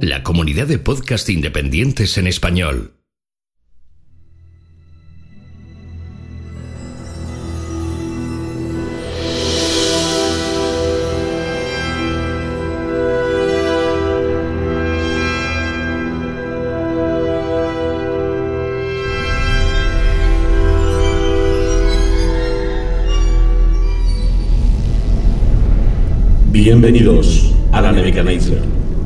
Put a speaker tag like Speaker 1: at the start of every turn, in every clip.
Speaker 1: La comunidad de podcast independientes en español.
Speaker 2: Bienvenidos a la Nebuchadnezzar,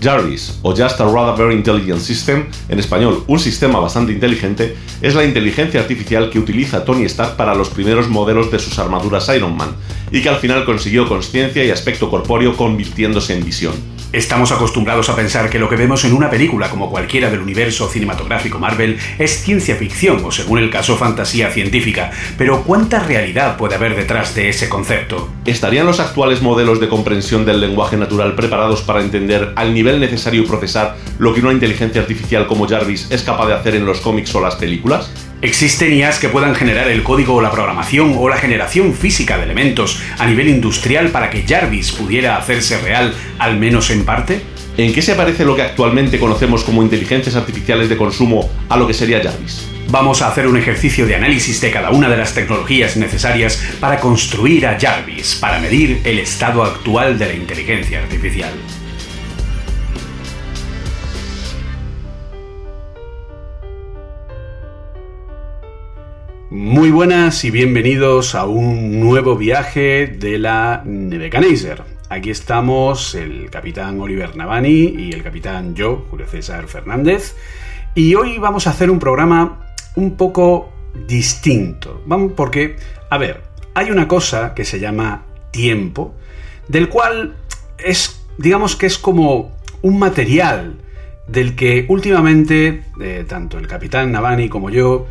Speaker 3: Jarvis, o Just a Rather Very Intelligent System, en español un sistema bastante inteligente, es la inteligencia artificial que utiliza Tony Stark para los primeros modelos de sus armaduras Iron Man, y que al final consiguió conciencia y aspecto corpóreo convirtiéndose en visión.
Speaker 4: Estamos acostumbrados a pensar que lo que vemos en una película como cualquiera del universo cinematográfico Marvel es ciencia ficción o, según el caso, fantasía científica, pero ¿cuánta realidad puede haber detrás de ese concepto?
Speaker 3: ¿Estarían los actuales modelos de comprensión del lenguaje natural preparados para entender al nivel necesario procesar lo que una inteligencia artificial como Jarvis es capaz de hacer en los cómics o las películas?
Speaker 4: ¿Existen IAs que puedan generar el código o la programación o la generación física de elementos a nivel industrial para que Jarvis pudiera hacerse real, al menos en parte?
Speaker 3: ¿En qué se parece lo que actualmente conocemos como inteligencias artificiales de consumo a lo que sería Jarvis?
Speaker 4: Vamos a hacer un ejercicio de análisis de cada una de las tecnologías necesarias para construir a Jarvis, para medir el estado actual de la inteligencia artificial. Muy buenas y bienvenidos a un nuevo viaje de la Nebuchadnezzar. Aquí estamos el capitán Oliver Navani y el capitán yo, Julio César Fernández, y hoy vamos a hacer un programa un poco distinto. Vamos porque, a ver, hay una cosa que se llama tiempo, del cual es, digamos que es como un material del que últimamente eh, tanto el capitán Navani como yo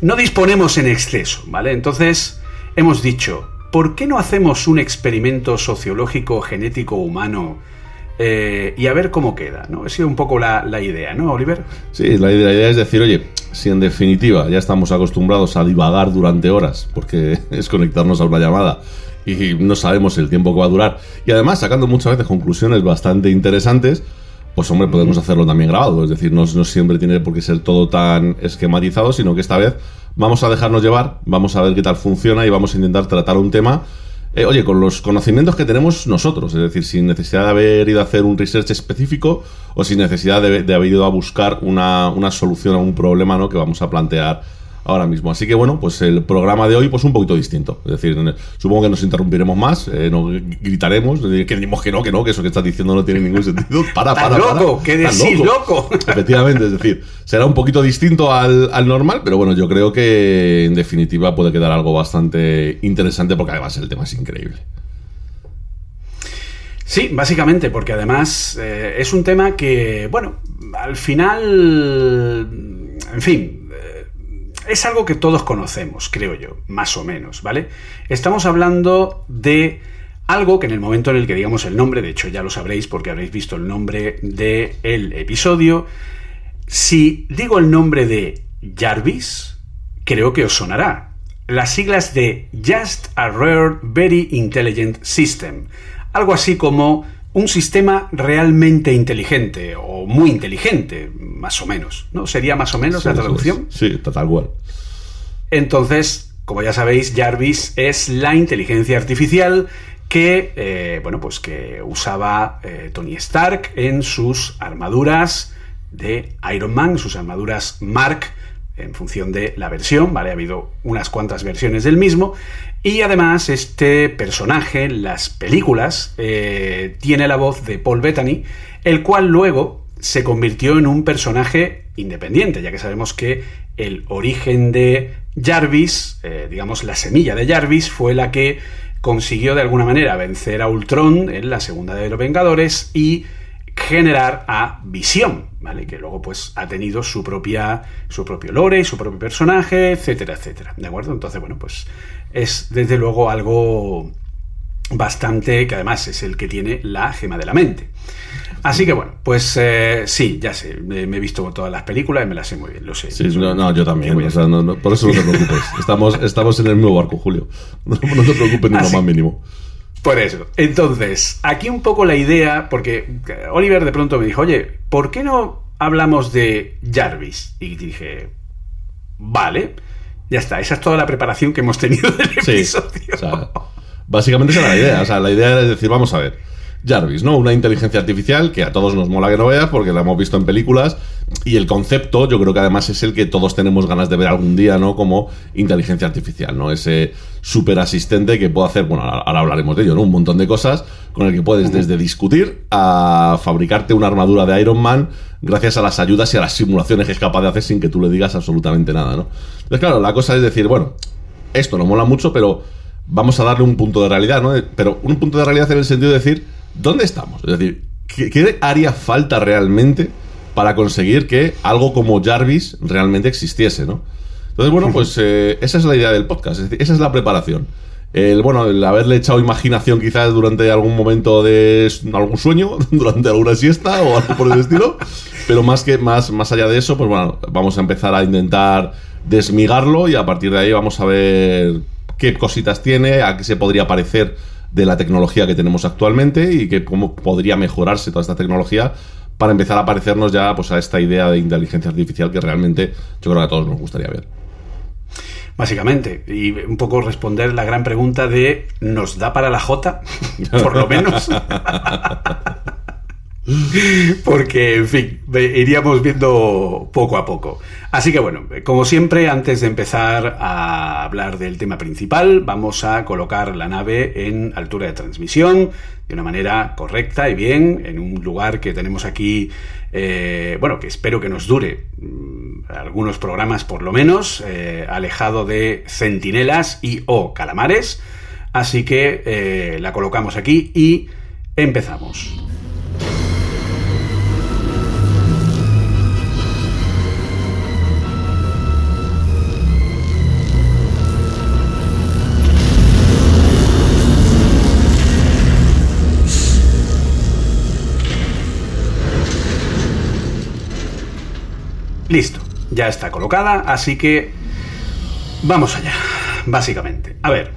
Speaker 4: no disponemos en exceso, ¿vale? Entonces, hemos dicho, ¿por qué no hacemos un experimento sociológico genético humano eh, y a ver cómo queda, ¿no? Ha sido un poco la, idea, ¿no, Oliver?
Speaker 3: Sí, la idea es decir, oye, si en definitiva ya estamos acostumbrados a divagar durante horas, porque es conectarnos a una llamada y no sabemos el tiempo que va a durar, y además sacando muchas veces conclusiones bastante interesantes, pues hombre, podemos hacerlo también grabado. Es decir, no, siempre tiene por qué ser todo tan esquematizado, sino que esta vez vamos a dejarnos llevar, vamos a ver qué tal funciona y vamos a intentar tratar un tema, eh, oye, con los conocimientos que tenemos nosotros, es decir, sin necesidad de haber ido a hacer un research específico o sin necesidad de, haber ido a buscar una, una, solución a un problema ¿no? que vamos a plantear ahora mismo. Así que bueno, pues el programa de hoy pues un poquito distinto. Es decir, supongo que nos interrumpiremos más, eh, no gritaremos, que decimos que no, que no, que eso que estás diciendo no tiene ningún sentido. Para, para,
Speaker 4: loco, ¿Qué decís, loco?
Speaker 3: Efectivamente, es decir, será un poquito distinto al, al, normal, pero bueno, yo creo que en definitiva puede quedar algo bastante interesante porque además el tema es increíble.
Speaker 4: Sí, básicamente, porque además eh, es un tema que, bueno, al final, en fin, es algo que todos conocemos, creo yo, más o menos, ¿vale? Estamos hablando de algo que en el momento en el que digamos el nombre, de hecho ya lo sabréis porque habréis visto el nombre del el episodio, si digo el nombre de Jarvis, creo que os sonará. Las siglas de Just a Rare Very Intelligent System. Algo así como un sistema realmente inteligente o muy inteligente, más o menos, ¿no? Sería más o menos
Speaker 3: Sí,
Speaker 4: la traducción.
Speaker 3: es. Sí, tal cual.
Speaker 4: Entonces, como ya sabéis, Jarvis es la inteligencia artificial que, eh, bueno, pues que usaba eh, Tony Stark en sus armaduras de Iron Man, sus armaduras Mark, en función de la versión, ¿vale? Ha habido unas cuantas versiones del mismo. Y además, este personaje, las películas, eh, tiene la voz de Paul Bettany, el cual luego se convirtió en un personaje independiente, ya que sabemos que el origen de Jarvis, eh, digamos la semilla de Jarvis, fue la que consiguió de alguna manera vencer a Ultron en la segunda de los Vengadores y generar a Visión, ¿vale? Que luego pues ha tenido su propia su propio lore, su propio personaje, etcétera, etcétera. ¿De acuerdo? Entonces, bueno, pues es desde luego algo bastante que además es el que tiene la gema de la mente. Así que bueno, pues eh, sí, ya sé, me, me he visto todas las películas y me las sé muy bien, lo sé.
Speaker 3: Sí, no, no, yo también. O sea, no, no, por eso no te preocupes. Estamos, estamos en el mismo barco, Julio. No, te preocupes ni lo más mínimo.
Speaker 4: Por eso. Entonces, aquí un poco la idea, porque Oliver de pronto me dijo, oye, ¿por qué no hablamos de Jarvis? Y dije, vale, ya está, esa es toda la preparación que hemos tenido del
Speaker 3: Sí.
Speaker 4: episodio.
Speaker 3: O sea, básicamente esa era la idea. O sea, la idea es decir, vamos a ver. Jarvis, ¿no? Una inteligencia artificial que a todos nos mola que no veas porque la hemos visto en películas y el concepto yo creo que además es el que todos tenemos ganas de ver algún día, ¿no? Como inteligencia artificial, ¿no? Ese super asistente que puede hacer, bueno, ahora hablaremos de ello, ¿no? Un montón de cosas con el que puedes desde discutir a fabricarte una armadura de Iron Man gracias a las ayudas y a las simulaciones que es capaz de hacer sin que tú le digas absolutamente nada, ¿no? Entonces, claro, la cosa es decir, bueno, esto nos mola mucho, pero vamos a darle un punto de realidad, ¿no? Pero un punto de realidad en el sentido de decir, ¿dónde estamos? Es decir, ¿qué, qué haría falta realmente para conseguir que algo como Jarvis realmente existiese, ¿no? Entonces, bueno, pues eh, esa es la idea del podcast, es decir, esa es la preparación. El, bueno, el haberle echado imaginación quizás durante algún momento de algún sueño, durante alguna siesta o algo por el estilo, pero más que más, más allá de eso, pues bueno, vamos a empezar a intentar desmigarlo y a partir de ahí vamos a ver qué cositas tiene, a qué se podría parecer de la tecnología que tenemos actualmente y que cómo podría mejorarse toda esta tecnología para empezar a parecernos ya pues a esta idea de inteligencia artificial que realmente yo creo que a todos nos gustaría ver.
Speaker 4: Básicamente, y un poco responder la gran pregunta de ¿nos da para la J? Por lo menos. Porque, en fin, iríamos viendo poco a poco. Así que bueno, como siempre, antes de empezar a hablar del tema principal, vamos a colocar la nave en altura de transmisión de una manera correcta y bien, en un lugar que tenemos aquí, eh, bueno, que espero que nos dure mm, algunos programas por lo menos, eh, alejado de centinelas y o calamares. Así que eh, la colocamos aquí y empezamos. Listo, ya está colocada, así que vamos allá, básicamente. A ver,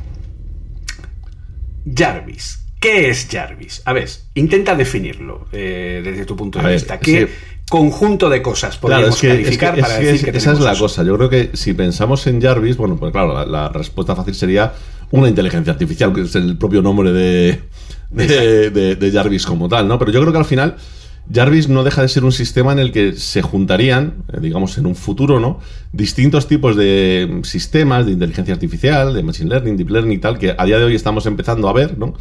Speaker 4: Jarvis. ¿Qué es Jarvis? A ver, intenta definirlo eh, desde tu punto de
Speaker 3: ver,
Speaker 4: vista. ¿Qué
Speaker 3: sí.
Speaker 4: conjunto de cosas podríamos
Speaker 3: Claro, es que,
Speaker 4: calificar
Speaker 3: es que-
Speaker 4: para
Speaker 3: es
Speaker 4: decir que
Speaker 3: esa es la
Speaker 4: eso?
Speaker 3: cosa. Yo creo que si pensamos en Jarvis, bueno, pues claro, la, la respuesta fácil sería una inteligencia artificial, que es el propio nombre de, de, de- de Jarvis como tal, ¿no? Pero yo creo que al final Jarvis no deja de ser un sistema en el que se juntarían, eh, digamos, en un futuro, ¿no? Distintos tipos de mm, sistemas de inteligencia artificial, de machine learning, deep learning y tal, que a día de hoy estamos empezando a ver, ¿no?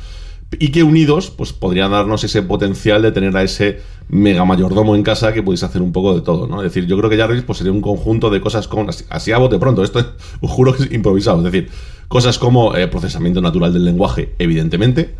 Speaker 3: y que unidos pues podrían darnos ese potencial de tener a ese mega mayordomo en casa que podéis hacer un poco de todo, ¿no? Es decir, yo creo que Jarvis pues sería un conjunto de cosas con así, a bote pronto, esto es- os juro que es improvisado, es decir, cosas como eh, procesamiento natural del lenguaje, evidentemente,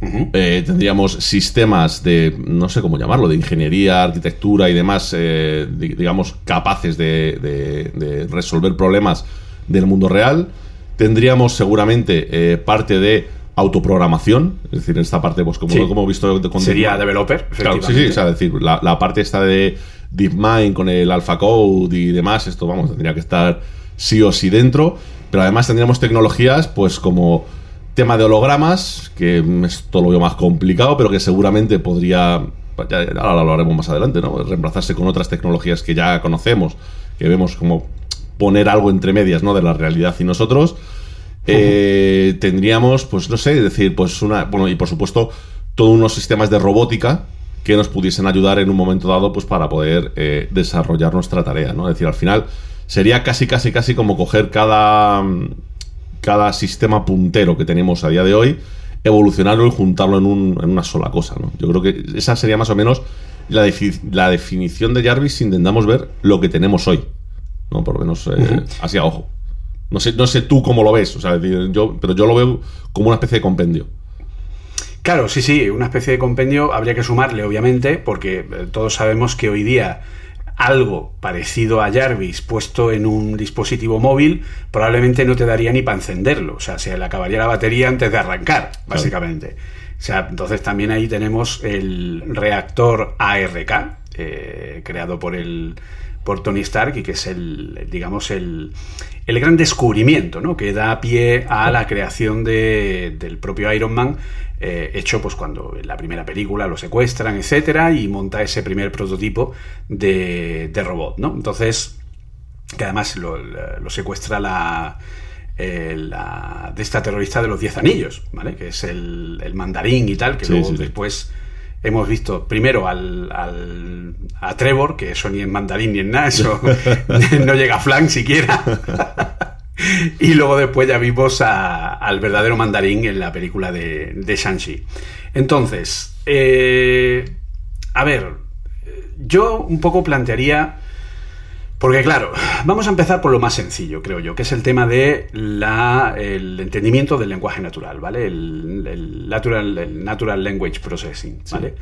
Speaker 3: eh, tendríamos sistemas de, no sé cómo llamarlo, de ingeniería, arquitectura y demás, eh, di- digamos, capaces de, de- de resolver problemas del mundo real. Tendríamos seguramente eh, parte de autoprogramación, es decir, esta parte, pues como,
Speaker 4: Sí.
Speaker 3: como he visto con
Speaker 4: Sería developer,
Speaker 3: Claro, sí, sí, o sea, es decir, la, la parte esta de DeepMind con el AlphaCode y demás, esto, vamos, tendría que estar sí o sí dentro, pero además tendríamos tecnologías, pues como Tema de hologramas, que esto lo veo más complicado, pero que seguramente podría, ya, ahora lo haremos más adelante, ¿no? Reemplazarse con otras tecnologías que ya conocemos, que vemos como poner algo entre medias, ¿no? De la realidad y nosotros. Eh, tendríamos, pues no sé, decir, pues una, bueno, y por supuesto, todos unos sistemas de robótica que nos pudiesen ayudar en un momento dado, pues para poder eh, desarrollar nuestra tarea, ¿no? Es decir, al final sería casi, casi, casi como coger cada, cada sistema puntero que tenemos a día de hoy, evolucionarlo y juntarlo en, un, en una sola cosa, ¿no? Yo creo que esa sería más o menos la, la definición de Jarvis si intentamos ver lo que tenemos hoy, ¿no? Por lo menos eh, así a ojo. No sé, no sé tú cómo lo ves, o sea, yo, pero yo lo veo como una especie de compendio.
Speaker 4: Claro, sí, sí, una especie de compendio habría que sumarle, obviamente, porque eh, todos sabemos que hoy día algo parecido a Jarvis puesto en un dispositivo móvil probablemente no te daría ni para encenderlo, o sea, se le acabaría la batería antes de arrancar, básicamente. O sea, entonces también ahí tenemos el reactor ARK, eh, creado por el por Tony Stark y que es el, digamos, el, el gran descubrimiento, ¿no? Que da pie a la creación de, del propio Iron Man, eh, hecho pues cuando en la primera película lo secuestran, etcétera, y monta ese primer prototipo de, de robot, ¿no? Entonces, que además lo, secuestra la, eh, la, de esta terrorista de los Diez Anillos, ¿vale? Que es el, el mandarín y tal, que luego después hemos visto primero al, a Trevor, que eso ni en mandarín ni en nada, eso no llega a flank siquiera. y luego después ya vimos al verdadero mandarín en la película de, de Shang-Chi. Entonces, eh, a ver, yo un poco plantearía porque claro, vamos a empezar por lo más sencillo, creo yo, que es el tema de el entendimiento del lenguaje natural, ¿vale? El, natural, natural, Language Processing, ¿vale?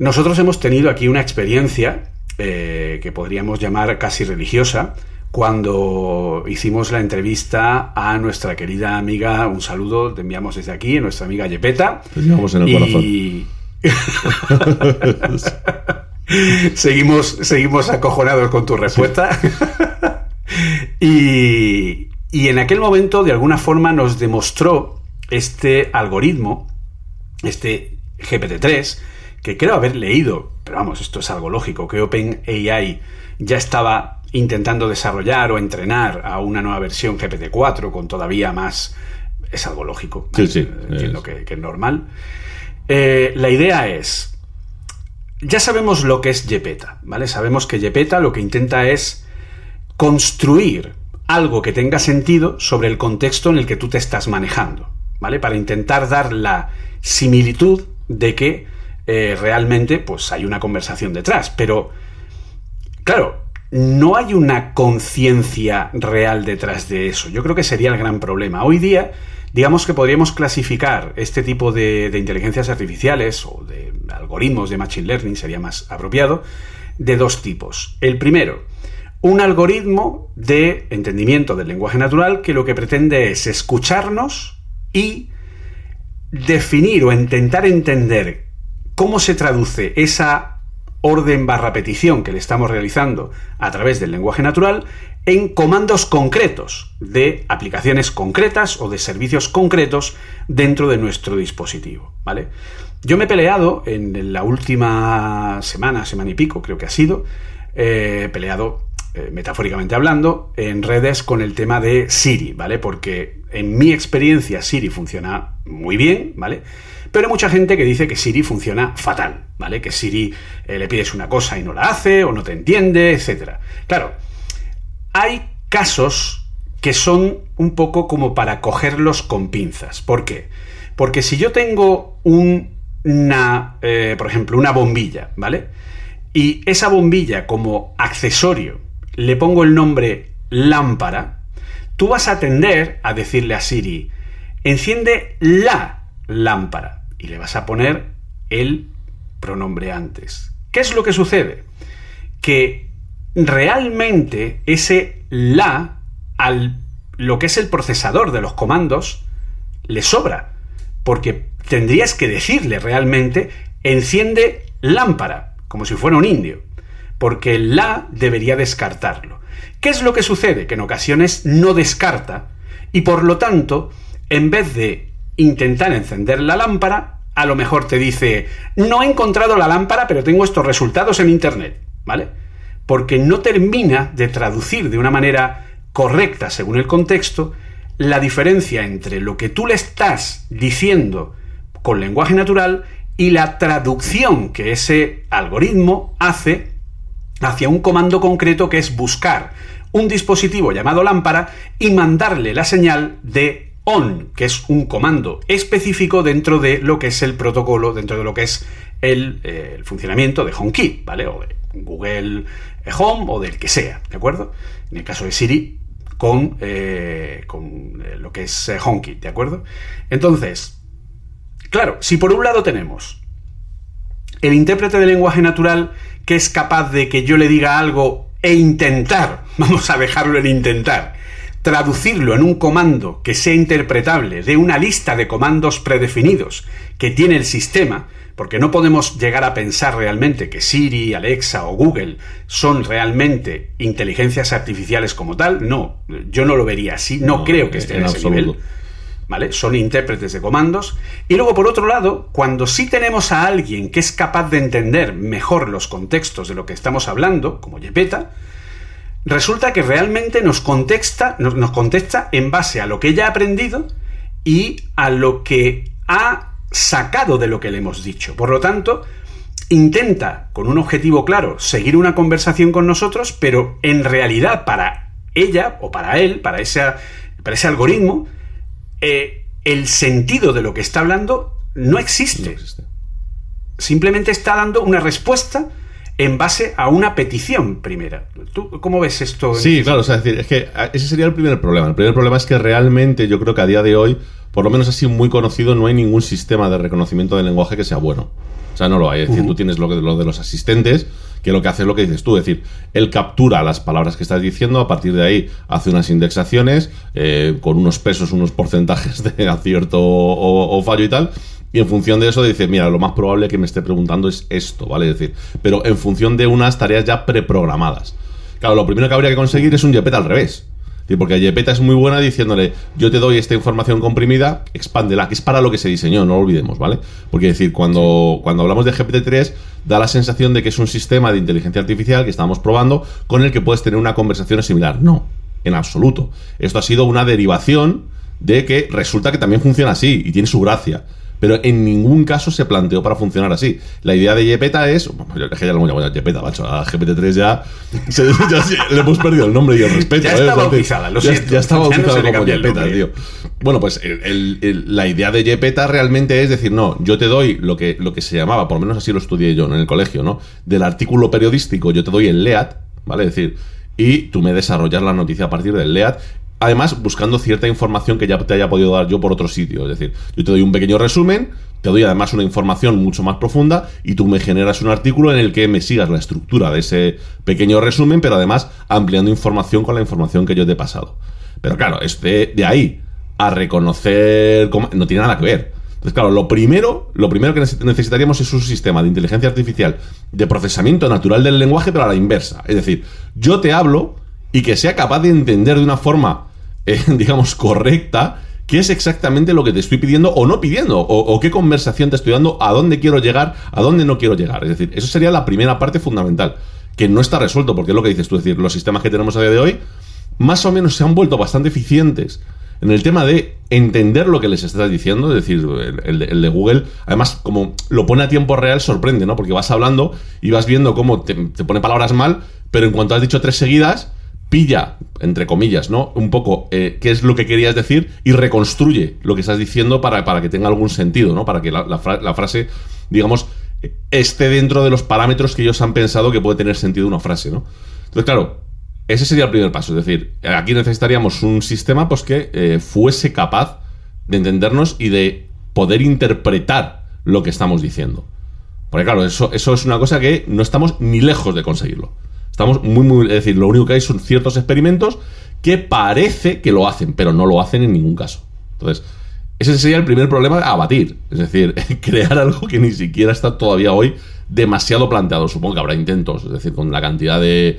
Speaker 4: Nosotros hemos tenido aquí una experiencia eh, que podríamos llamar casi religiosa, cuando hicimos la entrevista a nuestra querida amiga, un saludo, te enviamos desde aquí, nuestra amiga Yepeta.
Speaker 3: Te llevamos en el y... corazón.
Speaker 4: seguimos, seguimos acojonados con tu respuesta. y, y en aquel momento, de alguna forma, nos demostró este algoritmo, este GPT-3, que creo haber leído, pero vamos, esto es algo lógico, que OpenAI ya estaba intentando desarrollar o entrenar a una nueva versión GPT-4 con todavía más... Es algo lógico,
Speaker 3: sí, sí,
Speaker 4: entiendo que, que, es normal. Eh, la idea es, ya sabemos lo que es Yepeta, ¿vale? Sabemos que Yepeta lo que intenta es construir algo que tenga sentido sobre el contexto en el que tú te estás manejando, ¿vale? Para intentar dar la similitud de que eh, realmente pues hay una conversación detrás. Pero, claro, no hay una conciencia real detrás de eso. Yo creo que sería el gran problema. Hoy día Digamos que podríamos clasificar este tipo de, inteligencias artificiales o de algoritmos de Machine Learning, sería más apropiado, de dos tipos. El primero, un algoritmo de entendimiento del lenguaje natural que lo que pretende es escucharnos y definir o intentar entender cómo se traduce esa orden barra petición que le estamos realizando a través del lenguaje natural en comandos concretos de aplicaciones concretas o de servicios concretos dentro de nuestro dispositivo, ¿vale? Yo me he peleado en la última semana, semana y pico, creo que ha sido, eh, peleado eh, metafóricamente hablando, en redes con el tema de Siri, ¿vale? Porque en mi experiencia Siri funciona muy bien, ¿vale? Pero hay mucha gente que dice que Siri funciona fatal, ¿vale? Que Siri eh, le pides una cosa y no la hace, o no te entiende, etc. Claro, hay casos que son un poco como para cogerlos con pinzas. ¿Por qué? Porque si yo tengo una, eh, por ejemplo, una bombilla, ¿vale? Y esa bombilla como accesorio le pongo el nombre lámpara, tú vas a tender a decirle a Siri, enciende la lámpara. Y le vas a poner el pronombre antes. ¿Qué es lo que sucede? Que realmente ese la al lo que es el procesador de los comandos le sobra, porque tendrías que decirle realmente enciende lámpara, como si fuera un indio, porque la debería descartarlo. ¿Qué es lo que sucede? Que en ocasiones no descarta y por lo tanto en vez de intentar encender la lámpara, a lo mejor te dice, no he encontrado la lámpara, pero tengo estos resultados en Internet, ¿vale? Porque no termina de traducir de una manera correcta, según el contexto, la diferencia entre lo que tú le estás diciendo con lenguaje natural y la traducción que ese algoritmo hace hacia un comando concreto que es buscar un dispositivo llamado lámpara y mandarle la señal de on, que es un comando específico dentro de lo que es el protocolo, dentro de lo que es el, eh, funcionamiento de HomeKey, ¿vale? De Google Home o del que sea, ¿de acuerdo? En el caso de Siri, con, eh, con eh, lo que es HomeKey, ¿de acuerdo? Entonces, claro, si por un lado tenemos el intérprete de lenguaje natural que es capaz de que yo le diga algo e intentar, vamos a dejarlo en intentar, traducirlo en un comando que sea interpretable de una lista de comandos predefinidos que tiene el sistema, porque no podemos llegar a pensar realmente que Siri, Alexa o Google son realmente inteligencias artificiales como tal, no, yo no lo vería así, no, creo que esté en, ese nivel. ¿Vale? Son intérpretes de comandos. Y luego, por otro lado, cuando sí tenemos a alguien que es capaz de entender mejor los contextos de lo que estamos hablando, como Yepeta, resulta que realmente nos nos contesta en base a lo que ella ha aprendido y a lo que ha sacado de lo que le hemos dicho. Por lo tanto, intenta, con un objetivo claro, seguir una conversación con nosotros, pero en realidad para ella o para él, para, para ese algoritmo, eh, el sentido de lo que está hablando no existe. Simplemente está dando una respuesta en base a una petición primera. ¿Tú cómo ves esto?
Speaker 3: Sí, claro, es decir, es que ese sería el primer problema. El primer problema es que realmente yo creo que a día de hoy, por lo menos así muy conocido, no hay ningún sistema de reconocimiento del lenguaje que sea bueno. O sea, no lo hay. Es decir, tú tienes lo, que, lo de los asistentes, que lo que hace es lo que dices tú, es decir, él captura las palabras que estás diciendo, a partir de ahí hace unas indexaciones eh, con unos pesos, unos porcentajes de acierto o, fallo y tal, y en función de eso dice, mira, lo más probable que me esté preguntando es esto, ¿vale? Es decir, pero en función de unas tareas ya preprogramadas. Claro, lo primero que habría que conseguir es un JPET al revés. Porque Yepeta es muy buena diciéndole, yo te doy esta información comprimida, expándela, que es para lo que se diseñó, no lo olvidemos, ¿vale? Porque decir, cuando, cuando hablamos de GPT-3, da la sensación de que es un sistema de inteligencia artificial que estamos probando con el que puedes tener una conversación similar. No, en absoluto. Esto ha sido una derivación de que resulta que también funciona así y tiene su gracia pero en ningún caso se planteó para funcionar así. La idea de Yepeta es. Es que ya lo hemos llamado Yepeta, macho. A GPT-3 ya, le hemos perdido el nombre y el respeto.
Speaker 4: Ya
Speaker 3: ¿eh?
Speaker 4: está bautizada, lo
Speaker 3: ya,
Speaker 4: siento.
Speaker 3: Ya está bautizada
Speaker 4: no
Speaker 3: como Yepeta, tío. Bueno, pues la idea de Yepeta realmente es decir, no, yo te doy lo que, lo que se llamaba, por lo menos así lo estudié yo en el colegio, ¿no? Del artículo periodístico, yo te doy el LEAD, ¿vale? Es decir, y tú me desarrollas la noticia a partir del LEAD además buscando cierta información que ya te haya podido dar yo por otro sitio. Es decir, yo te doy un pequeño resumen, te doy además una información mucho más profunda y tú me generas un artículo en el que me sigas la estructura de ese pequeño resumen, pero además ampliando información con la información que yo te he pasado. Pero claro, este de ahí a reconocer no tiene nada que ver. Entonces, claro, lo primero, lo primero que necesitaríamos es un sistema de inteligencia artificial de procesamiento natural del lenguaje, pero a la inversa. Es decir, yo te hablo y que sea capaz de entender de una forma, eh, digamos, correcta qué es exactamente lo que te estoy pidiendo o no pidiendo, o, qué conversación te estoy dando, a dónde quiero llegar, a dónde no quiero llegar. Es decir, eso sería la primera parte fundamental, que no está resuelto, porque es lo que dices tú, es decir, los sistemas que tenemos a día de hoy, más o menos se han vuelto bastante eficientes en el tema de entender lo que les estás diciendo, es decir, el, de Google, además, como lo pone a tiempo real, sorprende, ¿no? Porque vas hablando y vas viendo cómo te, te pone palabras mal, pero en cuanto has dicho tres seguidas, entre comillas, ¿no? Un poco eh, qué es lo que querías decir y reconstruye lo que estás diciendo para, para que tenga algún sentido, ¿no? Para que la, frase, digamos, esté dentro de los parámetros que ellos han pensado que puede tener sentido una frase, ¿no? Entonces, claro, ese sería el primer paso. Es decir, aquí necesitaríamos un sistema pues, que eh, fuese capaz de entendernos y de poder interpretar lo que estamos diciendo. Porque claro, eso, eso es una cosa que no estamos ni lejos de conseguirlo. Estamos muy, muy. Es decir, lo único que hay son ciertos experimentos que parece que lo hacen, pero no lo hacen en ningún caso. Entonces, ese sería el primer problema a abatir. Es decir, crear algo que ni siquiera está todavía hoy demasiado planteado. Supongo que habrá intentos, es decir, con la cantidad de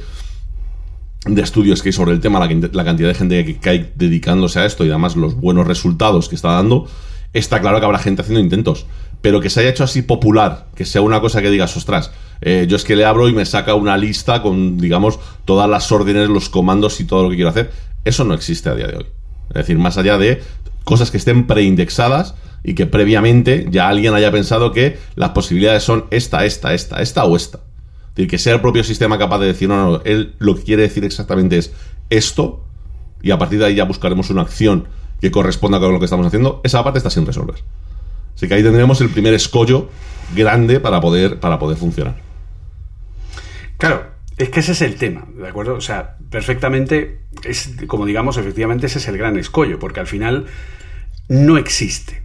Speaker 3: de estudios que hay sobre el tema, la, la cantidad de gente que, hay dedicándose a esto y además los buenos resultados que está dando, está claro que habrá gente haciendo intentos. Pero que se haya hecho así popular, que sea una cosa que digas, ostras, eh, yo es que le abro y me saca una lista con, digamos, todas las órdenes, los comandos y todo lo que quiero hacer, eso no existe a día de hoy. Es decir, más allá de cosas que estén preindexadas y que previamente ya alguien haya pensado que las posibilidades son esta, esta, esta, esta o esta. Es decir, que sea el propio sistema capaz de decir, no, no, él lo que quiere decir exactamente es esto y a partir de ahí ya buscaremos una acción que corresponda con lo que estamos haciendo, esa parte está sin resolver. Así que ahí tendremos el primer escollo grande para poder, para poder funcionar.
Speaker 4: Claro, es que ese es el tema, ¿de acuerdo? O sea, perfectamente, es, como digamos, efectivamente ese es el gran escollo, porque al final no existe.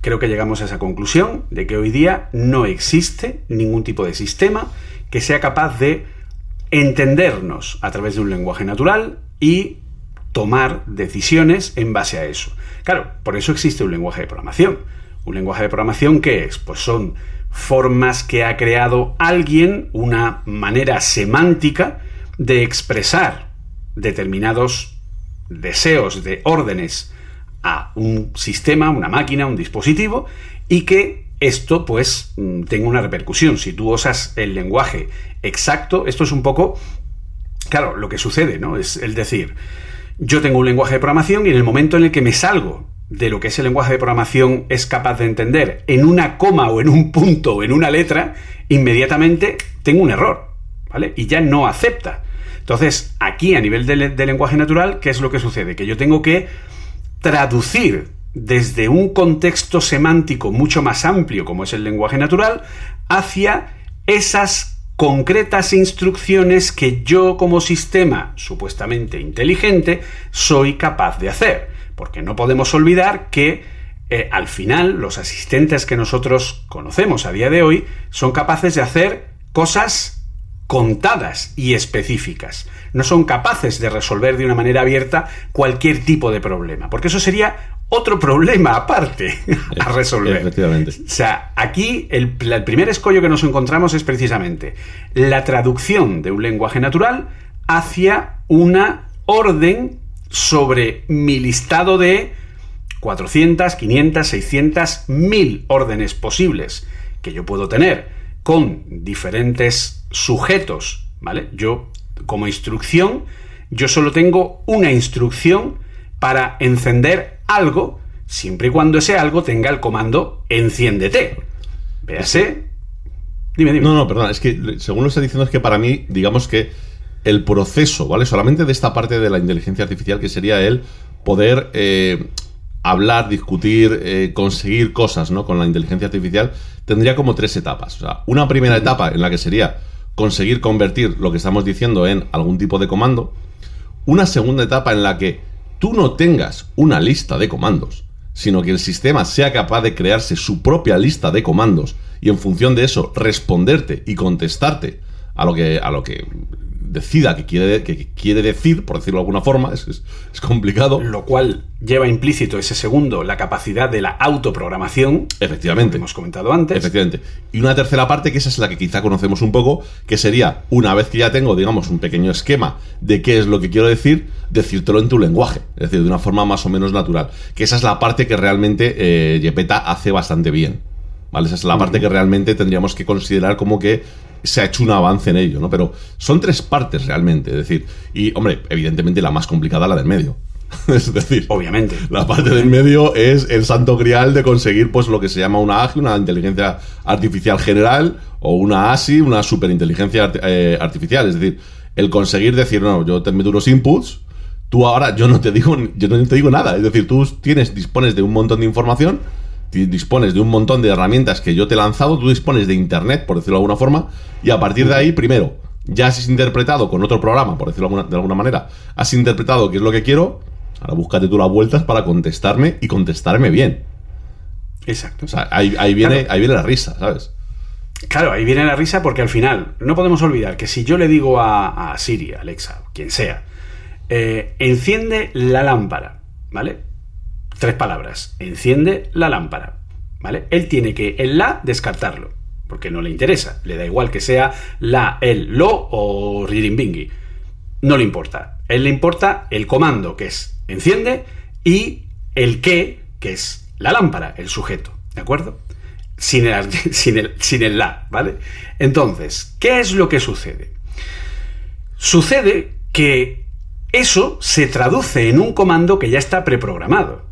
Speaker 4: Creo que llegamos a esa conclusión de que hoy día no existe ningún tipo de sistema que sea capaz de entendernos a través de un lenguaje natural y tomar decisiones en base a eso. Claro, por eso existe un lenguaje de programación. Un lenguaje de programación, ¿qué es? Pues son formas que ha creado alguien, una manera semántica de expresar determinados deseos de órdenes a un sistema, una máquina, un dispositivo, y que esto pues mm, tenga una repercusión. Si tú usas el lenguaje exacto, esto es un poco, claro, lo que sucede, ¿no? Es el decir, yo tengo un lenguaje de programación y en el momento en el que me salgo de lo que ese lenguaje de programación es capaz de entender en una coma o en un punto o en una letra, inmediatamente tengo un error, ¿vale? Y ya no acepta. Entonces, aquí a nivel de, de lenguaje natural, ¿qué es lo que sucede? Que yo tengo que traducir desde un contexto semántico mucho más amplio como es el lenguaje natural hacia esas concretas instrucciones que yo como sistema supuestamente inteligente soy capaz de hacer. Porque no podemos olvidar que eh, al final los asistentes que nosotros conocemos a día de hoy son capaces de hacer cosas contadas y específicas. No son capaces de resolver de una manera abierta cualquier tipo de problema, porque eso sería otro problema aparte a resolver.
Speaker 3: Efectivamente.
Speaker 4: O sea, aquí el, primer escollo que nos encontramos es precisamente la traducción de un lenguaje natural hacia una orden sobre mi listado de 400, 500, 600, 1000 órdenes posibles que yo puedo tener con diferentes sujetos, ¿vale? Yo, como instrucción, yo solo tengo una instrucción para encender algo, siempre y cuando ese algo tenga el comando enciéndete. Véase.
Speaker 3: Dime, dime. No, no, perdón, es que según lo está diciendo es que para mí, digamos que el proceso, ¿vale? Solamente de esta parte de la inteligencia artificial, que sería el poder eh, hablar, discutir, eh, conseguir cosas, ¿no? Con la inteligencia artificial, tendría como tres etapas. O sea, una primera etapa en la que sería conseguir convertir lo que estamos diciendo en algún tipo de comando. Una segunda etapa en la que tú no tengas una lista de comandos, sino que el sistema sea capaz de crearse su propia lista de comandos y en función de eso responderte y contestarte a lo que, a lo que decida que quiere, que quiere decir, por decirlo de alguna forma, es, es, complicado.
Speaker 4: Lo cual lleva implícito ese segundo, la capacidad de la autoprogramación.
Speaker 3: Efectivamente.
Speaker 4: Que hemos comentado antes.
Speaker 3: Efectivamente. Y una tercera parte, que esa es la que quizá conocemos un poco, que sería, una vez que ya tengo, digamos, un pequeño esquema de qué es lo que quiero decir, decírtelo en tu lenguaje. Es decir, de una forma más o menos natural. Que esa es la parte que realmente eh, Yepeta hace bastante bien. ¿Vale? Esa es la parte que realmente tendríamos que considerar como que se ha hecho un avance en ello, ¿no? Pero son tres partes realmente, es decir, y hombre, evidentemente la más complicada la del medio. es decir,
Speaker 4: obviamente.
Speaker 3: La parte del medio es el santo grial de conseguir pues lo que se llama una AGI, una inteligencia artificial general, o una ASI, una superinteligencia eh, artificial. Es decir, el conseguir decir, no, yo te meto unos inputs, tú ahora yo no te digo, yo no te digo nada. Es decir, tú tienes, dispones de un montón de información dispones de un montón de herramientas que yo te he lanzado, tú dispones de Internet, por decirlo de alguna forma, y a partir de ahí, primero, ya has interpretado con otro programa, por decirlo de alguna manera, has interpretado qué es lo que quiero, ahora búscate tú las vueltas para contestarme y contestarme bien.
Speaker 4: Exacto.
Speaker 3: O sea, ahí, viene, ahí viene la risa, ¿sabes?
Speaker 4: Claro, ahí viene la risa porque al final no podemos olvidar que si yo le digo a, a Siri, Alexa, quien sea, eh, enciende la lámpara, ¿vale? Tres palabras. Enciende la lámpara. ¿Vale? Él tiene que el la descartarlo. Porque no le interesa. Le da igual que sea la, el, lo o bingui no le importa. Él le importa el comando, que es enciende, y el qué, que es la lámpara, el sujeto. ¿De acuerdo? Sin el, sin el, sin el la, ¿vale? Entonces, ¿qué es lo que sucede? Sucede que eso se traduce en un comando que ya está preprogramado.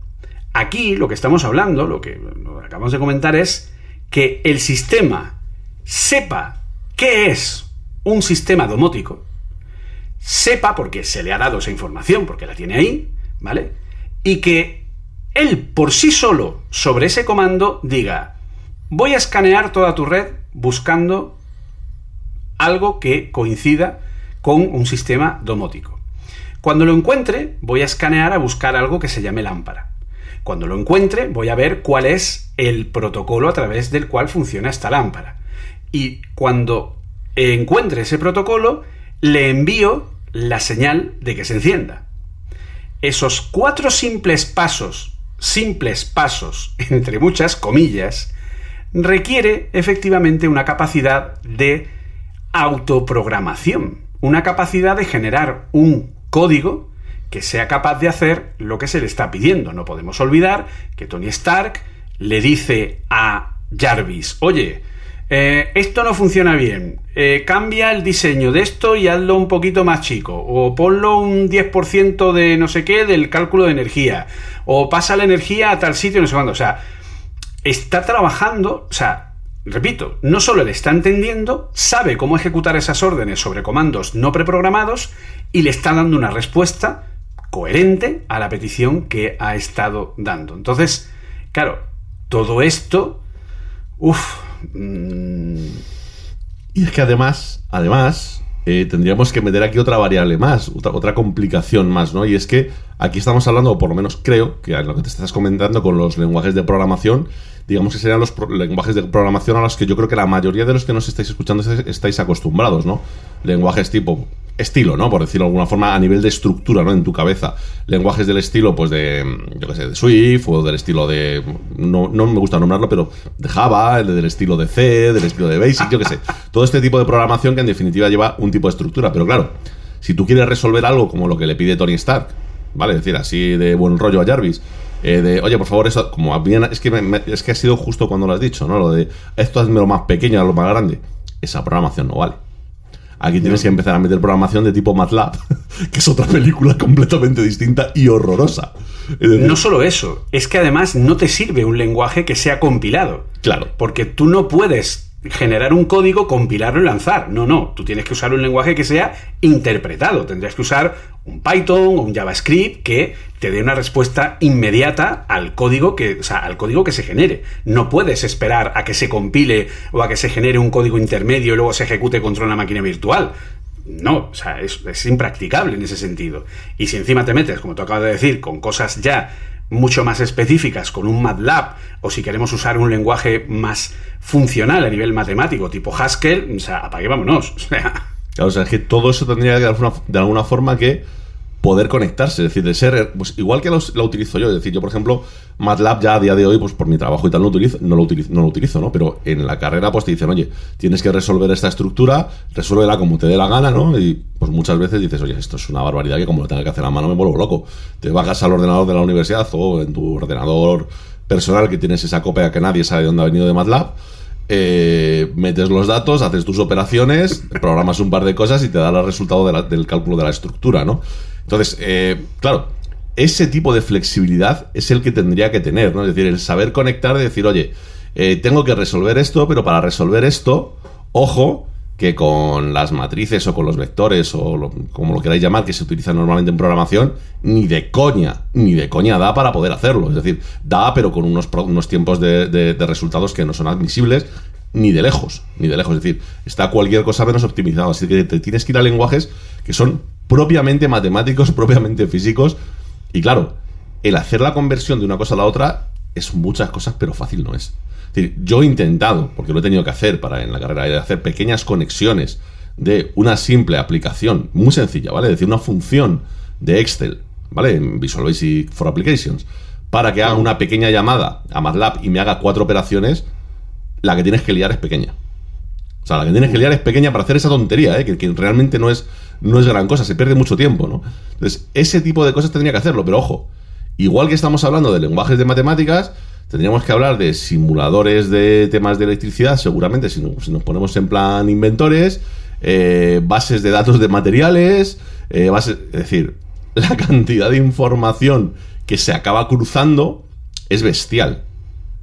Speaker 4: Aquí lo que estamos hablando, lo que acabamos de comentar es que el sistema sepa qué es un sistema domótico, sepa, porque se le ha dado esa información, porque la tiene ahí, ¿vale? Y que él por sí solo, sobre ese comando, diga, voy a escanear toda tu red buscando algo que coincida con un sistema domótico. Cuando lo encuentre, voy a escanear a buscar algo que se llame lámpara. Cuando lo encuentre, voy a ver cuál es el protocolo a través del cual funciona esta lámpara. Y cuando encuentre ese protocolo, le envío la señal de que se encienda. Esos cuatro simples pasos, simples pasos, entre muchas comillas, requiere efectivamente una capacidad de autoprogramación, una capacidad de generar un código que sea capaz de hacer lo que se le está pidiendo. No podemos olvidar que Tony Stark le dice a Jarvis, oye, eh, esto no funciona bien, eh, cambia el diseño de esto y hazlo un poquito más chico, o ponlo un 10% de no sé qué del cálculo de energía, o pasa la energía a tal sitio, no sé cuándo, o sea, está trabajando, o sea, repito, no solo le está entendiendo, sabe cómo ejecutar esas órdenes sobre comandos no preprogramados y le está dando una respuesta coherente a la petición que ha estado dando. Entonces, claro, todo esto, uff.
Speaker 3: Mm, y es que además, además, eh, tendríamos que meter aquí otra variable más, otra, otra, complicación más, ¿no? Y es que aquí estamos hablando, o por lo menos creo, que lo que te estás comentando con los lenguajes de programación, digamos que serían los lenguajes de programación a los que yo creo que la mayoría de los que nos estáis escuchando estáis acostumbrados, ¿no? Lenguajes tipo estilo, ¿no? Por decirlo de alguna forma, a nivel de estructura, ¿no? En tu cabeza. Lenguajes del estilo, pues de, yo qué sé, de Swift, o del estilo de, no, no me gusta nombrarlo, pero de Java, el del estilo de C, del estilo de Basic, yo qué sé. Todo este tipo de programación que en definitiva lleva un tipo de estructura. Pero claro, si tú quieres resolver algo como lo que le pide Tony Stark, ¿vale? Es decir, así de buen rollo a Jarvis, eh, de, oye, por favor, eso, como bien, es que, es que ha sido justo cuando lo has dicho, ¿no? Lo de, esto hazme lo más pequeño, lo más grande. Esa programación no vale. Aquí tienes que empezar a meter programación de tipo MATLAB, que es otra película completamente distinta y horrorosa.
Speaker 4: no solo eso, es que además no te sirve un lenguaje que sea compilado.
Speaker 3: Claro.
Speaker 4: Porque tú no puedes generar un código, compilarlo y lanzar. No, no, tú tienes que usar un lenguaje que sea interpretado. Tendrías que usar un Python o un JavaScript que te dé una respuesta inmediata al código que, al código que se genere. No puedes esperar a que se compile o a que se genere un código intermedio y luego se ejecute contra una máquina virtual. No, o sea, es, es impracticable en ese sentido. Y si encima te metes, como tú acabas de decir, con cosas ya mucho más específicas con un MATLAB o si queremos usar un lenguaje más funcional a nivel matemático tipo Haskell, o sea, apague vámonos.
Speaker 3: Claro, o sea, es que todo eso tendría que de alguna forma que poder conectarse, es decir, de ser, pues igual que lo, utilizo yo, es decir, yo por ejemplo, MATLAB ya a día de hoy, pues por mi trabajo y tal, no, utilizo, no, lo, utilizo, no lo utilizo, ¿no? Pero en la carrera pues te dicen, oye, tienes que resolver esta estructura, resuélvela como te dé la gana, ¿no? Y pues muchas veces dices, oye, esto es una barbaridad que como lo tenga que hacer a mano me vuelvo loco. Te bajas al ordenador de la universidad o en tu ordenador personal que tienes esa copia que nadie sabe de dónde ha venido de MATLAB, eh, metes los datos, haces tus operaciones, programas un par de cosas y te da el resultado del cálculo de la estructura, ¿no? Entonces, eh, claro, ese tipo de flexibilidad es el que tendría que tener, ¿no? Es decir, el saber conectar, de decir, oye, eh, tengo que resolver esto, pero para resolver esto, ojo, que con las matrices o con los vectores o como lo queráis llamar, que se utilizan normalmente en programación, ni de coña, ni de coña da para poder hacerlo. Es decir, da, pero con unos, unos tiempos de, resultados que no son admisibles ni de lejos, ni de lejos. Es decir, está cualquier cosa menos optimizado. Así que te tienes que ir a lenguajes que son propiamente matemáticos, propiamente físicos. Y claro, el hacer la conversión de una cosa a la otra es muchas cosas, pero fácil no es. es decir, yo he intentado, porque lo he tenido que hacer para en la carrera, hacer pequeñas conexiones de una simple aplicación muy sencilla, ¿vale? Es decir, una función de Excel, ¿vale? En Visual Basic for Applications, para que haga una pequeña llamada a MATLAB y me haga cuatro operaciones, la que tienes que liar es pequeña. sea, la que tienes que liar es pequeña para hacer esa tontería, ¿eh? que, realmente no es, no es gran cosa, se pierde mucho tiempo, ¿no? Entonces, ese tipo de cosas tendría que hacerlo, pero ojo, igual que estamos hablando de lenguajes de matemáticas, tendríamos que hablar de simuladores de temas de electricidad, seguramente, si nos ponemos en plan inventores, eh, bases de datos de materiales, eh, bases, es decir, la cantidad de información que se acaba cruzando es bestial.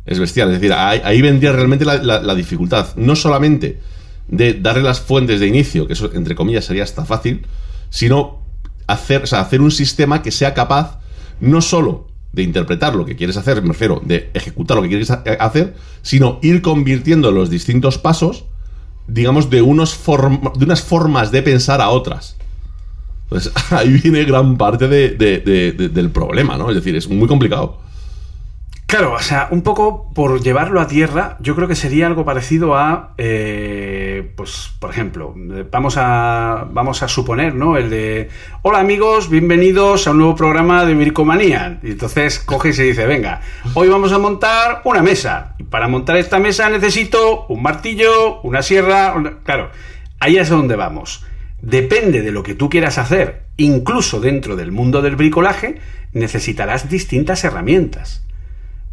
Speaker 3: Es bestial. Es decir, ahí, vendría realmente la, dificultad. No solamente de darle las fuentes de inicio, que eso entre comillas sería hasta fácil, sino hacer, hacer un sistema que sea capaz no solo de interpretar lo que quieres hacer, me refiero, de ejecutar lo que quieres ha- hacer, sino ir convirtiendo los distintos pasos, digamos, de, unos de unas formas de pensar a otras. Entonces, ahí viene gran parte de- del problema, ¿no? Es decir, es muy complicado.
Speaker 4: Claro, o sea, un poco por llevarlo a tierra, yo creo que sería algo parecido a, eh, pues, por ejemplo, eh, vamos a, vamos a suponer, ¿no? El de, hola amigos, bienvenidos a un nuevo programa de Vircomanía. Y entonces coges y dice, venga, hoy vamos a montar una mesa. Y para montar esta mesa necesito un martillo, una sierra, claro, ahí es donde vamos. Depende de lo que tú quieras hacer, incluso dentro del mundo del bricolaje, necesitarás distintas herramientas.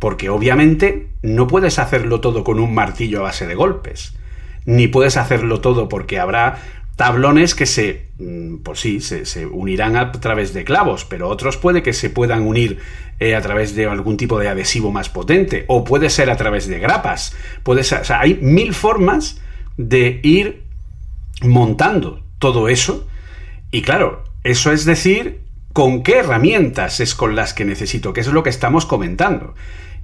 Speaker 4: Porque obviamente no puedes hacerlo todo con un martillo a base de golpes. Ni puedes hacerlo todo porque habrá tablones que se, mm, pues sí, se, unirán a través de clavos, pero otros puede que se puedan unir eh, a través de algún tipo de adhesivo más potente, o puede ser a través de grapas. Puede ser, o sea, hay mil formas de ir montando todo eso. Y claro, eso es decir, con qué herramientas es con las que necesito, que es lo que estamos comentando.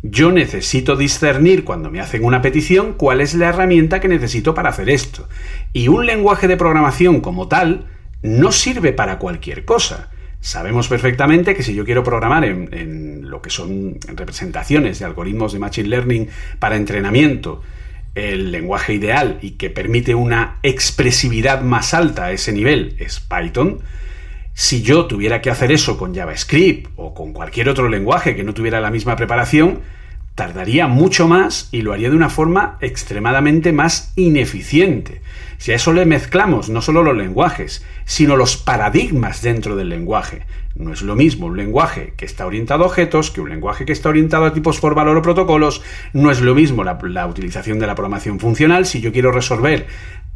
Speaker 4: Yo necesito discernir cuando me hacen una petición cuál es la herramienta que necesito para hacer esto. Y un lenguaje de programación como tal no sirve para cualquier cosa. Sabemos perfectamente que si yo quiero programar en, lo que son representaciones de algoritmos de Machine Learning para entrenamiento, el lenguaje ideal y que permite una expresividad más alta a ese nivel es Python. Si yo tuviera que hacer eso con JavaScript o con cualquier otro lenguaje que no tuviera la misma preparación, tardaría mucho más y lo haría de una forma extremadamente más ineficiente. Si a eso le mezclamos no solo los lenguajes, sino los paradigmas dentro del lenguaje. No es lo mismo un lenguaje que está orientado a objetos que un lenguaje que está orientado a tipos por valor o protocolos. No es lo mismo la, utilización de la programación funcional. Si yo quiero resolver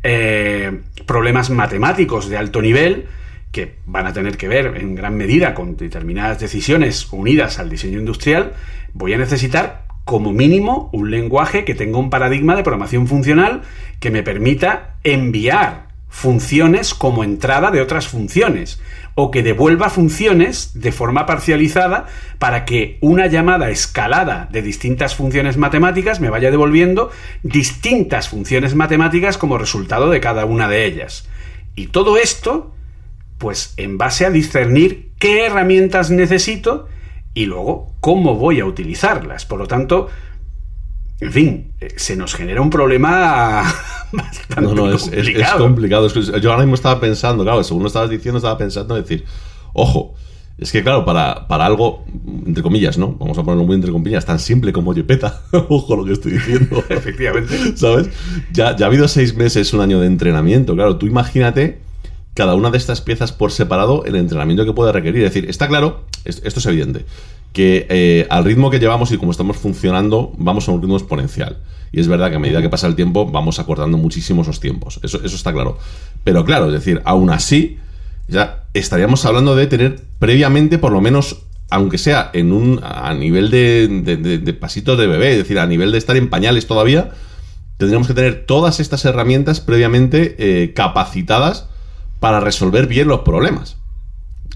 Speaker 4: eh, problemas matemáticos de alto nivel, que van a tener que ver en gran medida con determinadas decisiones unidas al diseño industrial, voy a necesitar como mínimo un lenguaje que tenga un paradigma de programación funcional que me permita enviar funciones como entrada de otras funciones o que devuelva funciones de forma parcializada para que una llamada escalada de distintas funciones matemáticas me vaya devolviendo distintas funciones matemáticas como resultado de cada una de ellas. Y todo esto pues en base a discernir qué herramientas necesito y luego cómo voy a utilizarlas. Por lo tanto, en fin, eh, se nos genera un problema bastante
Speaker 3: No, no, es, es- es
Speaker 4: complicado.
Speaker 3: yo ahora mismo estaba pensando, claro, según lo estabas diciendo, estaba pensando en decir, ojo, es que claro, para, para algo, entre comillas, ¿no? Vamos a ponerlo muy entre comillas, tan simple como Yepeta, ojo lo que estoy diciendo.
Speaker 4: Efectivamente.
Speaker 3: ¿Sabes? Ya, ya ha habido seis meses, un año de entrenamiento. Claro, tú imagínate cada una de estas piezas por separado, el entrenamiento que puede requerir. Es decir, está claro, es- esto es evidente, que eh, al ritmo que llevamos y como estamos funcionando, vamos a un ritmo exponencial. Y es verdad que a medida que pasa el tiempo, vamos acortando muchísimo esos tiempos. Eso, eso está claro. Pero claro, es decir, aún así, ya estaríamos hablando de tener previamente, por lo menos, aunque sea en un a nivel de, de, de- de pasitos de bebé, es decir, a nivel de estar en pañales todavía, tendríamos que tener todas estas herramientas previamente eh, capacitadas para resolver bien los problemas.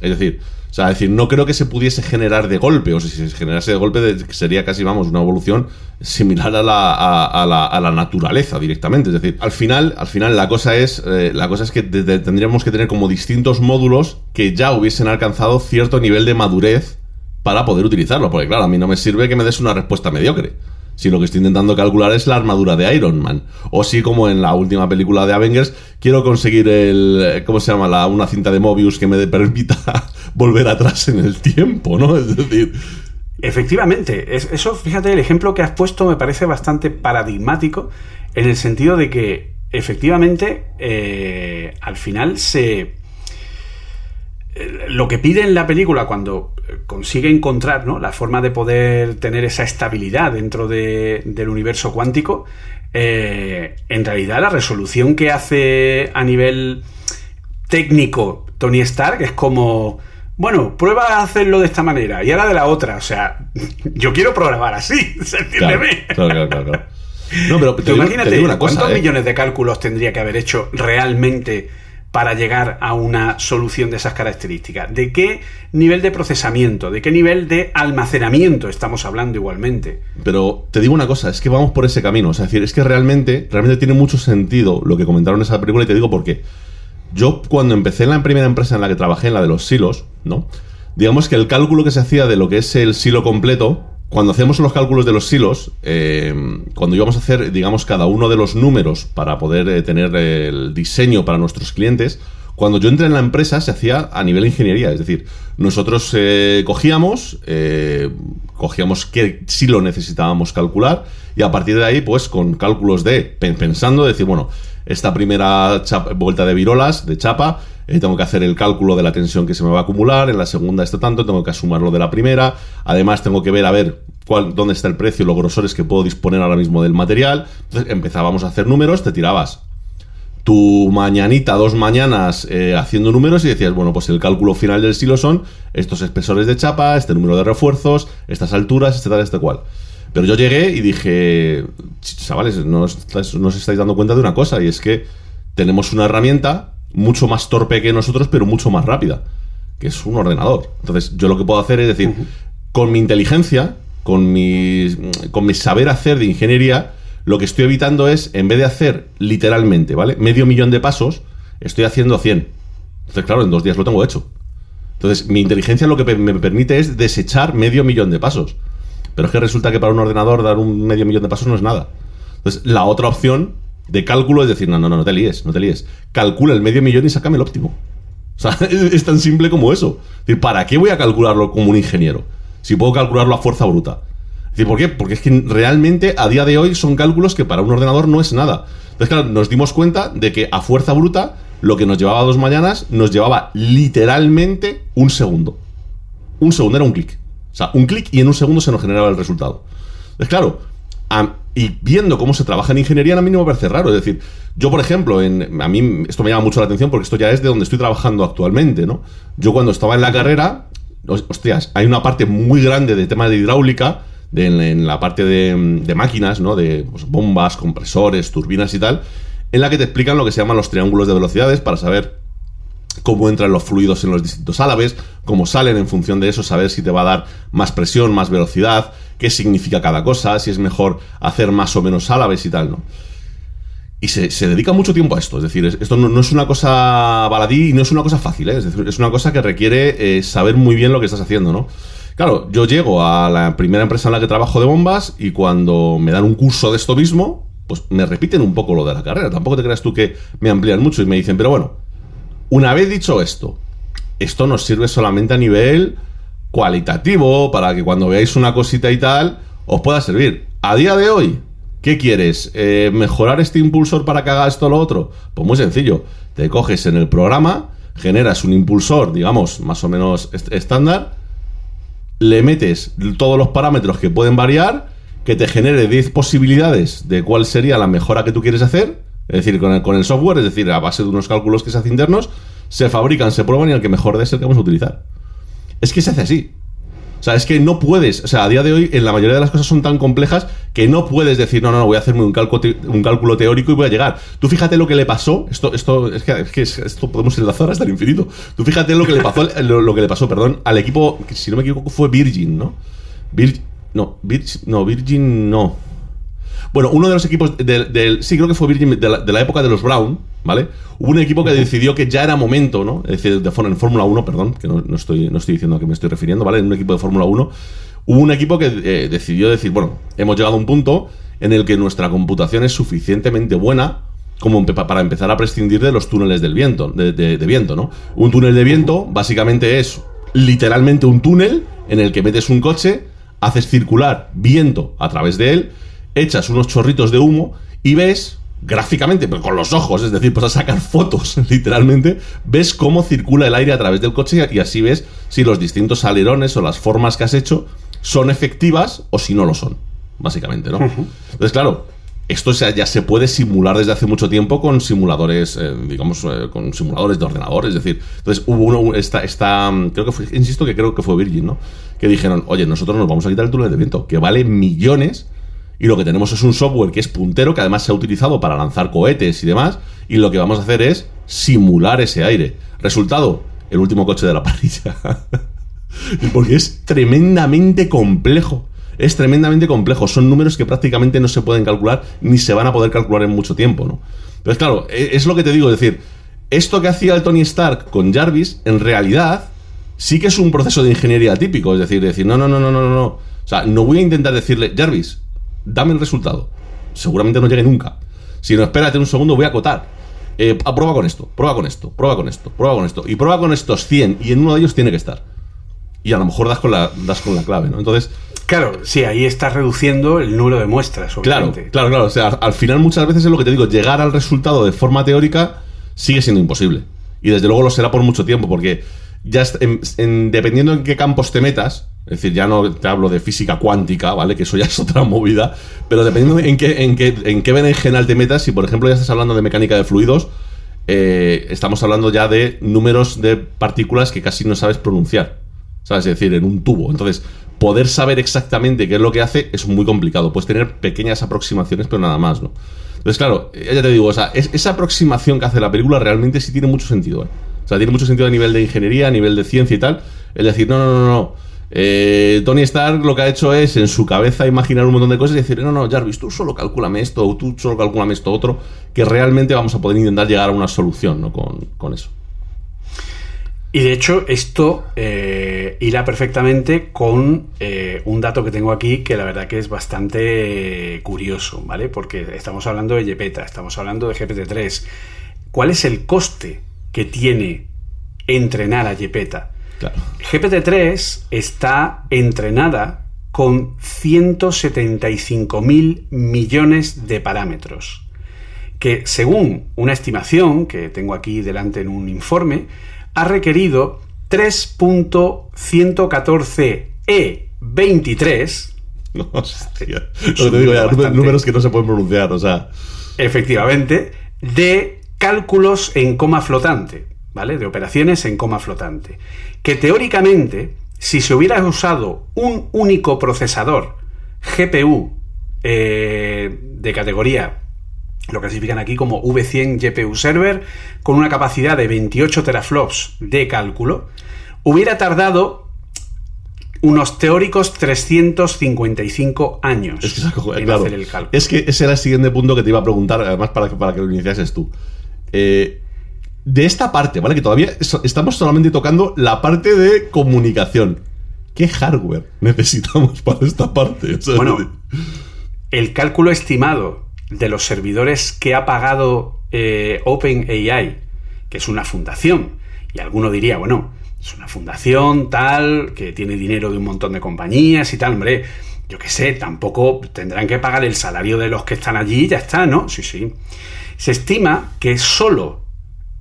Speaker 3: Es decir, o sea, decir, no creo que se pudiese generar de golpe, o si se generase de golpe sería casi, vamos, una evolución similar a la, a, a la, a la naturaleza directamente. Es decir, al final, al final la cosa es, eh, la cosa es que tendríamos que tener como distintos módulos que ya hubiesen alcanzado cierto nivel de madurez para poder utilizarlo. Porque claro, a mí no me sirve que me des una respuesta mediocre. Si lo que estoy intentando calcular es la armadura de Iron Man. O si, como en la última película de Avengers, quiero conseguir el. ¿Cómo se llama? La, una cinta de Mobius que me permita volver atrás en el tiempo, ¿no? Es decir.
Speaker 4: Efectivamente, es- eso, fíjate, el ejemplo que has puesto me parece bastante paradigmático en el sentido de que efectivamente, eh, al final se lo que pide en la película cuando consigue encontrar ¿no? la forma de poder tener esa estabilidad dentro de, del universo cuántico, eh, en realidad la resolución que hace a nivel técnico Tony Stark es como, bueno, prueba a hacerlo de esta manera y ahora de la otra. O sea, yo quiero programar así, entiéndeme.
Speaker 3: Claro, claro, claro, No, pero
Speaker 4: imagínate cuántos ¿eh? millones de cálculos tendría que haber hecho realmente para llegar a una solución de esas características? ¿De qué nivel de procesamiento, de qué nivel de almacenamiento estamos hablando igualmente?
Speaker 3: Pero te digo una cosa, es que vamos por ese camino. es decir, es que realmente, realmente tiene mucho sentido lo que comentaron en esa película y te digo por qué. Yo cuando empecé en la primera empresa en la que trabajé, en la de los silos, ¿no? Digamos que el cálculo que se hacía de lo que es el silo completo cuando hacemos los cálculos de los silos, eh, cuando íbamos a hacer, digamos, cada uno de los números para poder eh, tener el diseño para nuestros clientes, cuando yo entré en la empresa se hacía a nivel ingeniería, es decir, nosotros eh, cogíamos, cogíamos qué silo necesitábamos calcular y a partir de ahí, pues con cálculos de, pensando, decir, bueno, esta primera vuelta de virolas, de chapa, eh, tengo que hacer el cálculo de la tensión que se me va a acumular, en la segunda está tanto, tengo que asumarlo de la primera, además tengo que ver a ver dónde está el precio, los grosores que puedo disponer ahora mismo del material. Entonces empezábamos a hacer números, te tirabas tu mañanita, dos mañanas eh, haciendo números y decías, bueno, pues el cálculo final del silo son estos espesores de chapa, este número de refuerzos, estas alturas, este tal, este cual. Pero yo llegué y dije, chavales, no os estáis dando cuenta de una cosa, y es que tenemos una herramienta mucho más torpe que nosotros, pero mucho más rápida, que es un ordenador. Entonces, yo lo que puedo hacer es decir, con mi inteligencia, con mi, con mi saber hacer de ingeniería, lo que estoy evitando es, en vez de hacer literalmente, ¿vale? Medio millón de pasos, estoy haciendo 100. Entonces, claro, en dos días lo tengo hecho. Entonces, mi inteligencia lo que me permite es desechar medio millón de pasos. Pero es que resulta que para un ordenador dar un medio millón de pasos no es nada. Entonces, la otra opción de cálculo es decir, no, no, no, no te líes, no te líes. Calcula el medio millón y sácame el óptimo. O sea, es tan simple como eso. ¿para qué voy a calcularlo como un ingeniero? Si puedo calcularlo a fuerza bruta. ¿Por qué? Porque es que realmente a día de hoy son cálculos que para un ordenador no es nada. Entonces, claro, nos dimos cuenta de que a fuerza bruta lo que nos llevaba dos mañanas nos llevaba literalmente un segundo. Un segundo era un clic. O sea, un clic y en un segundo se nos generaba el resultado. Entonces, claro, y viendo cómo se trabaja en ingeniería, a mí no me parece raro. Es decir, yo, por ejemplo, en, a mí esto me llama mucho la atención porque esto ya es de donde estoy trabajando actualmente, ¿no? Yo cuando estaba en la carrera, hostias, hay una parte muy grande de temas de hidráulica, en, la parte de, máquinas, ¿no? De pues, bombas, compresores, turbinas y tal, en la que te explican lo que se llaman los triángulos de velocidades para saber cómo entran los fluidos en los distintos álabes, cómo salen en función de eso, saber si te va a dar más presión, más velocidad, qué significa cada cosa, si es mejor hacer más o menos álabes y tal, ¿no? Y se, dedica mucho tiempo a esto, es decir, esto no, es una cosa baladí y no es una cosa fácil, ¿eh? es decir, es una cosa que requiere eh, saber muy bien lo que estás haciendo, ¿no? Claro, yo llego a la primera empresa en la que trabajo de bombas y cuando me dan un curso de esto mismo, pues me repiten un poco lo de la carrera. Tampoco te creas tú que me amplían mucho y me dicen, pero bueno, una vez dicho esto, esto nos sirve solamente a nivel cualitativo para que cuando veáis una cosita y tal os pueda servir. A día de hoy, ¿qué quieres? Eh, ¿Mejorar este impulsor para que haga esto o lo otro? Pues muy sencillo. Te coges en el programa, generas un impulsor, digamos, más o menos estándar, le metes todos los parámetros que pueden variar, que te genere 10 posibilidades de cuál sería la mejora que tú quieres hacer es decir, con el, con el software, es decir, a base de unos cálculos que se hacen internos, se fabrican, se prueban y el que mejor es el que vamos a utilizar. Es que se hace así. O sea, es que no puedes, o sea, a día de hoy en la mayoría de las cosas son tan complejas que no puedes decir, no, no, no voy a hacerme un cálculo, un cálculo teórico y voy a llegar. Tú fíjate lo que le pasó, esto, esto, es que, es que esto podemos enlazar hasta el infinito. Tú fíjate lo que le pasó, lo, que le pasó, perdón, al equipo, que si no me equivoco fue Virgin, ¿no? Virgin, no, Virgin, no, Virgin no. Bueno, uno de los equipos del. sí, creo que fue Virgin de la, época de los Brown, ¿vale? Hubo un equipo que decidió que ya era momento, ¿no? Es decir, de, en Fórmula 1, perdón, que no, estoy, no estoy diciendo a qué me estoy refiriendo, ¿vale? En un equipo de Fórmula 1. Hubo un equipo que eh, decidió decir, bueno, hemos llegado a un punto en el que nuestra computación es suficientemente buena como para empezar a prescindir de los túneles del viento, de, de, viento, ¿no? Un túnel de viento básicamente es literalmente un túnel en el que metes un coche, haces circular viento a través de él echas unos chorritos de humo y ves gráficamente, pero con los ojos, es decir, pues a sacar fotos, literalmente, ves cómo circula el aire a través del coche y así ves si los distintos alerones o las formas que has hecho son efectivas o si no lo son, básicamente, ¿no? Entonces, claro, esto ya se puede simular desde hace mucho tiempo con simuladores, eh, digamos, eh, con simuladores de ordenador. Es decir, entonces hubo uno, esta, esta, creo que fue, insisto que creo que fue Virgin, ¿no? Que dijeron, oye, nosotros nos vamos a quitar el túnel de viento, que vale millones, y lo que tenemos es un software que es puntero, que además se ha utilizado para lanzar cohetes y demás, y lo que vamos a hacer es simular ese aire. Resultado, el último coche de la parrilla. Porque es tremendamente complejo es tremendamente complejo. Son números que prácticamente no se pueden calcular ni se van a poder calcular en mucho tiempo, ¿no? Entonces, claro, e, es lo que te digo, es decir, esto que hacía el Tony Stark con Jarvis, en realidad, sí que es un proceso de ingeniería típico. Es decir, decir, no, no, no, no, no, no. O sea, no voy a intentar decirle, Jarvis, dame el resultado. Seguramente no llegue nunca. Si no, espérate un segundo, voy a acotar. Eh, prueba con esto, prueba con esto, prueba con esto, prueba con esto. Y prueba con estos 100 y en uno de ellos tiene que estar. Y a lo mejor das con la, das con la clave, ¿no? Entonces,
Speaker 4: Claro, sí, ahí estás reduciendo el número de muestras.
Speaker 3: Obviamente. Claro, claro, claro. O sea, al final muchas veces es lo que te digo, llegar al resultado de forma teórica sigue siendo imposible. Y desde luego lo será por mucho tiempo, porque ya en, dependiendo en qué campos te metas, es decir, ya no te hablo de física cuántica, ¿vale? Que eso ya es otra movida, pero dependiendo en qué, en qué, en qué berenjenal te metas, si por ejemplo ya estás hablando de mecánica de fluidos, eh, estamos hablando ya de números de partículas que casi no sabes pronunciar. ¿Sabes? Es decir, en un tubo. Entonces, poder saber exactamente qué es lo que hace es muy complicado. Puedes tener pequeñas aproximaciones, pero nada más, ¿no? Entonces, claro, ya te digo, o sea, esa aproximación que hace la película realmente sí tiene mucho sentido, ¿eh? O sea, tiene mucho sentido a nivel de ingeniería, a nivel de ciencia y tal. Es decir, no, no, no, no. Eh, Tony Stark lo que ha hecho es en su cabeza imaginar un montón de cosas y decir, no, no, Jarvis, tú solo calculame esto, o tú solo calculame esto otro, que realmente vamos a poder intentar llegar a una solución ¿no? con, con eso.
Speaker 4: Y de hecho, esto eh, irá perfectamente con eh, un dato que tengo aquí que la verdad que es bastante curioso, ¿vale? Porque estamos hablando de Yepeta, estamos hablando de GPT-3. ¿Cuál es el coste que tiene entrenar a Yepeta? GPT-3 está entrenada con 175 mil millones de parámetros, que según una estimación que tengo aquí delante en un informe, ha requerido 3.114E23.
Speaker 3: No, hostia. te digo ya, números que no se pueden pronunciar, o sea.
Speaker 4: Efectivamente, de cálculos en coma flotante, ¿vale? De operaciones en coma flotante. Que teóricamente, si se hubiera usado un único procesador GPU eh, de categoría lo clasifican aquí como V100 GPU Server, con una capacidad de 28 teraflops de cálculo, hubiera tardado unos teóricos 355 años
Speaker 3: es que, en hacer el cálculo. Es que ese era el siguiente punto que te iba a preguntar, además para que, para que lo iniciases tú. Eh, de esta parte, ¿vale? Que todavía estamos solamente tocando la parte de comunicación. ¿Qué hardware necesitamos para esta parte?
Speaker 4: bueno, el cálculo estimado de los servidores que ha pagado eh, OpenAI, que es una fundación. Y alguno diría, bueno, es una fundación tal, que tiene dinero de un montón de compañías y tal, hombre, yo qué sé, tampoco tendrán que pagar el salario de los que están allí y ya está, ¿no? Sí, sí. Se estima que solo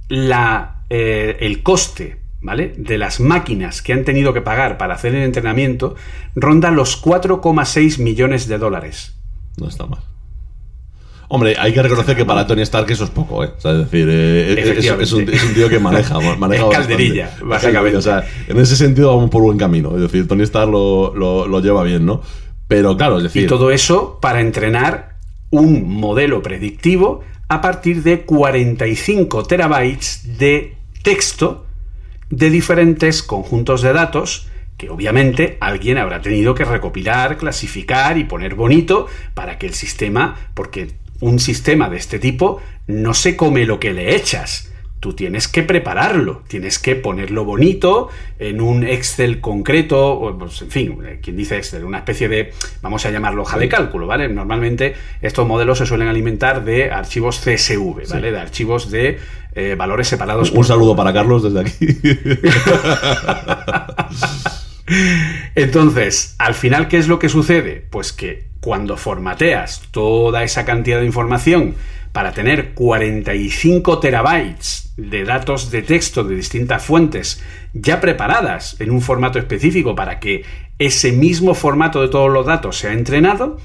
Speaker 4: la, eh, el coste ¿vale? de las máquinas que han tenido que pagar para hacer el entrenamiento ronda los 4,6 millones de dólares.
Speaker 3: No está mal. Hombre, hay que reconocer que para Tony Stark eso es poco, ¿eh? es decir, eh, es, un, tío que maneja, maneja
Speaker 4: calderilla, básicamente.
Speaker 3: O sea, en ese sentido vamos por buen camino. Es decir, Tony Stark lo, lleva bien, ¿no? Pero claro, es decir.
Speaker 4: Y todo eso para entrenar un modelo predictivo a partir de 45 terabytes de texto de diferentes conjuntos de datos que obviamente alguien habrá tenido que recopilar, clasificar y poner bonito para que el sistema, porque un sistema de este tipo no se come lo que le echas. Tú tienes que prepararlo, tienes que ponerlo bonito en un Excel concreto, o, pues, en fin, eh, quien dice Excel, una especie de, vamos a llamarlo hoja de cálculo, ¿vale? Normalmente estos modelos se suelen alimentar de archivos CSV, ¿vale? De archivos de eh, valores separados.
Speaker 3: Un, saludo para Carlos desde aquí.
Speaker 4: Entonces, al final, ¿qué es lo que sucede? Pues que cuando formateas toda esa cantidad de información para tener 45 terabytes de datos de texto de distintas fuentes ya preparadas en un formato específico para que ese mismo formato de todos los datos sea entrenado,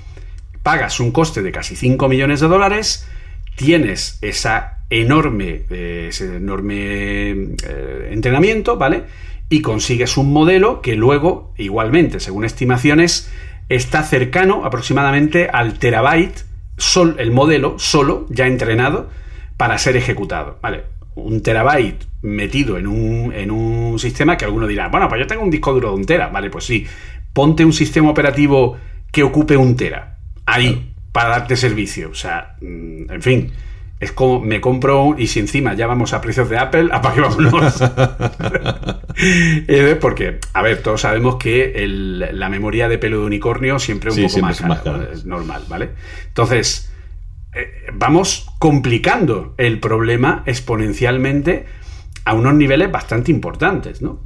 Speaker 4: pagas un coste de casi 5 millones de dólares, tienes esa enorme, eh, ese enorme eh, entrenamiento, ¿vale? Y consigues un modelo que luego, igualmente, según estimaciones, está cercano aproximadamente al terabyte sol, el modelo solo, ya entrenado, para ser ejecutado. ¿vale? Un terabyte metido en un, en un sistema que alguno dirá, bueno, pues yo tengo un disco duro de un tera. Vale, pues sí, ponte un sistema operativo que ocupe un tera. Ahí, para darte servicio. O sea, mm, en fin. Es como me compro y si encima ya vamos a precios de Apple, apaguémonos. Porque, a ver, todos sabemos que la memoria de pelo de unicornio siempre es un poco más, cara, es normal, ¿vale? Entonces, eh, vamos complicando el problema exponencialmente a unos niveles bastante importantes, ¿no?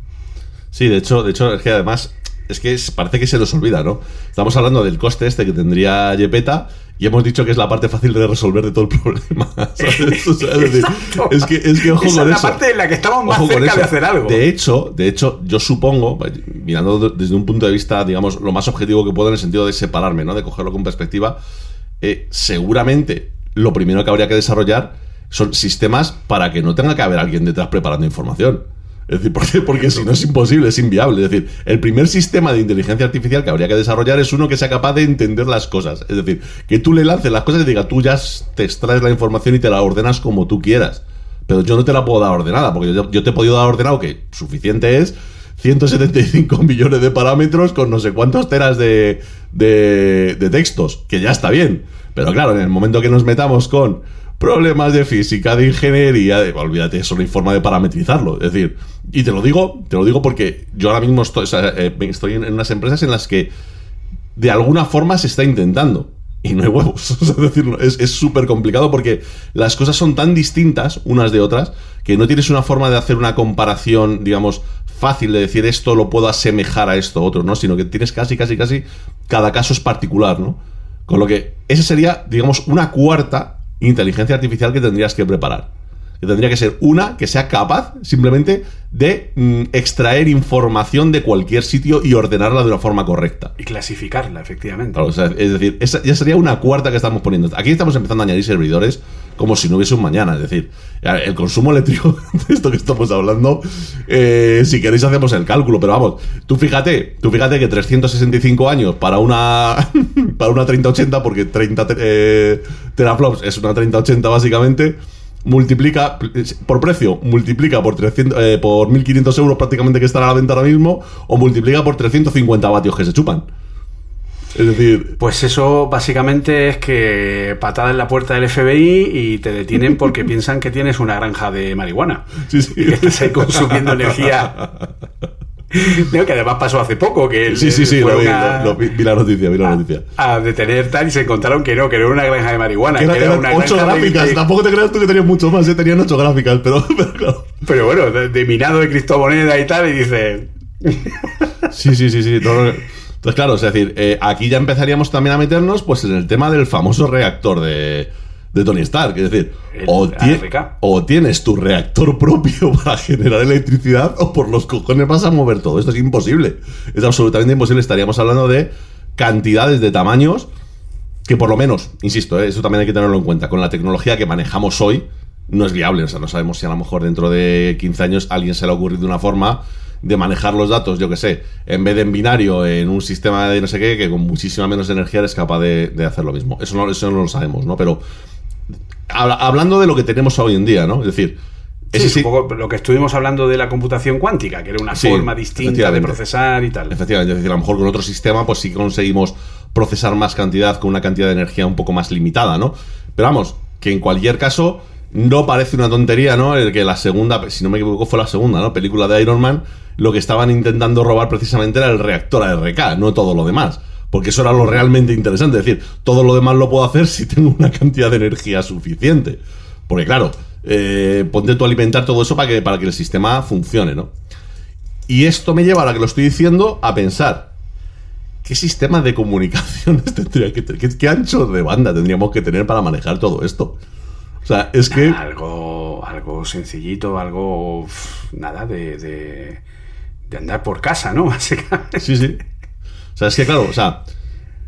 Speaker 3: Sí, de hecho, de hecho, es que además es que parece que se nos olvida, ¿no? Estamos hablando del coste este que tendría Yepeta y hemos dicho que es la parte fácil de resolver de todo el problema.
Speaker 4: es, que, es que ojo Esa con es la parte en la que estamos más cerca de hacer algo.
Speaker 3: De hecho, de hecho, yo supongo, mirando desde un punto de vista, digamos, lo más objetivo que puedo en el sentido de separarme, ¿no? De cogerlo con perspectiva, eh, seguramente lo primero que habría que desarrollar son sistemas para que no tenga que haber alguien detrás preparando información. Es decir, ¿por qué? Porque si no es imposible, es inviable. Es decir, el primer sistema de inteligencia artificial que habría que desarrollar es uno que sea capaz de entender las cosas. Es decir, que tú le lances las cosas y diga, tú ya te extraes la información y te la ordenas como tú quieras. Pero yo no te la puedo dar ordenada, porque yo, te he podido dar ordenado que suficiente es 175 millones de parámetros con no sé cuántos teras de, de, de textos, que ya está bien. Pero claro, en el momento que nos metamos con problemas de física, de ingeniería, olvídate, eso no hay forma de parametrizarlo. Es decir, y te lo digo, te lo digo porque yo ahora mismo estoy, eh, estoy en, unas empresas en las que de alguna forma se está intentando. Y no hay huevos. es decir, es súper complicado porque las cosas son tan distintas unas de otras que no tienes una forma de hacer una comparación, digamos, fácil de decir esto lo puedo asemejar a esto otro, ¿no? Sino que tienes casi, casi, casi, cada caso es particular, ¿no? Con lo que esa sería, digamos, una cuarta inteligencia artificial que tendrías que preparar. Que tendría que ser una que sea capaz simplemente de mm, extraer información de cualquier sitio y ordenarla de una forma correcta.
Speaker 4: Y clasificarla, efectivamente.
Speaker 3: es decir, esa ya sería una cuarta que estamos poniendo. Aquí estamos empezando a añadir servidores como si no hubiese un mañana. Es decir, el consumo eléctrico de esto que estamos hablando, eh, si queréis hacemos el cálculo, pero vamos, tú fíjate, tú fíjate que 365 años para una para una 3080, porque 30 eh, teraflops es una 3080 básicamente multiplica por precio, multiplica por 300, eh, por 1500 euros prácticamente que están a la venta ahora mismo, o multiplica por 350 vatios que se chupan. Es decir.
Speaker 4: Pues eso básicamente es que patada en la puerta del FBI y te detienen porque piensan que tienes una granja de marihuana. Sí, sí. Y que estás ahí consumiendo energía. que además pasó hace poco que
Speaker 3: sí sí sí vi, la noticia vi la noticia
Speaker 4: a, detener tal y se encontraron que no que no era una granja de marihuana
Speaker 3: que, era, una ocho gráficas tampoco te creas tú que tenías mucho más ¿eh? tenían ocho gráficas pero pero, claro.
Speaker 4: pero bueno de, minado de criptomoneda y tal y dice
Speaker 3: sí sí sí sí entonces claro es decir eh, aquí ya empezaríamos también a meternos pues en el tema del famoso reactor de de Tony Stark. Es decir, o, o, tienes tu reactor propio para generar electricidad o por los cojones vas a mover todo. Esto es imposible. Es absolutamente imposible. Estaríamos hablando de cantidades de tamaños que por lo menos, insisto, ¿eh? eso también hay que tenerlo en cuenta. Con la tecnología que manejamos hoy, no es viable. O sea, no sabemos si a lo mejor dentro de 15 años a alguien se le ha ocurrido una forma de manejar los datos, yo que sé, en vez de en binario, en un sistema de no sé qué, que con muchísima menos energía eres capaz de, de hacer lo mismo. Eso no, eso no lo sabemos, ¿no? Pero hablando de lo que tenemos hoy en día, ¿no? Es decir,
Speaker 4: es lo que estuvimos hablando de la computación cuántica, que era una forma distinta de procesar y tal.
Speaker 3: Efectivamente, es decir, a lo mejor con otro sistema, pues sí conseguimos procesar más cantidad con una cantidad de energía un poco más limitada, ¿no? Pero vamos, que en cualquier caso, no parece una tontería, ¿no? El que la segunda, si no me equivoco, fue la segunda, ¿no? Película de Iron Man, lo que estaban intentando robar precisamente era el reactor ARK, no todo lo demás. Porque eso era lo realmente interesante. Es decir, todo lo demás lo puedo hacer si tengo una cantidad de energía suficiente. Porque claro, eh, ponte tú a alimentar todo eso para que, para que el sistema funcione, ¿no? Y esto me lleva, ahora que lo estoy diciendo, a pensar, ¿qué sistema de comunicaciones tendría que tener? ¿Qué, ancho de banda tendríamos que tener para manejar todo esto? O sea, es que.
Speaker 4: Algo, algo sencillito, algo. Nada de, de, andar por casa, ¿no? Básicamente.
Speaker 3: Sí, sí. O sea, es que claro, o sea,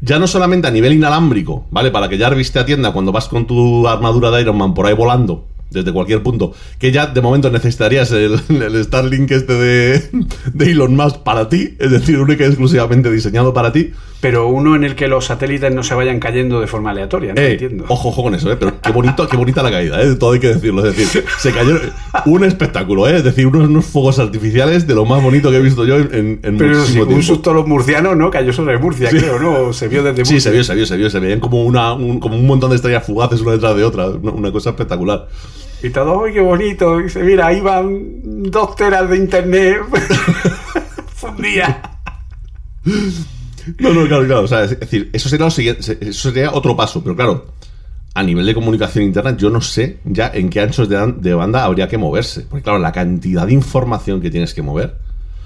Speaker 3: ya no solamente a nivel inalámbrico, ¿vale? Para que Jarvis te atienda cuando vas con tu armadura de Iron Man por ahí volando, desde cualquier punto, que ya de momento necesitarías el, el Starlink este de, de Elon Musk para ti, es decir, única y exclusivamente diseñado para ti.
Speaker 4: Pero uno en el que los satélites no se vayan cayendo de forma aleatoria, no
Speaker 3: Eh,
Speaker 4: entiendo.
Speaker 3: ojo, ojo con eso, ¿eh? Pero qué bonito, qué bonita la caída, ¿eh? Todo hay que decirlo. Es decir, se cayó un espectáculo, ¿eh? Es decir, unos, unos fuegos artificiales de lo más bonito que he visto yo en, en,
Speaker 4: Pero sí,
Speaker 3: muchísimo
Speaker 4: un
Speaker 3: tiempo.
Speaker 4: susto a los murcianos, ¿no? Cayó sobre Murcia,
Speaker 3: Sí.
Speaker 4: creo, ¿no? Se vio desde
Speaker 3: Sí,
Speaker 4: Murcia.
Speaker 3: se vio, se vio, se vio, se veían como, una, un, como un montón de estrellas fugaces una detrás de otra, una, una cosa espectacular.
Speaker 4: Y todo, ¡ay, qué bonito! Dice, mira, ahí van dos teras de internet. Fue un día.
Speaker 3: No, no, claro, claro, o sea, es decir, eso sería, lo eso sería otro paso, pero claro, a nivel de comunicación interna, yo no sé ya en qué anchos de, de banda habría que moverse, porque claro, la cantidad de información que tienes que mover.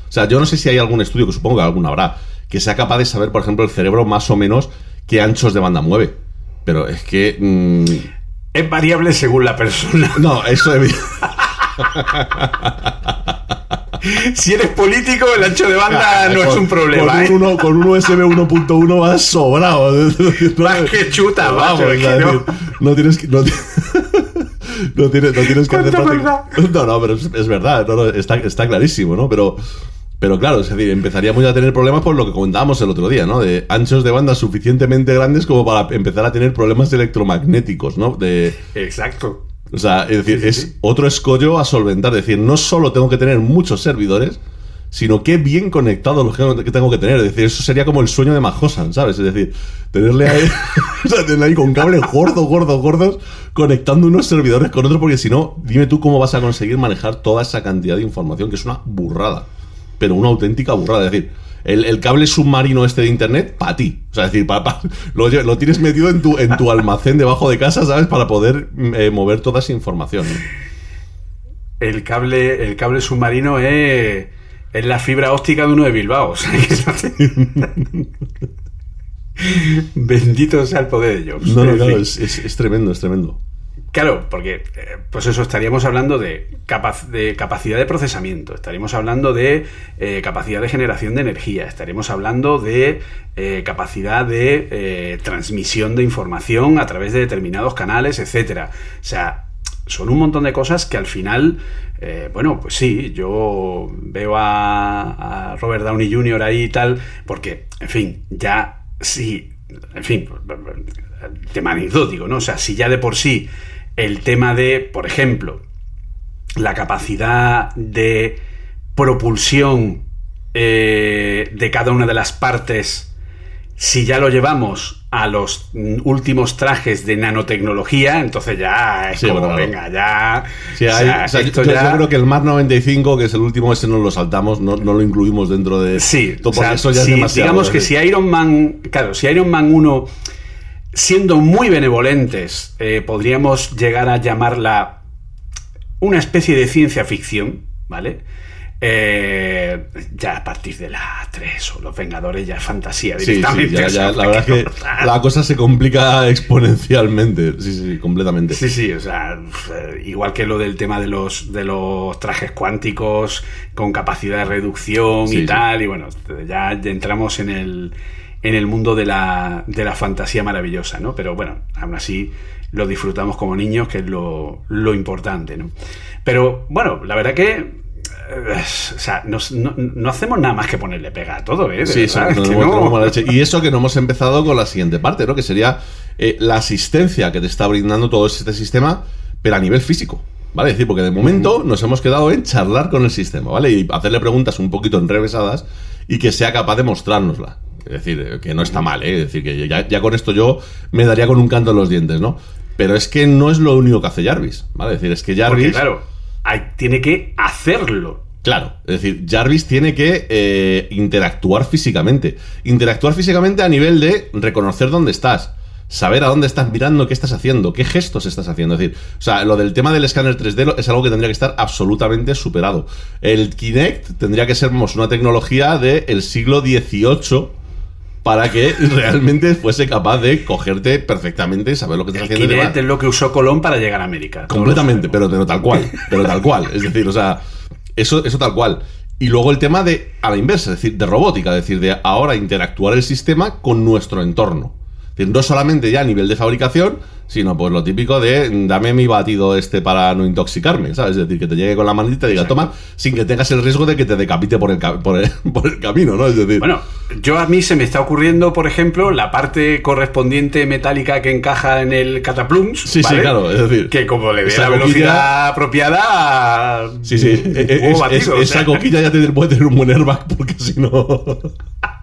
Speaker 3: O sea, yo no sé si hay algún estudio, que supongo que alguno habrá, que sea capaz de saber, por ejemplo, el cerebro más o menos qué anchos de banda mueve. Pero es que... mm,
Speaker 4: Es variable según la persona.
Speaker 3: no, eso es...
Speaker 4: Si eres político, el ancho de banda no es
Speaker 3: Con-
Speaker 4: un problema.
Speaker 3: Con
Speaker 4: ¿eh?
Speaker 3: un, uno- con un USB 1.1 vas sobrado.
Speaker 4: Más que chuta,
Speaker 3: Vamos,
Speaker 4: es
Speaker 3: es
Speaker 4: que no.
Speaker 3: no tienes que. No, no tienes, no tienes que hacer
Speaker 4: ¿Cuánta
Speaker 3: práctica- No, no, pero es, es verdad, no, no, está, está clarísimo, ¿no? Pero, pero claro, es decir, empezaríamos ya a tener problemas por lo que comentábamos el otro día, ¿no? De anchos de banda suficientemente grandes como para empezar a tener problemas electromagnéticos, ¿no? De,
Speaker 4: Exacto.
Speaker 3: O sea, es decir, es otro escollo a solventar. Es decir, no solo tengo que tener muchos servidores, sino qué bien conectados los que tengo que tener. Es decir, eso sería como el sueño de Mahosan, ¿sabes? Es decir, tenerle ahí, o sea, tenerle ahí con cables gordos, gordos, gordos, conectando unos servidores con otros, porque si no, dime tú cómo vas a conseguir manejar toda esa cantidad de información, que es una burrada, pero una auténtica burrada. Es decir, el, el cable submarino este de internet, para ti. O sea, es decir, pa- pa- lo, tienes metido en tu, en tu almacén debajo de casa, ¿sabes? Para poder mm, eh, mover toda esa información. ¿no?
Speaker 4: El cable, el cable submarino es, es la fibra óptica de uno de Bilbao. o sea, Bendito sea el poder de Jobs.
Speaker 3: No, no, claro, es- es tremendo, es tremendo.
Speaker 4: Claro, porque eh, pues eso estaríamos hablando de, capacidad de procesamiento, estaríamos hablando de eh, capacidad de generación de energía, estaríamos hablando de eh, capacidad de eh, transmisión de información a través de determinados canales, etcétera. O sea, son un montón de cosas que al final, bueno, pues sí, yo veo a, a Robert Downey Jr. ahí y tal, porque, en fin, ya sí, en fin, tema anecdótico, ¿no? O sea, si ya de por sí el tema de, por ejemplo, la capacidad de propulsión eh, de cada una de las partes, si ya lo llevamos a los mm, últimos trajes de nanotecnología, entonces ya es
Speaker 3: Sí,
Speaker 4: como,
Speaker 3: claro.
Speaker 4: venga, ya...
Speaker 3: Sí,
Speaker 4: o
Speaker 3: hay-
Speaker 4: sea,
Speaker 3: o sea, yo,
Speaker 4: esto
Speaker 3: yo
Speaker 4: ya-
Speaker 3: creo que el Mar 95, que es el último, ese no lo saltamos, no, no lo incluimos dentro de.
Speaker 4: Sí,
Speaker 3: todo,
Speaker 4: o sea,
Speaker 3: porque eso ya
Speaker 4: si-
Speaker 3: es demasiado.
Speaker 4: digamos
Speaker 3: es
Speaker 4: que si Iron Man, claro, si Iron Man 1, siendo muy benevolentes, eh, podríamos llegar a llamarla una especie de ciencia ficción, ¿vale? Eh, ya a partir de la 3 o los Vengadores ya es fantasía
Speaker 3: Sí, sí,
Speaker 4: directamente.
Speaker 3: ya, ya, la verdad es que la cosa se complica exponencialmente. Sí, sí, completamente.
Speaker 4: Sí, sí, o sea, eh, igual que lo del tema de los, de los trajes cuánticos con capacidad de reducción
Speaker 3: Sí,
Speaker 4: y tal, y bueno, ya entramos en el, en el mundo de la, de la fantasía maravillosa, ¿no? Pero bueno, aún así lo disfrutamos como niños, que es lo, lo importante, ¿no? Pero bueno, la verdad que... eh, O sea, nos- no, no hacemos nada más que ponerle pega a todo, ¿eh?
Speaker 3: Sí, eso,
Speaker 4: no.
Speaker 3: Y eso que no hemos empezado con la siguiente parte, ¿no? Que sería eh, la asistencia que te está brindando todo este sistema, pero a nivel físico. ¿Vale? Es decir, porque de momento nos hemos quedado en charlar con el sistema, ¿vale? Y hacerle preguntas un poquito enrevesadas y que sea capaz de mostrárnosla. Es decir, eh, que no está mal, ¿eh? Es decir, que ya, ya con esto yo me daría con un canto en los dientes, ¿no? Pero es que no es lo único que hace Jarvis, ¿vale? Es decir, es que Jarvis...
Speaker 4: Porque claro, hay- tiene que hacerlo.
Speaker 3: Claro, es decir, Jarvis tiene que eh, interactuar físicamente. Interactuar físicamente a nivel de reconocer dónde estás, saber a dónde estás mirando, qué estás haciendo, qué gestos estás haciendo. Es decir, o sea, lo del tema del escáner 3D lo- es algo que tendría que estar absolutamente superado. El Kinect tendría que ser una tecnología del siglo XVIII para que realmente fuese capaz de cogerte perfectamente, saber lo que estás
Speaker 4: El
Speaker 3: haciendo.
Speaker 4: Kinect es lo que usó Colón para llegar a América.
Speaker 3: Completamente, pero, pero tal cual, pero tal cual. Es decir, o sea, eso, eso tal cual. Y luego el tema de, a la inversa, es decir, de robótica, es decir, de ahora interactuar el sistema con nuestro entorno. No solamente ya a nivel de fabricación, sino pues lo típico de dame mi batido este para no intoxicarme, ¿sabes? Es decir, que te llegue con la manita y te diga, toma, sin que tengas el riesgo de que te decapite por el, por el, por el camino, ¿no? Es decir,
Speaker 4: Bueno, yo a mí se me está ocurriendo, por ejemplo, la parte correspondiente metálica que encaja en el cataplums.
Speaker 3: Sí, sí, claro, es decir,
Speaker 4: Que como le dé la
Speaker 3: coquilla-
Speaker 4: velocidad apropiada.
Speaker 3: Sí, sí.
Speaker 4: un
Speaker 3: e- e- es-
Speaker 4: batido,
Speaker 3: es-
Speaker 4: o sea.
Speaker 3: esa coquilla ya te puede tener un buen airbag porque si no.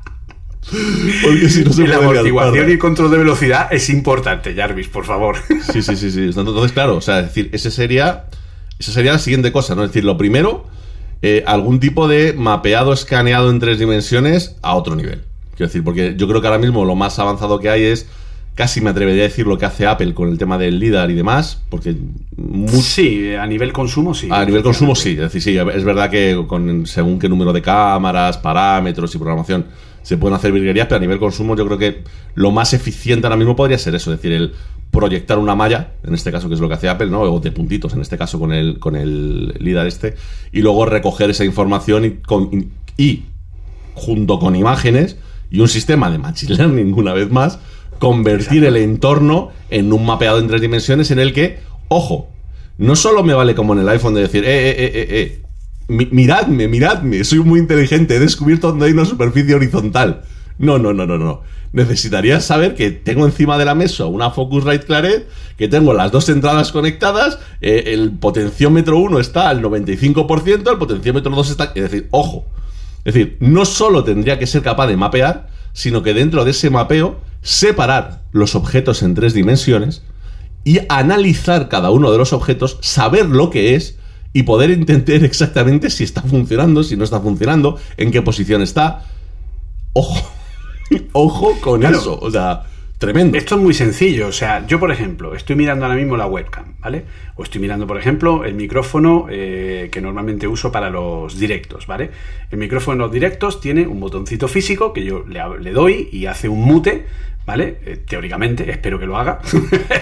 Speaker 3: porque si no se
Speaker 4: la amortiguación y el control de velocidad es importante, Jarvis, por favor.
Speaker 3: Sí, sí, sí, sí. Entonces, claro, o sea, es decir, ese sería. Esa sería la siguiente cosa, ¿no? Es decir, lo primero, eh, algún tipo de mapeado escaneado en tres dimensiones a otro nivel. Quiero decir, porque yo creo que ahora mismo lo más avanzado que hay es. Casi me atrevería a decir lo que hace Apple con el tema del LIDAR y demás, porque
Speaker 4: Sí, a nivel consumo sí.
Speaker 3: a nivel consumo sí, es decir, sí, es verdad que con según qué número de cámaras, parámetros y programación se pueden hacer virguerías, pero a nivel consumo yo creo que lo más eficiente ahora mismo podría ser eso, es decir, el proyectar una malla, en este caso que es lo que hace Apple, ¿no? O de puntitos, en este caso con el, con el LIDAR este, y luego recoger esa información y, con- y junto con imágenes y un sistema de machine learning una vez más, convertir el entorno en un mapeado en tres dimensiones en el que, ojo, no solo me vale como en el iPhone de decir, eh, eh, eh, eh, eh, mi- miradme, miradme, soy muy inteligente, he descubierto dónde hay una superficie horizontal. No, no, no, no, no. Necesitaría saber que tengo encima de la mesa una Focusrite Claret, que tengo las dos entradas conectadas, eh, el potenciómetro 1 está al 95%, el potenciómetro 2 está... Es decir, ojo, es decir, no solo tendría que ser capaz de mapear, sino que dentro de ese mapeo separar los objetos en tres dimensiones y analizar cada uno de los objetos, saber lo que es y poder entender exactamente si está funcionando, si no está funcionando, en qué posición está. Ojo, ojo con
Speaker 4: Claro.
Speaker 3: eso, o sea, tremendo.
Speaker 4: Esto es muy sencillo. O sea, yo, por ejemplo, estoy mirando ahora mismo la webcam, ¿vale? O estoy mirando, por ejemplo, el micrófono eh, que normalmente uso para los directos, ¿vale? El micrófono en los directos tiene un botoncito físico que yo le, le doy y hace un mute, ¿vale? Eh, teóricamente, espero que lo haga,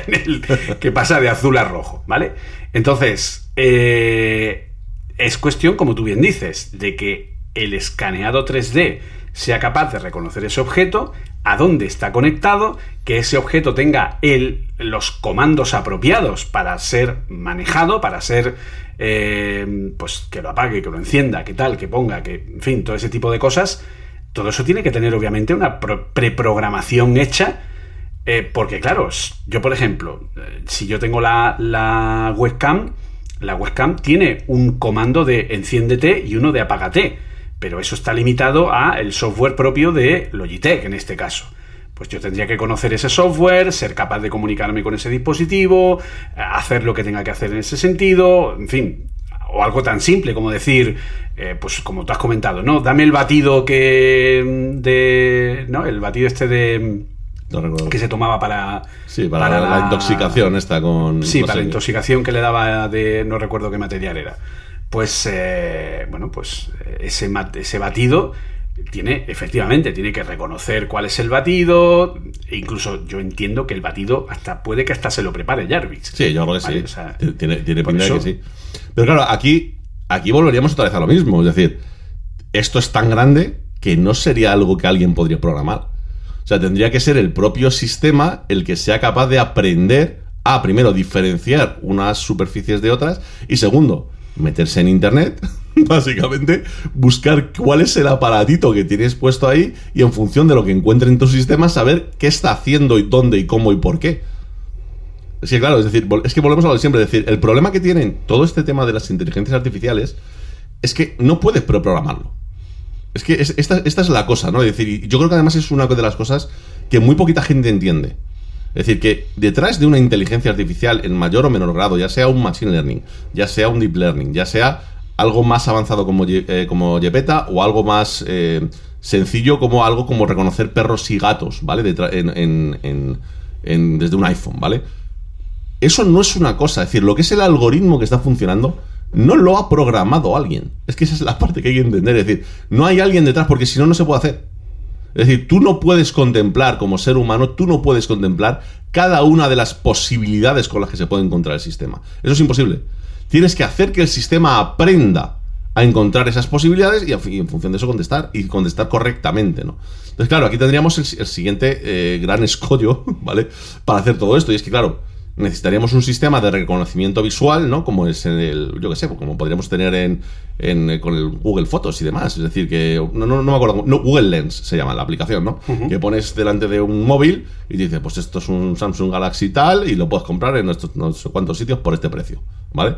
Speaker 4: que pasa de azul a rojo, ¿vale? Entonces, eh, es cuestión, como tú bien dices, de que el escaneado 3D sea capaz de reconocer ese objeto, a dónde está conectado, que ese objeto tenga el, los comandos apropiados para ser manejado, para ser, eh, pues que lo apague, que lo encienda, que tal, que ponga, que, en fin, todo ese tipo de cosas. Todo eso tiene que tener, obviamente, una pro- preprogramación hecha. eh, porque, claro, yo, por ejemplo, eh, si yo tengo la, la webcam, la webcam tiene un comando de enciéndete y uno de apágate, pero eso está limitado a el software propio de Logitech en este caso. Pues yo tendría que conocer ese software, ser capaz de comunicarme con ese dispositivo, eh, hacer lo que tenga que hacer en ese sentido, en fin, o algo tan simple como decir, eh, pues como tú has comentado, ¿no? Dame el batido que mm, de, ¿no? El batido este de
Speaker 3: No recuerdo.
Speaker 4: que se tomaba para
Speaker 3: Sí, para, la, intoxicación esta con...
Speaker 4: Sí, para la intoxicación que le daba de no recuerdo qué material era. Pues eh, bueno, pues eh, ese, ese batido tiene, efectivamente, tiene que reconocer cuál es el batido. E incluso yo entiendo que el batido hasta puede que hasta se lo prepare Jarvis.
Speaker 3: Sí, yo creo que
Speaker 4: Vale,
Speaker 3: sí.
Speaker 4: o sea,
Speaker 3: tiene tiene pinta de que
Speaker 4: eso-
Speaker 3: sí. Pero claro, aquí, aquí volveríamos otra vez a lo mismo. Es decir, esto es tan grande que no sería algo que alguien podría programar. O sea, tendría que ser el propio sistema el que sea capaz de aprender a, primero, diferenciar unas superficies de otras y, segundo, meterse en Internet, básicamente, buscar cuál es el aparatito que tienes puesto ahí y, en función de lo que encuentre en tu sistema, saber qué está haciendo y dónde y cómo y por qué. Que claro, es decir, es que volvemos a lo de siempre, es decir, el problema que tienen todo este tema de las inteligencias artificiales es que no puedes preprogramarlo. Es que es- esta, esta es la cosa, ¿no? Es decir, yo creo que además es una de las cosas que muy poquita gente entiende. Es decir, que detrás de una inteligencia artificial en mayor o menor grado, ya sea un machine learning, ya sea un deep learning, ya sea algo más avanzado como, eh, como o algo más eh, sencillo como algo como reconocer perros y gatos, ¿vale? En- en- en- desde un iPhone, ¿vale? Eso no es una cosa, es decir, lo que es el algoritmo que está funcionando no lo ha programado alguien. Es que esa es la parte que hay que entender, es decir, no hay alguien detrás porque si no, no se puede hacer. Es decir, tú no puedes contemplar, como ser humano, tú no puedes contemplar cada una de las posibilidades con las que se puede encontrar el sistema. Eso es imposible. Tienes que hacer que el sistema aprenda a encontrar esas posibilidades y en función de eso contestar y contestar correctamente, ¿no? Entonces, claro, aquí tendríamos el, siguiente eh, gran escollo, ¿vale? Para hacer todo esto. Y es que, claro, necesitaríamos un sistema de reconocimiento visual, ¿no? Como es en el, yo qué sé, como podríamos tener en, en, con el Google Fotos y demás. Es decir, que no, no, no me acuerdo, no, Google Lens se llama la aplicación, ¿no? Que pones delante de un móvil y dice, pues esto es un Samsung Galaxy tal y lo puedes comprar en estos no sé cuántos sitios por este precio, ¿vale?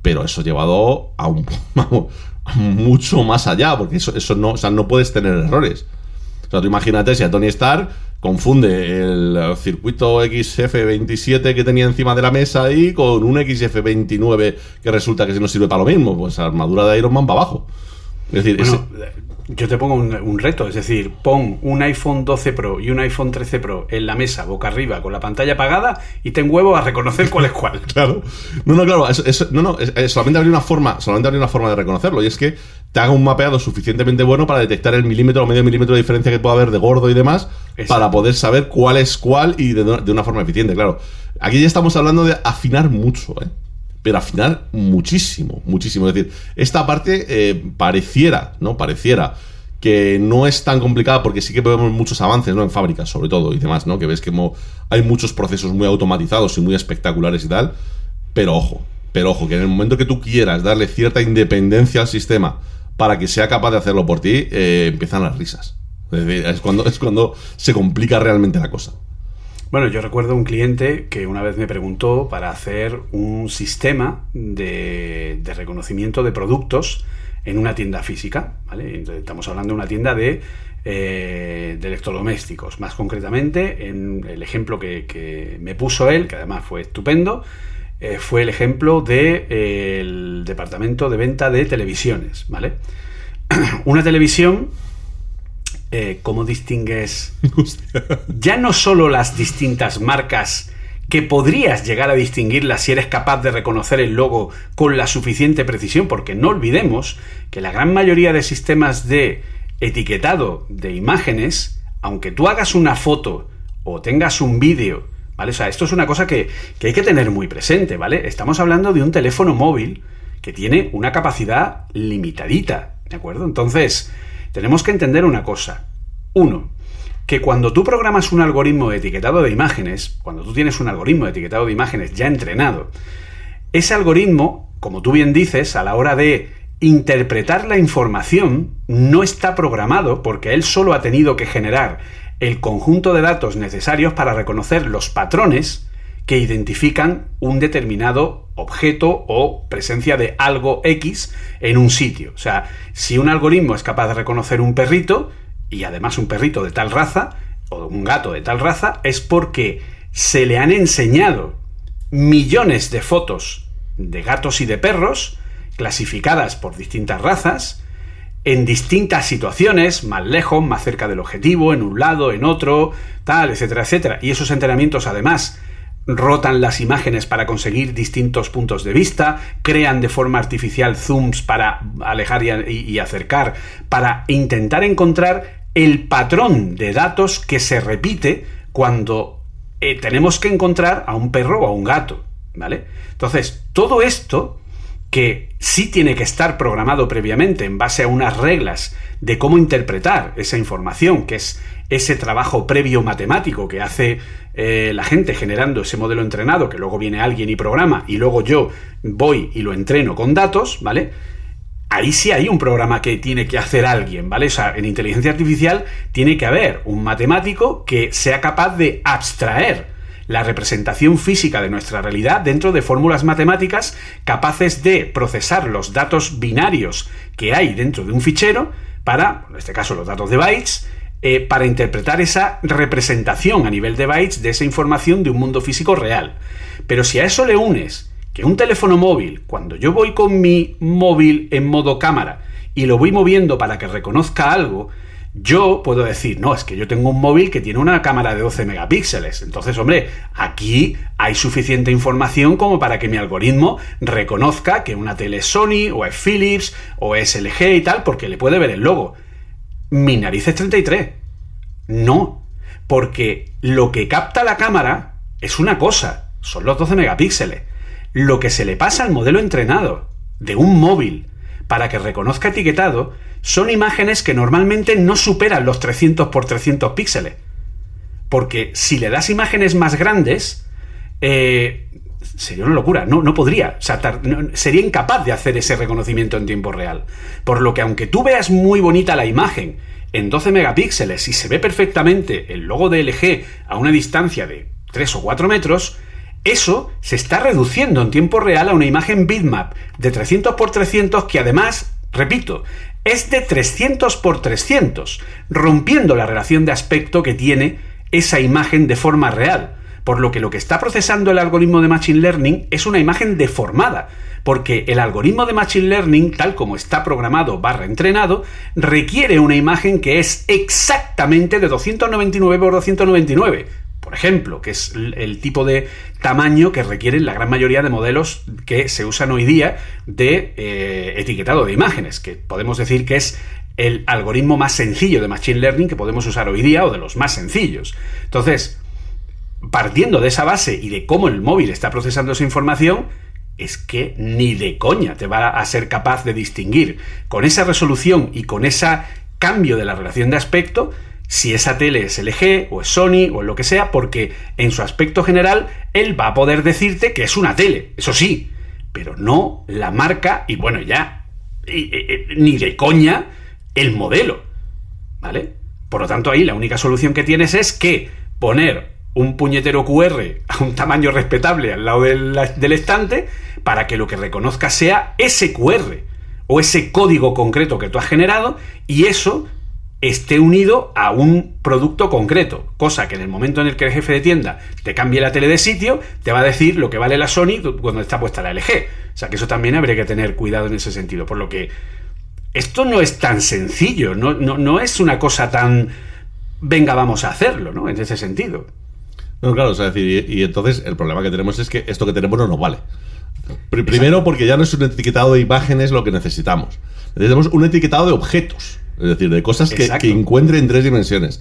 Speaker 3: Pero eso llevado a un mucho más allá, porque eso, eso no, o sea, no puedes tener errores. Sea, tú imagínate si a Tony Stark confunde el circuito XF27 que tenía encima de la mesa ahí con un XF29 que resulta que no sirve para lo mismo, pues armadura de Iron Man para abajo.
Speaker 4: Es decir, yo te pongo un, reto, es decir, pon un iPhone 12 Pro y un iPhone 13 Pro en la mesa, boca arriba, con la pantalla apagada y ten huevo a reconocer cuál es cuál.
Speaker 3: claro. No, no, claro, no, no, solamente habría una forma, solamente habría una forma de reconocerlo y es que te haga un mapeado suficientemente bueno para detectar el milímetro o medio milímetro de diferencia que pueda haber de gordo y demás para poder saber cuál es cuál y de, de una forma eficiente, claro. Aquí ya estamos hablando de afinar mucho, ¿eh? Pero afinar muchísimo, muchísimo. Es decir, esta parte eh, pareciera, ¿no? Pareciera que no es tan complicada porque sí que vemos muchos avances, ¿no? En fábricas, sobre todo, y demás, ¿no? Que ves que hay muchos procesos muy automatizados y muy espectaculares y tal, pero ojo, pero ojo, que en el momento que tú quieras darle cierta independencia al sistema para que sea capaz de hacerlo por ti, eh, empiezan las risas. Es, decir, es, cuando, es cuando se complica realmente la cosa.
Speaker 4: Bueno, yo recuerdo un cliente que una vez me preguntó para hacer un sistema de, reconocimiento de productos en una tienda física, ¿vale? estamos hablando de una tienda de, eh, de electrodomésticos. Más concretamente, en el ejemplo que, me puso él, que además fue estupendo, eh, fue el ejemplo del de, departamento de venta de televisiones, ¿vale? una televisión eh, ¿cómo distingues ya no solo las distintas marcas que podrías llegar a distinguirlas si eres capaz de reconocer el logo con la suficiente precisión? Porque no olvidemos que la gran mayoría de sistemas de etiquetado de imágenes, aunque tú hagas una foto o tengas un vídeo, ¿vale? O sea, esto es una cosa que, que hay que tener muy presente, ¿vale? Estamos hablando de un teléfono móvil que tiene una capacidad limitadita, ¿de acuerdo? Entonces, tenemos que entender una cosa. Uno, que cuando tú programas un algoritmo de etiquetado de imágenes, cuando tú tienes un algoritmo de etiquetado de imágenes ya entrenado, ese algoritmo, como tú bien dices, a la hora de interpretar la información, no está programado porque él solo ha tenido que generar el conjunto de datos necesarios para reconocer los patrones que identifican un determinado objeto o presencia de algo X en un sitio. O sea, si un algoritmo es capaz de reconocer un perrito, y además un perrito de tal raza, o un gato de tal raza, es porque se le han enseñado millones de fotos de gatos y de perros, clasificadas por distintas razas, en distintas situaciones, más lejos, más cerca del objetivo, en un lado, en otro, tal, etcétera, etcétera. Y esos entrenamientos, además, rotan las imágenes para conseguir distintos puntos de vista, crean de forma artificial zooms para alejar y, acercar, para intentar encontrar el patrón de datos que se repite cuando eh, tenemos que encontrar a un perro o a un gato, ¿vale? Entonces, todo esto que sí tiene que estar programado previamente en base a unas reglas de cómo interpretar esa información, que es ese trabajo previo matemático que hace eh, la gente generando ese modelo entrenado, que luego viene alguien y programa, y luego yo voy y lo entreno con datos, ¿vale? Ahí sí hay un programa que tiene que hacer alguien, ¿vale? O sea, en inteligencia artificial tiene que haber un matemático que sea capaz de abstraer la representación física de nuestra realidad dentro de fórmulas matemáticas capaces de procesar los datos binarios que hay dentro de un fichero para, en este caso los datos de bytes, eh, para interpretar esa representación a nivel de bytes de esa información de un mundo físico real. Pero si a eso le unes que un teléfono móvil, cuando yo voy con mi móvil en modo cámara y lo voy moviendo para que reconozca algo, yo puedo decir, no, es que yo tengo un móvil que tiene una cámara de 12 megapíxeles. Entonces, hombre, aquí hay suficiente información como para que mi algoritmo reconozca que una tele es Sony o es Philips o es LG y tal, porque le puede ver el logo mi nariz es 33. No, porque lo que capta la cámara es una cosa, son los 12 megapíxeles. Lo que se le pasa al modelo entrenado de un móvil para que reconozca etiquetado son imágenes que normalmente no superan los 300 por 300 píxeles. Porque si le das imágenes más grandes, eh, sería una locura, no, no podría, sería incapaz de hacer ese reconocimiento en tiempo real. Por lo que aunque tú veas muy bonita la imagen en 12 megapíxeles y se ve perfectamente el logo de LG a una distancia de 3 o 4 metros, eso se está reduciendo en tiempo real a una imagen bitmap de 300 x 300 que además, repito, es de 300 x 300, rompiendo la relación de aspecto que tiene esa imagen de forma real por lo que lo que está procesando el algoritmo de Machine Learning es una imagen deformada, porque el algoritmo de Machine Learning, tal como está programado barra entrenado, requiere una imagen que es exactamente de 299 por 299, por ejemplo, que es el tipo de tamaño que requieren la gran mayoría de modelos que se usan hoy día de eh, etiquetado de imágenes, que podemos decir que es el algoritmo más sencillo de Machine Learning que podemos usar hoy día o de los más sencillos. Entonces, partiendo de esa base y de cómo el móvil está procesando esa información, es que ni de coña te va a ser capaz de distinguir con esa resolución y con ese cambio de la relación de aspecto si esa tele es LG o es Sony o lo que sea, porque en su aspecto general él va a poder decirte que es una tele, eso sí, pero no la marca y bueno, ya, ni de coña el modelo, ¿vale? Por lo tanto, ahí la única solución que tienes es que poner un puñetero QR a un tamaño respetable al lado del, estante para que lo que reconozca sea ese QR o ese código concreto que tú has generado y eso esté unido a un producto concreto, cosa que en el momento en el que el jefe de tienda te cambie la tele de sitio, te va a decir lo que vale la Sony cuando está puesta la LG. O sea que eso también habría que tener cuidado en ese sentido, por lo que esto no es tan sencillo, no, no, no es una cosa tan venga, vamos a hacerlo, ¿no? En ese sentido.
Speaker 3: No, claro, o sea, decir, y, entonces el problema que tenemos es que esto que tenemos no nos vale. Primero, porque ya no es un etiquetado de imágenes lo que necesitamos. Necesitamos un etiquetado de objetos, es decir, de cosas que, que encuentre en tres dimensiones.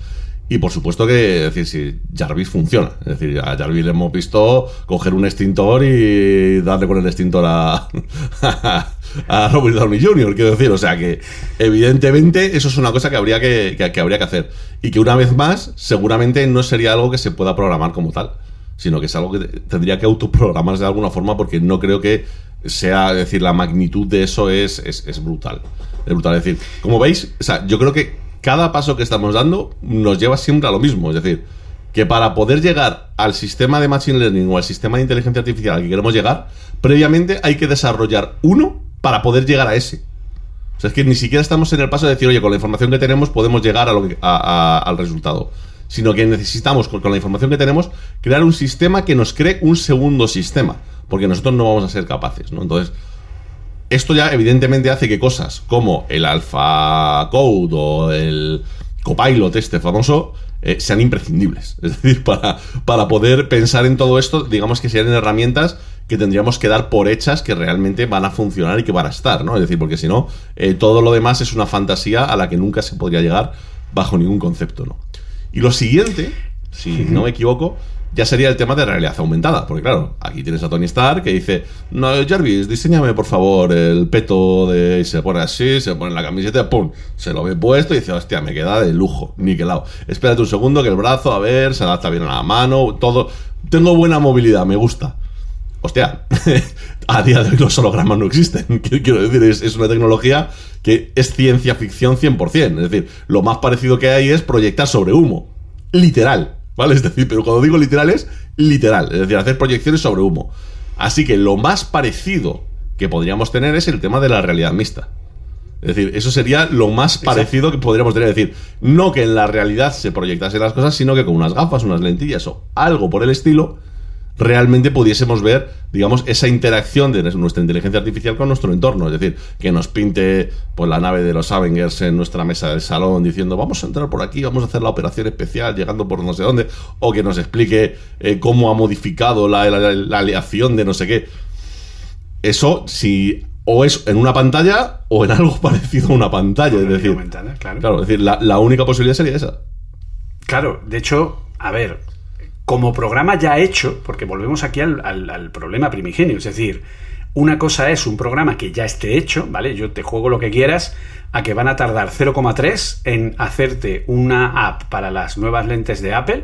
Speaker 3: Y por supuesto que, decir, si Jarvis funciona. Es decir, a Jarvis le hemos visto coger un extintor y darle con el extintor a, a Robert Downey Jr., quiero decir. O sea que, evidentemente, eso es una cosa que habría que, que, habría que hacer. Y que una vez más, seguramente no sería algo que se pueda programar como tal, sino que es algo que tendría que autoprogramarse de alguna forma porque no creo que sea, es decir, la magnitud de eso es, es, es brutal. Es brutal. Es decir, como veis, o sea, yo creo que cada paso que estamos dando nos lleva siempre a lo mismo. Es decir, que para poder llegar al sistema de Machine Learning o al sistema de inteligencia artificial al que queremos llegar, previamente hay que desarrollar uno para poder llegar a ese. O sea, es que ni siquiera estamos en el paso de decir, oye, con la información que tenemos podemos llegar a lo al resultado. Sino que necesitamos, con, con la información que tenemos, crear un sistema que nos cree un segundo sistema. Porque nosotros no vamos a ser capaces, ¿no? Entonces, esto ya evidentemente hace que cosas como el Alpha Code o el Copilot este famoso eh, sean imprescindibles. Es decir, para, para poder pensar en todo esto, digamos que sean herramientas que tendríamos que dar por hechas que realmente van a funcionar y que van a estar, ¿no? Es decir, porque si no, eh, todo lo demás es una fantasía a la que nunca se podría llegar bajo ningún concepto, ¿no? Y lo siguiente, si no me equivoco, ya sería el tema de realidad aumentada. Porque claro, aquí tienes a Tony Stark que dice, no, Jarvis, diseñame por favor el peto de... Y se pone así, se pone la camiseta, ¡pum! Se lo ve puesto y dice, hostia, me queda de lujo, niquelado. Espérate un segundo que el brazo, a ver, se adapta bien a la mano, todo... Tengo buena movilidad, me gusta. Hostia, a día de hoy los hologramas no existen. Quiero decir, es, es una tecnología que es ciencia ficción 100%. Es decir, lo más parecido que hay es proyectar sobre humo. Literal. ¿Vale? Es decir, pero cuando digo literal es literal, es decir, hacer proyecciones sobre humo. Así que lo más parecido que podríamos tener es el tema de la realidad mixta. Es decir, eso sería lo más parecido que podríamos tener. Es decir, no que en la realidad se proyectasen las cosas, sino que con unas gafas, unas lentillas o algo por el estilo, realmente pudiésemos ver, digamos, esa interacción de nuestra inteligencia artificial con nuestro entorno. Es decir, que nos pinte pues, la nave de los Avengers en nuestra mesa del salón diciendo vamos a entrar por aquí, vamos a hacer la operación especial llegando por no sé dónde, o que nos explique eh, cómo ha modificado la, aleación de no sé qué. Eso, si o es en una pantalla o en algo parecido a una pantalla. Es decir,
Speaker 4: claro.
Speaker 3: claro. es decir, la, la única posibilidad sería esa.
Speaker 4: Claro, de hecho, a ver, como programa ya hecho, porque volvemos aquí al, problema primigenio, es decir, una cosa es un programa que ya esté hecho, ¿vale? Yo te juego lo que quieras, a que van a tardar 0,3 en hacerte una app para las nuevas lentes de Apple,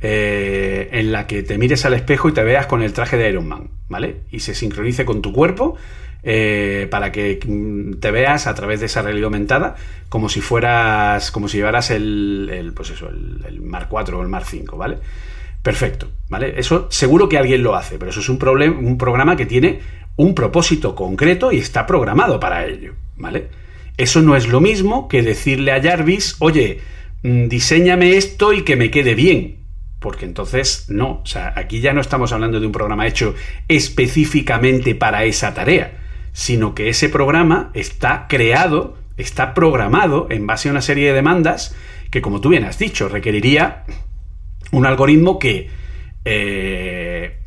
Speaker 4: eh, en la que te mires al espejo y te veas con el traje de Iron Man, ¿vale? Y se sincronice con tu cuerpo eh, para que mm, te veas a través de esa realidad aumentada como si fueras, como si llevaras el, pues eso, el, el Mark 4 o el Mark 5, ¿vale? Perfecto, ¿vale? Eso seguro que alguien lo hace, pero eso es un, un programa que tiene un propósito concreto y está programado para ello, ¿vale? Eso no es lo mismo que decirle a Jarvis, oye, mm, diséñame esto y que me quede bien. Porque entonces no, o sea, aquí ya no estamos hablando de un programa hecho específicamente para esa tarea, sino que ese programa está creado, está programado en base a una serie de demandas que, como tú bien has dicho, requeriría un algoritmo que eh,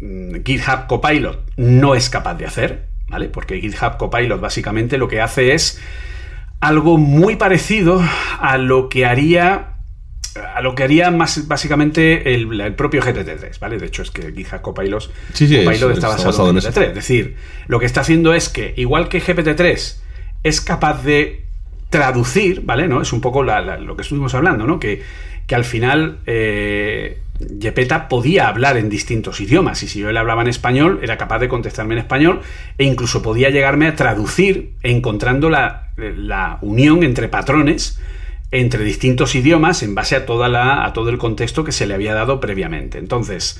Speaker 4: GitHub Copilot no es capaz de hacer, ¿vale? Porque GitHub Copilot básicamente lo que hace es algo muy parecido a lo que haría a lo que haría más básicamente el, el propio GTT3, ¿vale? De hecho es que GitHub Copilot,
Speaker 3: Sí, sí,
Speaker 4: Copilot
Speaker 3: es-
Speaker 4: está,
Speaker 3: está
Speaker 4: basado, en
Speaker 3: en eso.
Speaker 4: GPT-3. Es decir, lo que está haciendo es que, igual que GPT-3 es capaz de traducir, ¿vale? ¿No? Es un poco la- la- lo que estuvimos hablando, ¿no? Que, que al final eh, Gepeta podía hablar en distintos idiomas y si yo le hablaba en español era capaz de contestarme en español e incluso podía llegarme a traducir encontrando la, la unión entre patrones entre distintos idiomas en base a, toda la, a todo el contexto que se le había dado previamente. Entonces,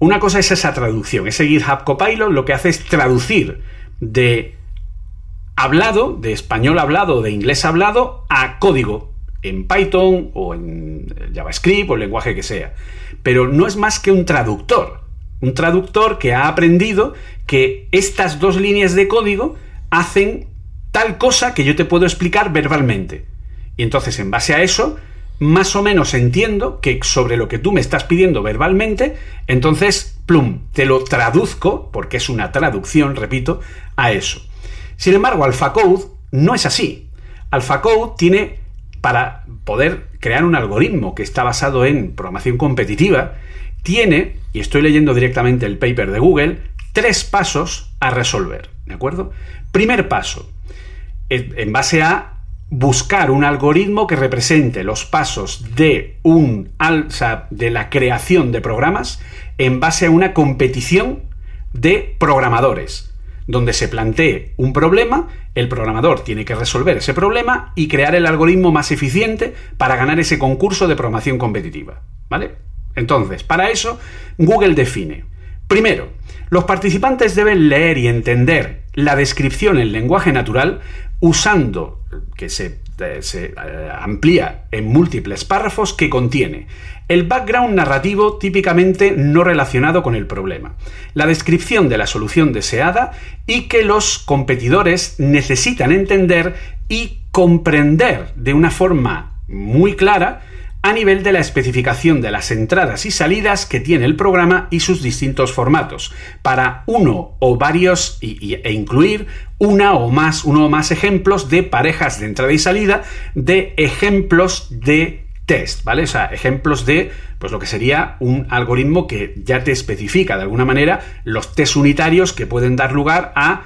Speaker 4: una cosa es esa traducción. Ese GitHub Copilot lo que hace es traducir de hablado, de español hablado, de inglés hablado, a código en Python o en JavaScript o el lenguaje que sea. Pero no es más que un traductor. Un traductor que ha aprendido que estas dos líneas de código hacen tal cosa que yo te puedo explicar verbalmente. Y entonces, en base a eso, más o menos entiendo que sobre lo que tú me estás pidiendo verbalmente, entonces, plum, te lo traduzco, porque es una traducción, repito, a eso. Sin embargo, AlphaCode no es así. AlphaCode tiene, para poder crear un algoritmo que está basado en programación competitiva, tiene, y estoy leyendo directamente el paper de Google, tres pasos a resolver. ¿De acuerdo? Primer paso, en base a buscar un algoritmo que represente los pasos de un alza de la creación de programas en base a una competición de programadores donde se plantee un problema, el programador tiene que resolver ese problema y crear el algoritmo más eficiente para ganar ese concurso de programación competitiva, ¿vale? Entonces, para eso Google define Primero, los participantes deben leer y entender la descripción en lenguaje natural usando, que se, se, eh, amplía en múltiples párrafos, que contiene el background narrativo típicamente no relacionado con el problema, la descripción de la solución deseada y que los competidores necesitan entender y comprender de una forma muy clara a nivel de la especificación de las entradas y salidas que tiene el programa y sus distintos formatos, para uno o varios e incluir una o más, uno o más ejemplos de parejas de entrada y salida, de ejemplos de test, ¿vale? O sea, ejemplos de pues lo que sería un algoritmo que ya te especifica de alguna manera los test unitarios que pueden dar lugar a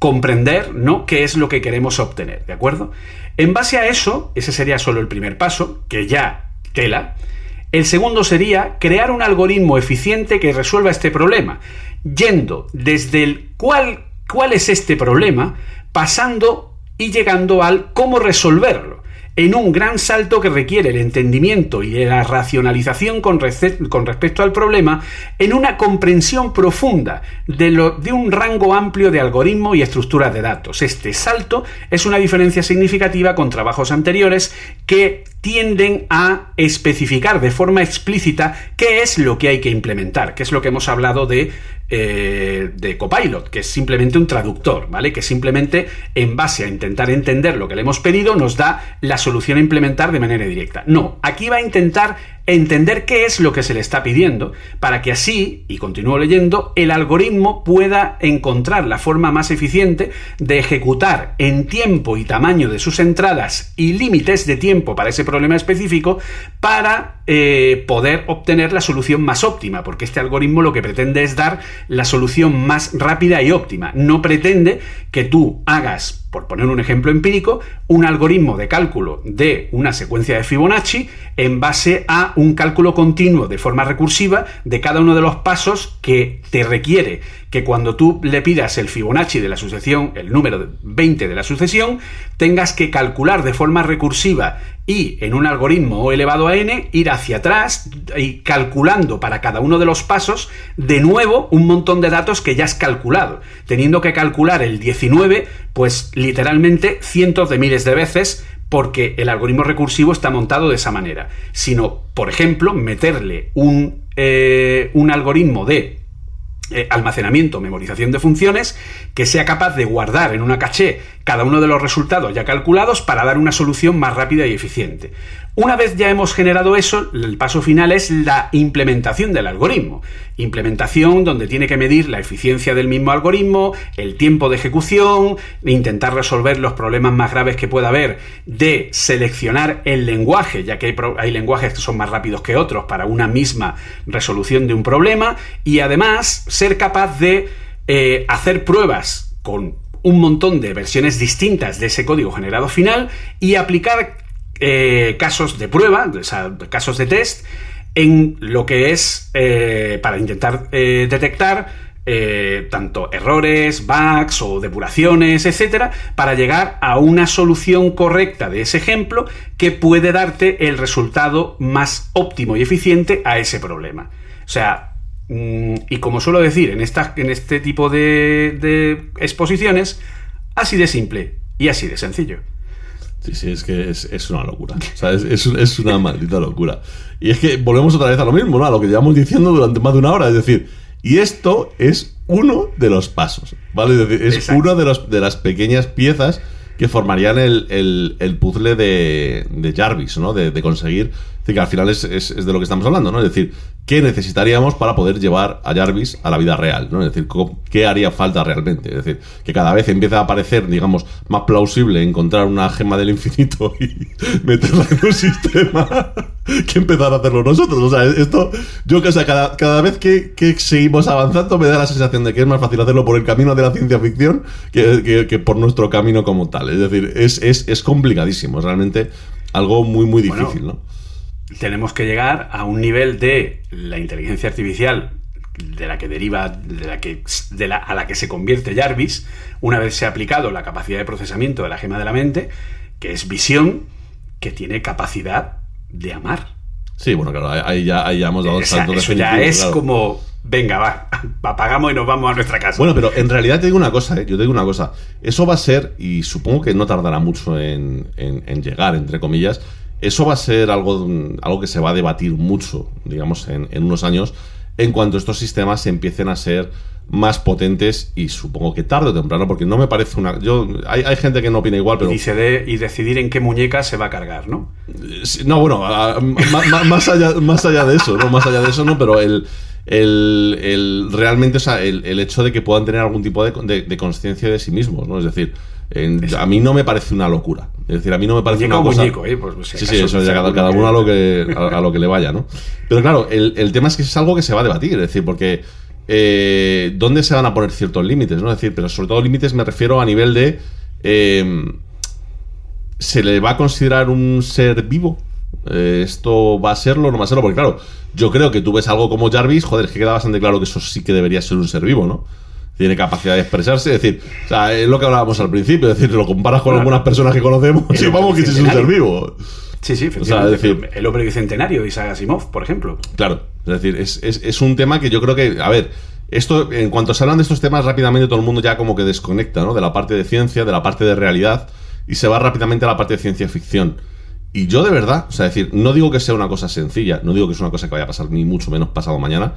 Speaker 4: comprender, ¿no? qué es lo que queremos obtener, ¿de acuerdo? En base a eso, ese sería solo el primer paso, que ya tela. El segundo sería crear un algoritmo eficiente que resuelva este problema, yendo desde el cuál, cuál es este problema, pasando y llegando al cómo resolverlo, en un gran salto que requiere el entendimiento y la racionalización con, respecto al problema, en una comprensión profunda de, de un rango amplio de algoritmo y estructuras de datos. Este salto es una diferencia significativa con trabajos anteriores que tienden a especificar de forma explícita qué es lo que hay que implementar, que es lo que hemos hablado de, eh, de Copilot, que es simplemente un traductor, ¿vale? Que simplemente en base a intentar entender lo que le hemos pedido nos da la solución a implementar de manera directa. No, aquí va a intentar entender qué es lo que se le está pidiendo para que así, y continúo leyendo, el algoritmo pueda encontrar la forma más eficiente de ejecutar en tiempo y tamaño de sus entradas y límites de tiempo para ese problema específico para eh, poder obtener la solución más óptima, porque este algoritmo lo que pretende es dar la solución más rápida y óptima. No pretende que tú hagas, por poner un ejemplo empírico, un algoritmo de cálculo de una secuencia de Fibonacci en base a un cálculo continuo de forma recursiva de cada uno de los pasos que te requiere que cuando tú le pidas el Fibonacci de la sucesión, el número 20 de la sucesión, tengas que calcular de forma recursiva y en un algoritmo elevado a n ir hacia atrás y calculando para cada uno de los pasos de nuevo un montón de datos que ya has calculado, teniendo que calcular el 19 pues literalmente cientos de miles de veces porque el algoritmo recursivo está montado de esa manera, sino, por ejemplo, meterle un, eh, un algoritmo de eh, almacenamiento, memorización de funciones, que sea capaz de guardar en una caché cada uno de los resultados ya calculados para dar una solución más rápida y eficiente. Una vez ya hemos generado eso, el paso final es la implementación del algoritmo. Implementación donde tiene que medir la eficiencia del mismo algoritmo, el tiempo de ejecución, intentar resolver los problemas más graves que pueda haber de seleccionar el lenguaje, ya que hay, lenguajes que son más rápidos que otros para una misma resolución de un problema, y además ser capaz de eh, hacer pruebas con un montón de versiones distintas de ese código generado final y aplicar eh, casos de prueba, casos de test, en lo que es eh, para intentar eh, detectar tanto errores, bugs o depuraciones, etcétera, para llegar a una solución correcta de ese ejemplo que puede darte el resultado más óptimo y eficiente a ese problema. O sea, y como suelo decir en, en este tipo de exposiciones, así de simple y así de sencillo.
Speaker 3: Sí, sí, es que es, una locura. O sea, es, una maldita locura. Y es que volvemos otra vez a lo mismo, ¿no? A lo que llevamos diciendo durante más de una hora. Es decir, y esto es uno de los pasos, ¿vale? Es decir, es una de, los, de las pequeñas piezas que formarían el, puzzle de, Jarvis, ¿no? De, conseguir, que al final es, es, de lo que estamos hablando, ¿no? Es decir, ¿qué necesitaríamos para poder llevar a Jarvis a la vida real? ¿no? Es decir, ¿qué haría falta realmente? Es decir, que cada vez empieza a aparecer, digamos, más plausible encontrar una gema del infinito y meterla en un sistema que empezar a hacerlo nosotros. O sea, esto, yo que o sea, cada, cada vez que, seguimos avanzando me da la sensación de que es más fácil hacerlo por el camino de la ciencia ficción que, por nuestro camino como tal. Es decir, es, es, complicadísimo, es realmente algo muy, muy difícil, ¿no?
Speaker 4: Tenemos que llegar a un nivel de la inteligencia artificial de la que deriva, de la que, de la, a la que se convierte Jarvis, una vez se ha aplicado la capacidad de procesamiento de la gema de la mente, que es visión, que tiene capacidad de amar.
Speaker 3: Sí, bueno, claro, ahí ya, ahí ya hemos dado el
Speaker 4: salto Eso ya es como, venga, va, apagamos y nos vamos a nuestra casa.
Speaker 3: Bueno, pero en realidad te digo una cosa, ¿eh? yo te digo una cosa, eso va a ser, y supongo que no tardará mucho en, en llegar, entre comillas, eso va a ser algo, algo que se va a debatir mucho, digamos, en, unos años, en cuanto estos sistemas empiecen a ser más potentes y supongo que tarde o temprano, porque no me parece una... Yo, hay, gente que no opina igual, pero...
Speaker 4: Y, y decidir en qué muñeca se va a cargar, ¿no?
Speaker 3: No, bueno, más, allá, más allá de eso, ¿no? Más allá de eso, ¿no? Pero el, el, realmente, o sea, el, hecho de que puedan tener algún tipo de, de conciencia de sí mismos, ¿no? Es decir, a mí no me parece una locura. Es decir, a mí no me parece una cosa...
Speaker 4: ¿eh? Pues, pues,
Speaker 3: sí, sí, eso ya cada, uno a lo, que, a, lo que le vaya, ¿no? Pero claro, el, tema es que es algo que se va a debatir, es decir, porque eh, ¿dónde se van a poner ciertos límites? ¿no? Es decir, pero sobre todo límites me refiero a nivel de... Eh, ¿Se le va a considerar un ser vivo? ¿Esto va a serlo o no va a serlo? Porque claro, yo creo que tú ves algo como Jarvis, joder, es que queda bastante claro que eso sí que debería ser un ser vivo, ¿no? Tiene capacidad de expresarse. Es decir, o sea, es lo que hablábamos al principio. Es decir, lo comparas con algunas personas que conocemos y vamos que es un ser vivo.
Speaker 4: Sí, sí, efectivamente. es decir, el hombre bicentenario de Isaac Asimov, por ejemplo.
Speaker 3: Claro, es decir, es, es, un tema que yo creo que, a ver, esto, en cuanto se hablan de estos temas, rápidamente todo el mundo ya como que desconecta, ¿no? De la parte de ciencia, de la parte de realidad, y se va rápidamente a la parte de ciencia ficción. Y yo de verdad, o sea, decir, no digo que sea una cosa sencilla, no digo que es una cosa que vaya a pasar ni mucho menos pasado mañana,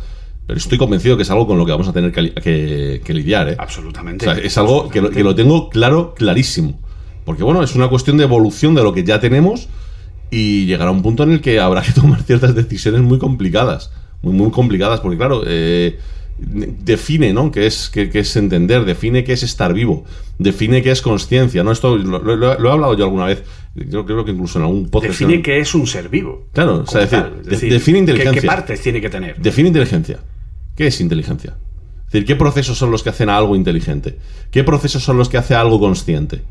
Speaker 3: pero estoy convencido que es algo con lo que vamos a tener que, lidiar. ¿eh?
Speaker 4: Absolutamente.
Speaker 3: es algo que lo, tengo claro, clarísimo. Porque bueno, es una cuestión de evolución de lo que ya tenemos y llegará un punto en el que habrá que tomar ciertas decisiones muy complicadas. Muy, muy complicadas, porque claro, eh, define, ¿no? ¿Qué es, qué, qué es entender, define qué es estar vivo, define qué es conciencia, ¿no? Esto lo, lo- lo he hablado yo alguna vez, yo creo que incluso en algún podcast.
Speaker 4: Define
Speaker 3: ¿no?
Speaker 4: que es un ser vivo.
Speaker 3: Claro, o sea, decir,
Speaker 4: tal.
Speaker 3: define
Speaker 4: ¿qué-
Speaker 3: inteligencia.
Speaker 4: ¿Qué, partes tiene que tener?
Speaker 3: Define inteligencia. ¿Qué es inteligencia? Es decir, ¿qué procesos son los que hacen a algo inteligente? ¿Qué procesos son los que hace a algo consciente?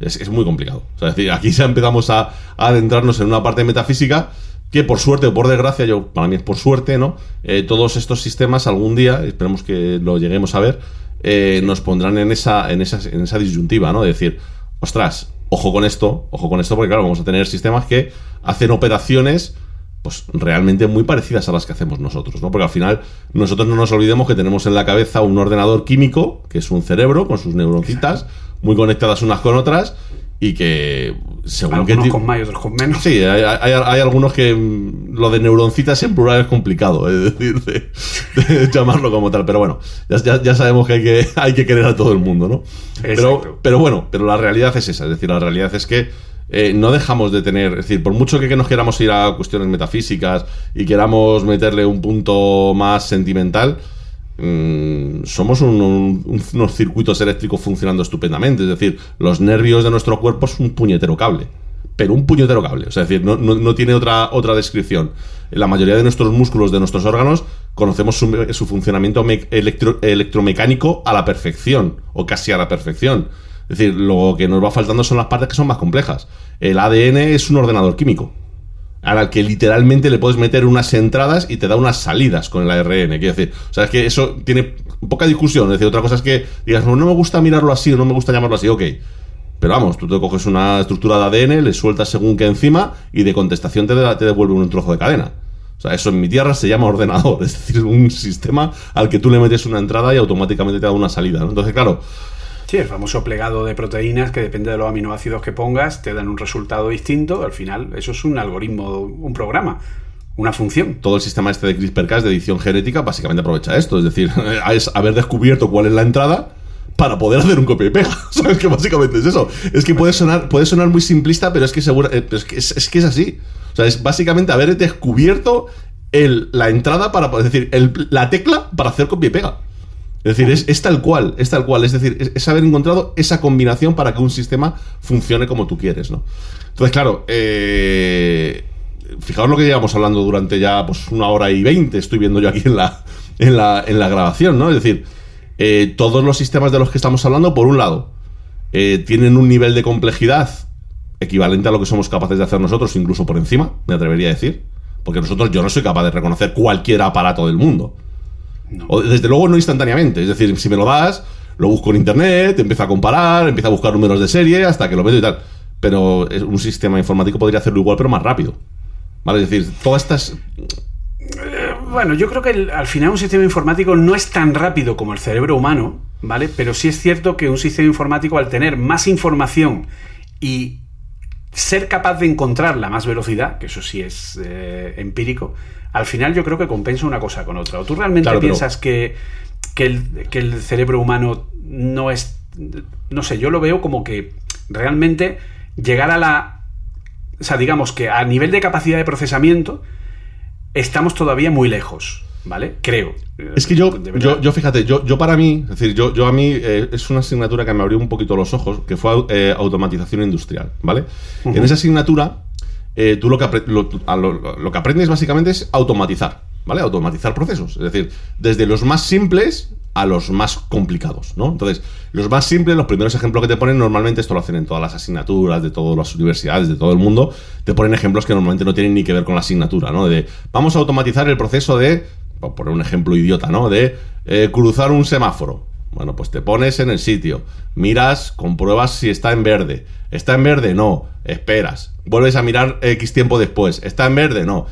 Speaker 3: Es, muy complicado. Es decir, aquí ya empezamos a, a adentrarnos en una parte metafísica que por suerte o por desgracia, yo para mí es por suerte, ¿no? Eh, todos estos sistemas algún día, esperemos que lo lleguemos a ver, eh, nos pondrán en esa, en, esa, en esa disyuntiva, ¿no? De decir, ostras, ojo con esto, ojo con esto, porque claro, vamos a tener sistemas que hacen operaciones pues realmente muy parecidas a las que hacemos nosotros, ¿no? Porque al final nosotros no nos olvidemos que tenemos en la cabeza un ordenador químico, que es un cerebro con sus neuroncitas, muy conectadas unas con otras, y que según
Speaker 4: Algunos
Speaker 3: ti-
Speaker 4: con más y otros con menos.
Speaker 3: Sí, hay, hay- hay algunos que mm, lo de neuroncitas en plural es complicado, es decir, de, de llamarlo como tal, pero bueno, ya, ya- ya sabemos que hay, que hay que querer a todo el mundo, ¿no?
Speaker 4: Exacto.
Speaker 3: Pero, pero bueno, pero la realidad es esa, es decir, la realidad es que eh, no dejamos de tener, es decir, por mucho que, nos queramos ir a cuestiones metafísicas y queramos meterle un punto más sentimental, mm, somos un- un- unos circuitos eléctricos funcionando estupendamente. Es decir, los nervios de nuestro cuerpo es un puñetero cable. Pero un puñetero cable. Es decir, no, no- tiene otra, otra descripción. La mayoría de nuestros músculos, de nuestros órganos, conocemos su, su funcionamiento electro- electromecánico a la perfección, o casi a la perfección. Es decir, lo que nos va faltando son las partes que son más complejas. El ADN es un ordenador químico al que literalmente le puedes meter unas entradas y te da unas salidas con el ARN. Quiero decir, o sea, es que eso tiene poca discusión. Es decir, otra cosa es que digas, no, no me gusta mirarlo así o no me gusta llamarlo así, ok. Pero vamos, tú te coges una estructura de ADN, le sueltas según que encima y de contestación te, te devuelve un trozo de cadena. O sea, eso en mi tierra se llama ordenador, es decir, un sistema al que tú le metes una entrada y automáticamente te da una salida. ¿no? Entonces, claro,
Speaker 4: Sí, el famoso plegado de proteínas que depende de los aminoácidos que pongas, te dan un resultado distinto. Al final, eso es un algoritmo, un programa, una función.
Speaker 3: todo el sistema este de CRISPR-Cas de edición genética básicamente aprovecha esto. Es decir, es haber descubierto cuál es la entrada para poder hacer un copia y pega. ¿Sabes? Que básicamente es eso. Es que puede sonar, puede sonar muy simplista, pero es que seguro, eh, es, que es, es que es así. O sea, es básicamente haber descubierto el, la entrada para, es decir, el- la tecla para hacer copia y pega. Es decir, es, tal cual, es tal cual. Es decir, es, es haber encontrado esa combinación para que un sistema funcione como tú quieres, ¿no? Entonces, claro, eh, fijaos lo que llevamos hablando durante ya pues, una hora y veinte, estoy viendo yo aquí en la, en la, en la grabación, ¿no? Es decir, eh, todos los sistemas de los que estamos hablando, por un lado, eh, tienen un nivel de complejidad equivalente a lo que somos capaces de hacer nosotros, incluso por encima, me atrevería a decir. Porque nosotros, yo no soy capaz de reconocer cualquier aparato del mundo. O, desde luego no instantáneamente. Es decir, si me lo das, lo busco en internet, empiezo a comparar, empiezo a buscar números de serie hasta que lo meto y tal. Pero un sistema informático podría hacerlo igual, pero más rápido. ¿Vale? Es decir, todas estas.
Speaker 4: Bueno, yo creo que el- al final un sistema informático no es tan rápido como el cerebro humano, ¿vale? Pero sí es cierto que un sistema informático, al tener más información y ser capaz de encontrarla a más velocidad, que eso sí es eh, empírico, al final yo creo que compensa una cosa con otra. ¿O tú realmente
Speaker 3: Claro, pero-
Speaker 4: piensas que, que, el, que el cerebro humano no es... No sé, yo lo veo como que realmente llegar a la... O sea, digamos que a nivel de capacidad de procesamiento estamos todavía muy lejos, ¿vale? Creo.
Speaker 3: Es que yo, yo, yo fíjate, yo, yo para mí, es decir, yo, yo a mí eh, es una asignatura que me abrió un poquito los ojos, que fue eh, automatización industrial, ¿vale? En esa asignatura, eh, tú lo que, lo- lo que aprendes básicamente es automatizar, ¿vale? Automatizar procesos, es decir, desde los más simples a los más complicados, ¿no? Entonces, los más simples, los primeros ejemplos que te ponen, normalmente esto lo hacen en todas las asignaturas, de todas las universidades, de todo el mundo, te ponen ejemplos que normalmente no tienen ni que ver con la asignatura, ¿no? De, vamos a automatizar el proceso de, por poner un ejemplo idiota, ¿no? De eh, cruzar un semáforo. Bueno, pues te pones en el sitio, miras, compruebas si está en verde. ¿Está en verde? No. Esperas. Vuelves a mirar X tiempo después. ¿Está en verde? No.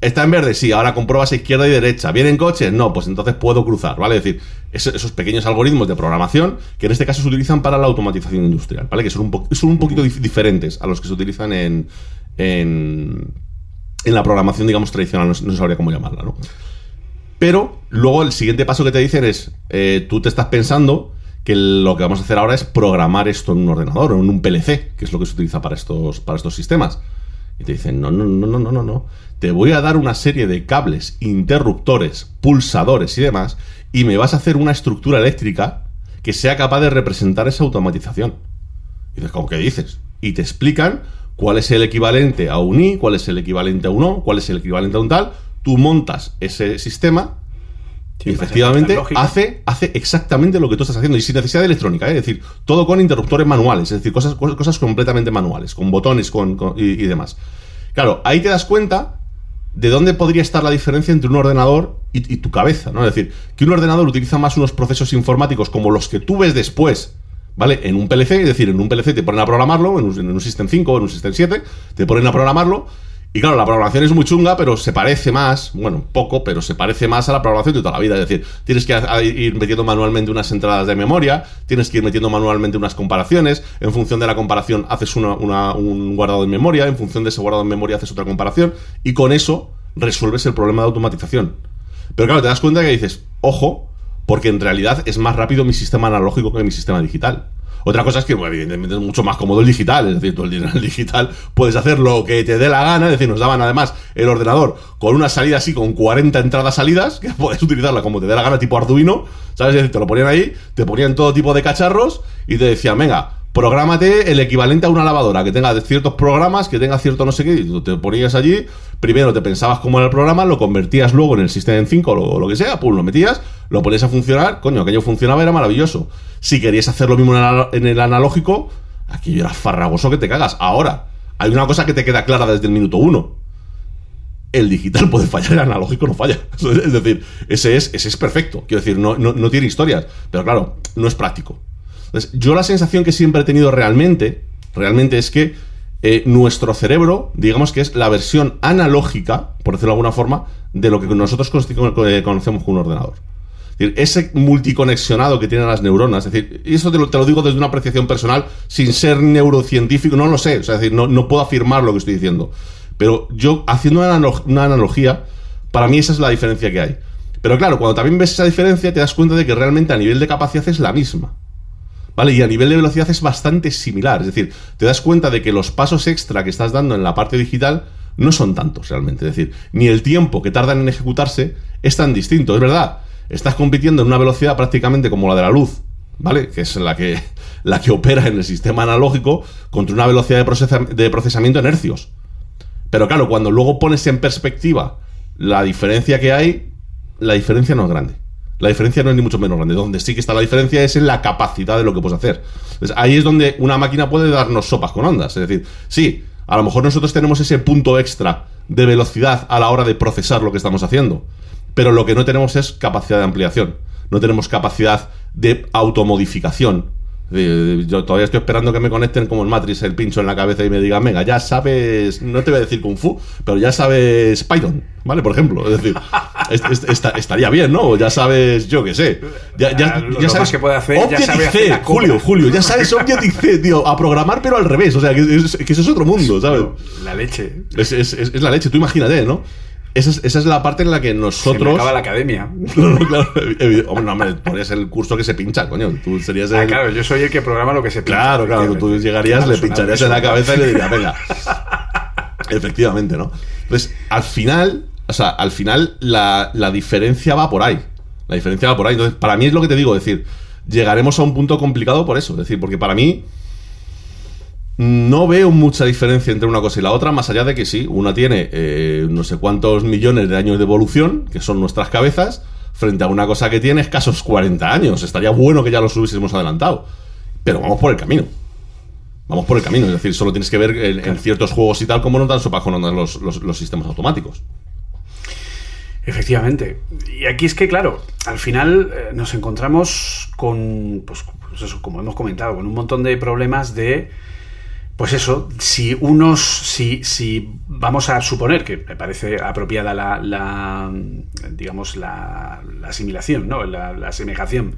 Speaker 3: Está en verde, sí, ahora compruebas izquierda y derecha. ¿Vienen coches? No, pues entonces puedo cruzar, ¿vale? Es decir, eso- esos pequeños algoritmos de programación que en este caso se utilizan para la automatización industrial, ¿vale? Que son un, son un poquito dif- diferentes a los que se utilizan en, en la programación, digamos, tradicional, no, sabría cómo llamarla, ¿no? Pero luego el siguiente paso que te dicen es, eh, tú te estás pensando que lo que vamos a hacer ahora es programar esto en un ordenador o en un PLC, que es lo que se utiliza para estos, para estos sistemas. Y te dicen, no, no, no, no, no, no, no. Te voy a dar una serie de cables, interruptores, pulsadores y demás, y me vas a hacer una estructura eléctrica que sea capaz de representar esa automatización. Y dices, ¿cómo que dices? Y te explican cuál es el equivalente a un I, cuál es el equivalente a un O, cuál es el equivalente a un tal. Tú montas ese sistema
Speaker 4: Sí,
Speaker 3: y efectivamente hace, hace exactamente lo que tú estás haciendo y sin necesidad de electrónica, ¿eh? es decir, todo con interruptores manuales, es decir, cosas, cosas, cosas completamente manuales, con botones con, con- y, y demás. Claro, ahí te das cuenta de dónde podría estar la diferencia entre un ordenador y, y tu cabeza, ¿no? Es decir, que un ordenador utiliza más unos procesos informáticos como los que tú ves después, ¿vale? En un PLC, es decir, en un PLC te ponen a programarlo, en un, System 5 o en un System 7, te ponen a programarlo, y claro, la programación es muy chunga, pero se parece más, bueno, poco, pero se parece más a la programación de toda la vida. Es decir, tienes que ir metiendo manualmente unas entradas de memoria, tienes que ir metiendo manualmente unas comparaciones, en función de la comparación haces una- un guardado en memoria, en función de ese guardado en memoria haces otra comparación, y con eso resuelves el problema de automatización. Pero claro, te das cuenta que dices, ojo, porque en realidad es más rápido mi sistema analógico que mi sistema digital. Otra cosa es que, bueno, evidentemente, es mucho más cómodo el digital. Es decir, tú el digital puedes hacer lo que te dé la gana. Es decir, nos daban además el ordenador con una salida así, con 40 entradas salidas, que puedes utilizarla como te dé la gana, tipo Arduino. ¿Sabes? Es decir, te lo ponían ahí, te ponían todo tipo de cacharros y te decían, venga, prográmate el equivalente a una lavadora, que tenga ciertos programas, que tenga cierto no sé qué, y tú te ponías allí, primero te pensabas cómo era el programa, lo convertías luego en el System 5 o lo, que sea, pum, lo metías, lo ponías a funcionar, coño, aquello funcionaba, era maravilloso. Si querías hacer lo mismo en el, en analógico, aquello era farragoso que te cagas. Ahora, hay una cosa que te queda clara desde el minuto uno. El digital puede fallar, el analógico no falla. Es decir, ese es, ese es perfecto. Quiero decir, no, no, no tiene historias. Pero claro, no es práctico. Entonces, yo la sensación que siempre he tenido realmente, realmente es que eh, nuestro cerebro, digamos que es la versión analógica, por decirlo de alguna forma, de lo que nosotros eh, conocemos como un ordenador. Es decir, ese multiconexionado que tienen las neuronas, es decir, y eso te lo, te lo digo desde una apreciación personal, sin ser neurocientífico, no lo sé, es decir, no, no puedo afirmar lo que estoy diciendo. Pero yo, haciendo una, una analogía, para mí esa es la diferencia que hay. Pero claro, cuando también ves esa diferencia, te das cuenta de que realmente a nivel de capacidad es la misma. ¿Vale? Y a nivel de velocidad es bastante similar. Es decir, te das cuenta de que los pasos extra que estás dando en la parte digital no son tantos realmente. Es decir, ni el tiempo que tardan en ejecutarse es tan distinto. Es verdad, estás compitiendo en una velocidad prácticamente como la de la luz, ¿vale? Que es la que, la que opera en el sistema analógico contra una velocidad de, procesa- de procesamiento en hercios. Pero claro, cuando luego pones en perspectiva la diferencia que hay, la diferencia no es grande. La diferencia no es ni mucho menos grande. Donde sí que está la diferencia es en la capacidad de lo que puedes hacer. Entonces, ahí es donde una máquina puede darnos sopas con ondas. Es decir, sí, a lo mejor nosotros tenemos ese punto extra de velocidad a la hora de procesar lo que estamos haciendo. Pero lo que no tenemos es capacidad de ampliación. No tenemos capacidad de automodificación. Yo todavía estoy esperando que me conecten como en Matrix el pincho en la cabeza y me digan, venga, ya sabes, no te voy a decir Kung Fu, pero ya sabes Python, ¿vale? Por ejemplo, es decir, est- est- esta- estaría bien, ¿no? O ya sabes, yo qué sé. Ya, ya,
Speaker 4: lo-
Speaker 3: ya
Speaker 4: lo
Speaker 3: sabes
Speaker 4: más que puede hacer, ya
Speaker 3: Objective
Speaker 4: sabe hacer
Speaker 3: C. Julio, Julio, ya sabes Objective C, tío, a programar pero al revés, o sea, que, es- que eso es otro mundo, ¿sabes?
Speaker 4: La leche.
Speaker 3: Es, es- es- es la leche, tú imagínate, ¿no? Esa es, esa es la parte en la que
Speaker 4: Se me
Speaker 3: nosotros...
Speaker 4: acaba la academia.
Speaker 3: No, no, claro, hombre, no, hombre, el curso que se pincha, coño. Tú serías el.
Speaker 4: Ah, claro, yo soy el que programa lo que se pincha,
Speaker 3: Claro, claro, tú llegarías, le pincharías en la cabeza y le dirías, venga. Efectivamente, ¿no? Entonces, al final, o sea, al final la, la diferencia va por ahí. La diferencia va por ahí. Entonces, para mí es lo que te digo, es decir, llegaremos a un punto complicado por eso. Es decir, porque para mí no veo mucha diferencia entre una cosa y la otra, más allá de que sí, una tiene eh, no sé cuántos millones de años de evolución, que son nuestras cabezas, frente a una cosa que tiene escasos 40 años. Estaría bueno que ya los hubiésemos adelantado. Pero vamos por el camino. Vamos por el camino. Es decir, solo tienes que ver en, en ciertos juegos y tal cómo no dan sopa con ondas los, los- los sistemas automáticos.
Speaker 4: Efectivamente. Y aquí es que, claro, al final eh, nos encontramos con, pues, pues eso, como hemos comentado, con un montón de problemas de, pues eso, si unos, si, si vamos a suponer que me parece apropiada la, la, digamos, la, la asimilación, ¿no? La, la asemejación.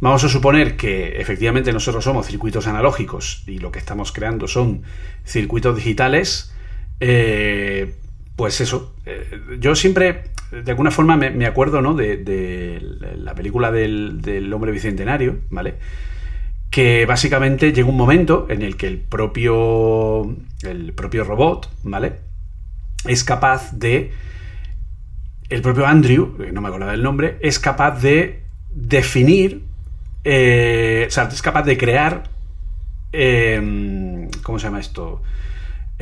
Speaker 4: Vamos a suponer que efectivamente nosotros somos circuitos analógicos y lo que estamos creando son circuitos digitales. eh, pues eso, eh, yo siempre, de alguna forma, me, acuerdo ¿no? de, de la película del, del hombre bicentenario, ¿vale? Que básicamente llega un momento en el que el propio, el propio robot, ¿vale? Es capaz de, el propio Andrew, no me acuerdo del nombre, es capaz de definir, eh, o sea, es capaz de crear, eh, ¿cómo se llama esto?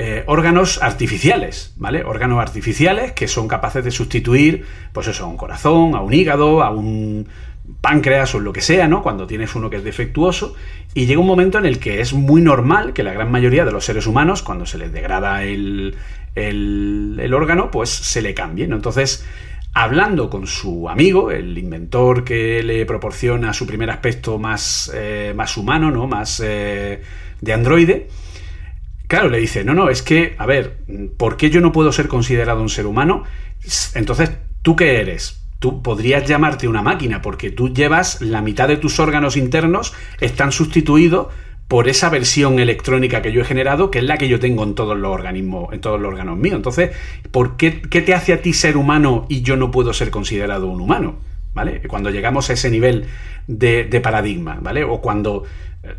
Speaker 4: Eh, órganos artificiales, ¿vale? Órganos artificiales que son capaces de sustituir, pues eso, a un corazón, a un hígado, a un páncreas o lo que sea, ¿no? Cuando tienes uno que es defectuoso. Y llega un momento en el que es muy normal que la gran mayoría de los seres humanos, cuando se les degrada el, el, órgano, pues se le cambie. Entonces, hablando con su amigo, el inventor que le proporciona su primer aspecto más, eh, más humano, ¿no? Más eh, de androide Claro, le dice, no, no, es que, a ver, ¿por qué yo no puedo ser considerado un ser humano? Entonces, ¿tú qué eres? Tú podrías llamarte una máquina porque tú llevas la mitad de tus órganos internos están sustituidos por esa versión electrónica que yo he generado, que es la que yo tengo en todos los organismos, en todos los órganos míos. Entonces, ¿por qué, qué te hace a ti ser humano y yo no puedo ser considerado un humano? ¿Vale? Cuando llegamos a ese nivel de, paradigma, ¿vale? O cuando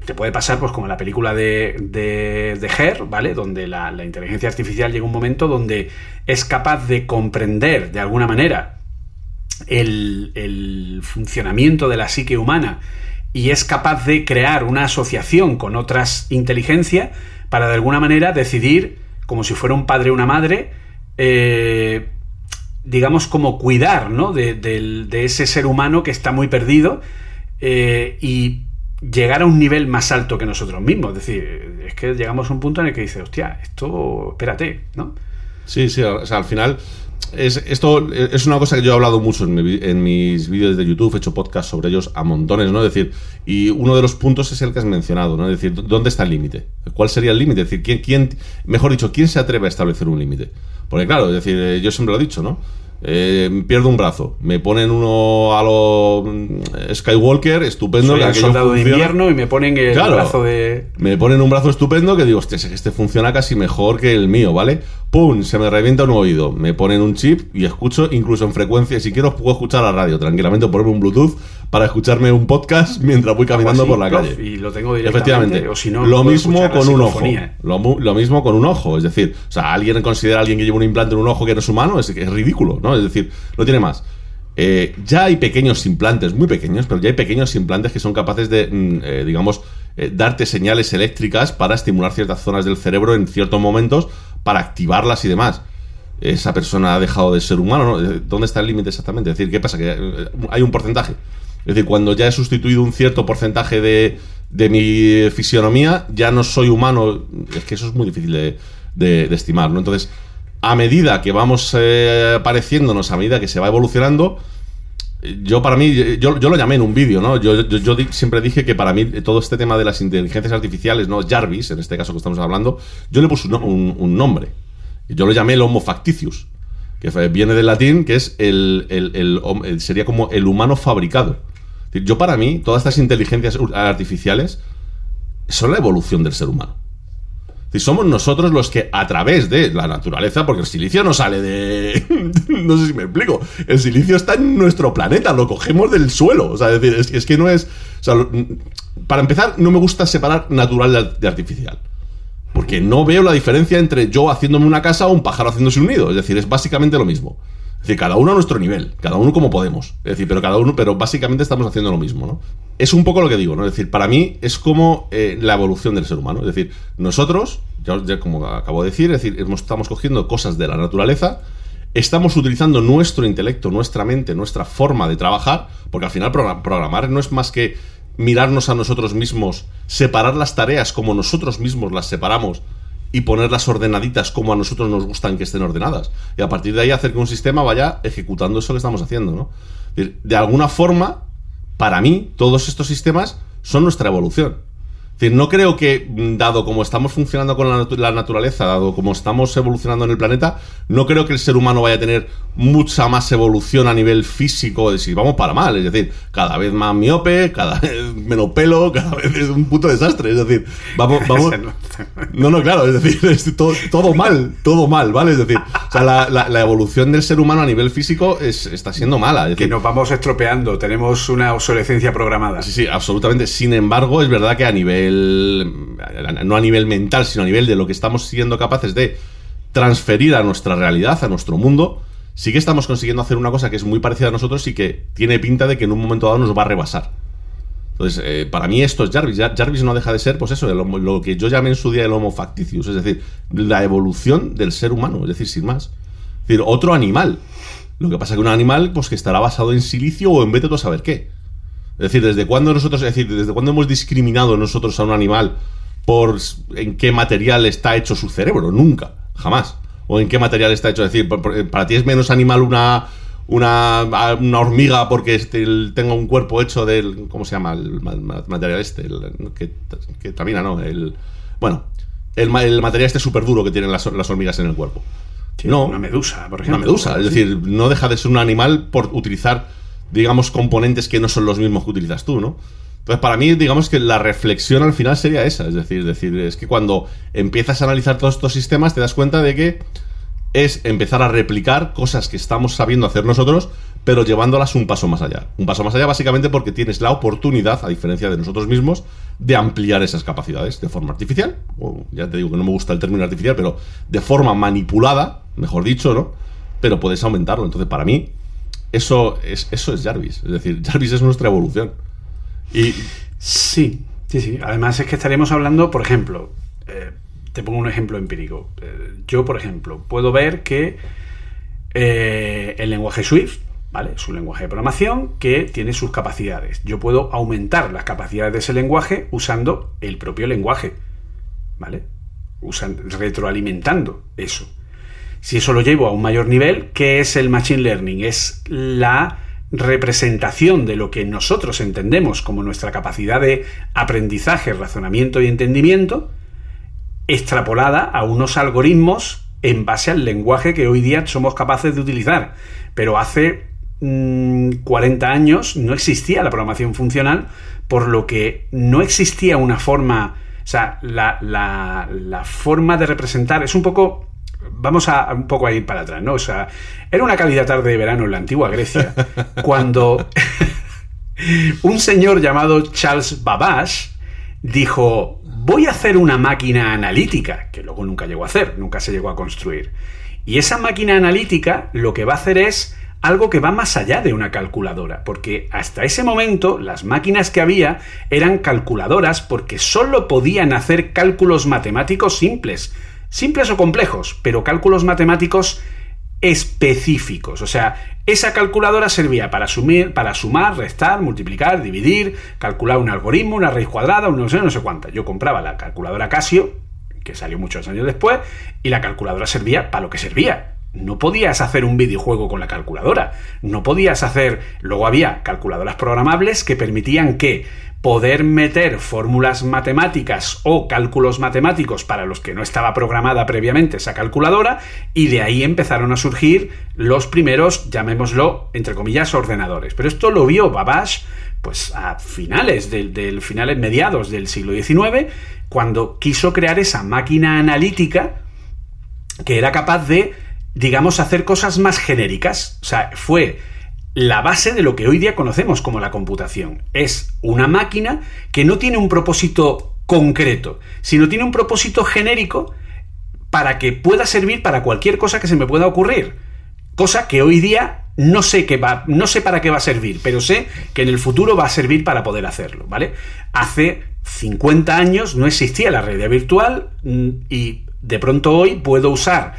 Speaker 4: te puede pasar, pues como la película de, de, de Her, ¿vale? Donde la, inteligencia artificial llega un momento donde es capaz de comprender de alguna manera el, funcionamiento de la psique humana y es capaz de crear una asociación con otras inteligencias para de alguna manera decidir, como si fuera un padre o una madre, eh, digamos, como cuidar ¿no? de, ese ser humano que está muy perdido eh, y llegar a un nivel más alto que nosotros mismos. Es decir, es que llegamos a un punto en el que dice, hostia, esto, espérate, ¿no?
Speaker 3: Sí, sí, o sea, al final. Es, esto es una cosa que yo he hablado mucho en, mis vídeos de YouTube, he hecho podcast sobre ellos a montones, ¿no? Es decir, y uno de los puntos es el que has mencionado, ¿no? Es decir, ¿dónde está el límite? ¿Cuál sería el límite? Es decir, ¿quién, quién, mejor dicho, ¿quién se atreve a establecer un límite? Porque claro, es decir, eh, yo siempre lo he dicho, ¿no? Eh, pierdo un brazo, me ponen uno a lo mm, Skywalker, estupendo.
Speaker 4: Soy soldado de invierno y me ponen el brazo de.
Speaker 3: Me ponen un brazo estupendo que digo, hostia, este funciona casi mejor que el mío, ¿vale? ¡Pum! Se me revienta un oído. Me ponen un chip y escucho incluso en frecuencia. Si quiero, puedo escuchar la radio tranquilamente, ponerme un Bluetooth para escucharme un podcast mientras voy caminando por la calle.
Speaker 4: Y lo tengo directamente.
Speaker 3: Efectivamente. O si no, lo mismo con un ojo. Lo, mismo con un ojo. Es decir, o sea, alguien considera a alguien que lleva un implante en un ojo que no es humano, es, es ridículo, ¿no? Es decir, no tiene más. Eh, ya hay pequeños implantes, muy pequeños, pero ya hay pequeños implantes que son capaces de, mm, eh, digamos, eh, darte señales eléctricas para estimular ciertas zonas del cerebro en ciertos momentos para activarlas y demás. Esa persona ha dejado de ser humano, ¿no? ¿Dónde está el límite exactamente? Es decir, ¿qué pasa? Que hay un porcentaje. Es decir, cuando ya he sustituido un cierto porcentaje de, de mi fisionomía, ya no soy humano. Es que eso es muy difícil de, estimar, ¿no? Entonces, a medida que vamos eh, pareciéndonos, a medida que se va evolucionando, yo para mí, yo, lo llamé en un vídeo, ¿no? Yo, yo, siempre dije que para mí todo este tema de las inteligencias artificiales, ¿no? Jarvis, en este caso que estamos hablando, yo le puse un, un, nombre. Yo lo llamé el Homo facticius, que viene del latín, que es el, el, sería como el humano fabricado. Yo para mí, todas estas inteligencias artificiales son la evolución del ser humano. Si somos nosotros los que a través de la naturaleza, porque el silicio no sale de... no sé si me explico. El silicio está en nuestro planeta, lo cogemos del suelo. O sea, es decir, es, que no es... para empezar, no me gusta separar natural de artificial. Porque no veo la diferencia entre yo haciéndome una casa o un pájaro haciéndose un nido. Es decir, es básicamente lo mismo. Es decir, cada uno a nuestro nivel, cada uno como podemos. Es decir, pero cada uno, pero básicamente estamos haciendo lo mismo, ¿no? Es un poco lo que digo, ¿no? Es decir, para mí es como eh, la evolución del ser humano. Es decir, nosotros, ya, como acabo de decir, es decir, estamos cogiendo cosas de la naturaleza, estamos utilizando nuestro intelecto, nuestra mente, nuestra forma de trabajar, porque al final programar no es más que mirarnos a nosotros mismos, separar las tareas como nosotros mismos las separamos y ponerlas ordenaditas como a nosotros nos gustan que estén ordenadas. Y a partir de ahí hacer que un sistema vaya ejecutando eso que estamos haciendo, ¿no? De alguna forma, para mí, todos estos sistemas son nuestra evolución. Decir, no creo que, mm, dado como estamos funcionando con la, natu- la naturaleza, dado como estamos evolucionando en el planeta, no creo que el ser humano vaya a tener mucha más evolución a nivel físico, de si vamos para mal, es decir, cada vez más miope, cada vez menos pelo, cada vez es un puto desastre, es decir, vamos, vamos, no, no, claro, es decir, es todo, todo mal, todo mal, ¿vale? Es decir, o sea, la, la- la evolución del ser humano a nivel físico es- está siendo mala, es
Speaker 4: Que
Speaker 3: decir,
Speaker 4: nos vamos estropeando, tenemos una obsolescencia programada.
Speaker 3: Sí, sí, absolutamente. Sin embargo, es verdad que a no a nivel mental, sino a nivel de lo que estamos siendo capaces de transferir a nuestra realidad, a nuestro mundo, sí que estamos consiguiendo hacer una cosa que es muy parecida a nosotros y que tiene pinta de que en un momento dado nos va a rebasar. Entonces, eh, para mí esto es Jarvis. Jarvis no deja de ser, pues eso, lo que yo llamé en su día el Homo facticius, es decir, la evolución del ser humano, es decir, sin más. Es decir, otro animal. Lo que pasa que un animal, pues que estará basado en silicio o en vete tú a saber qué. Es decir, ¿desde cuándo nosotros, es decir, desde cuándo hemos discriminado nosotros a un animal por en qué material está hecho su cerebro? Nunca, jamás. O en qué material está hecho. Es decir, por- para ti es menos animal una una, una hormiga porque este, el- tenga un cuerpo hecho del ¿cómo se llama? el ma- ma- material este, el, que, que ¿no? El bueno, el, ma- el material este súper duro que tienen las, las hormigas en el cuerpo. no,
Speaker 4: Una medusa, por
Speaker 3: una
Speaker 4: ejemplo.
Speaker 3: medusa. Es decir, no deja de ser un animal por utilizar, digamos, componentes que no son los mismos que utilizas tú, ¿no? Entonces, para mí, digamos que la reflexión al final sería esa. Es decir, decir, es que cuando empiezas a analizar todos estos sistemas, te das cuenta de que es empezar a replicar cosas que estamos sabiendo hacer nosotros, pero llevándolas un paso más allá. Un paso más allá básicamente porque tienes la oportunidad, a diferencia de nosotros mismos, de ampliar esas capacidades de forma artificial, o ya te digo que no me gusta el término artificial, pero de forma manipulada, mejor dicho, ¿no? Pero puedes aumentarlo. Entonces, para mí, eso es, eso es Jarvis. Es decir, Jarvis es nuestra evolución. Y
Speaker 4: Sí, sí, sí. Además es que estaremos hablando, por ejemplo, eh, te pongo un ejemplo empírico. Eh, yo, por ejemplo, puedo ver que eh, el lenguaje Swift, ¿vale? Es un lenguaje de programación que tiene sus capacidades. Yo puedo aumentar las capacidades de ese lenguaje usando el propio lenguaje, ¿vale? Retroalimentando eso. Si eso lo llevo a un mayor nivel, ¿qué es el Machine Learning? Es la representación de lo que nosotros entendemos como nuestra capacidad de aprendizaje, razonamiento y entendimiento, extrapolada a unos algoritmos en base al lenguaje que hoy día somos capaces de utilizar. Pero hace mm, 40 años no existía la programación funcional, por lo que no existía una forma, o sea, la forma de representar es un poco... Vamos a a un poco a ir para atrás, ¿no? O sea, era una cálida tarde de verano en la antigua Grecia, cuando un señor llamado Charles Babbage dijo, voy a hacer una máquina analítica, que luego nunca llegó a hacer, nunca se llegó a construir. Y esa máquina analítica lo que va a hacer es algo que va más allá de una calculadora, porque hasta ese momento las máquinas que había eran calculadoras porque solo podían hacer cálculos matemáticos simples, simples o complejos, pero cálculos matemáticos específicos. O sea, esa calculadora servía para, sumir, para sumar, restar, multiplicar, dividir, calcular un algoritmo, una raíz cuadrada, un no sé, no sé cuánta. Yo compraba la calculadora Casio, que salió muchos años después, y la calculadora servía para lo que servía. No podías hacer un videojuego con la calculadora. No podías hacer. Luego había calculadoras programables que permitían que poder meter fórmulas matemáticas o cálculos matemáticos para los que no estaba programada previamente esa calculadora y de ahí empezaron a surgir los primeros, llamémoslo, entre comillas, ordenadores. Pero esto lo vio Babbage pues a finales del, finales mediados del siglo XIX cuando quiso crear esa máquina analítica que era capaz de, digamos, hacer cosas más genéricas. O sea, fue la base de lo que hoy día conocemos como la computación. Es una máquina que no tiene un propósito concreto, sino tiene un propósito genérico para que pueda servir para cualquier cosa que se me pueda ocurrir. Cosa que hoy día no sé qué va, no sé para qué va a servir, pero sé que en el futuro va a servir para poder hacerlo, ¿vale? Hace 50 años no existía la realidad virtual mm, y de pronto hoy puedo usar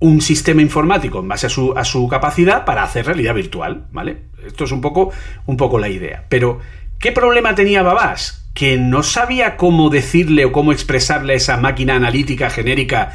Speaker 4: un sistema informático en base a su, a su capacidad para hacer realidad virtual, ¿vale? Esto es un poco, un poco la idea. Pero, ¿qué problema tenía Babás? Que no sabía cómo decirle o cómo expresarle a esa máquina analítica genérica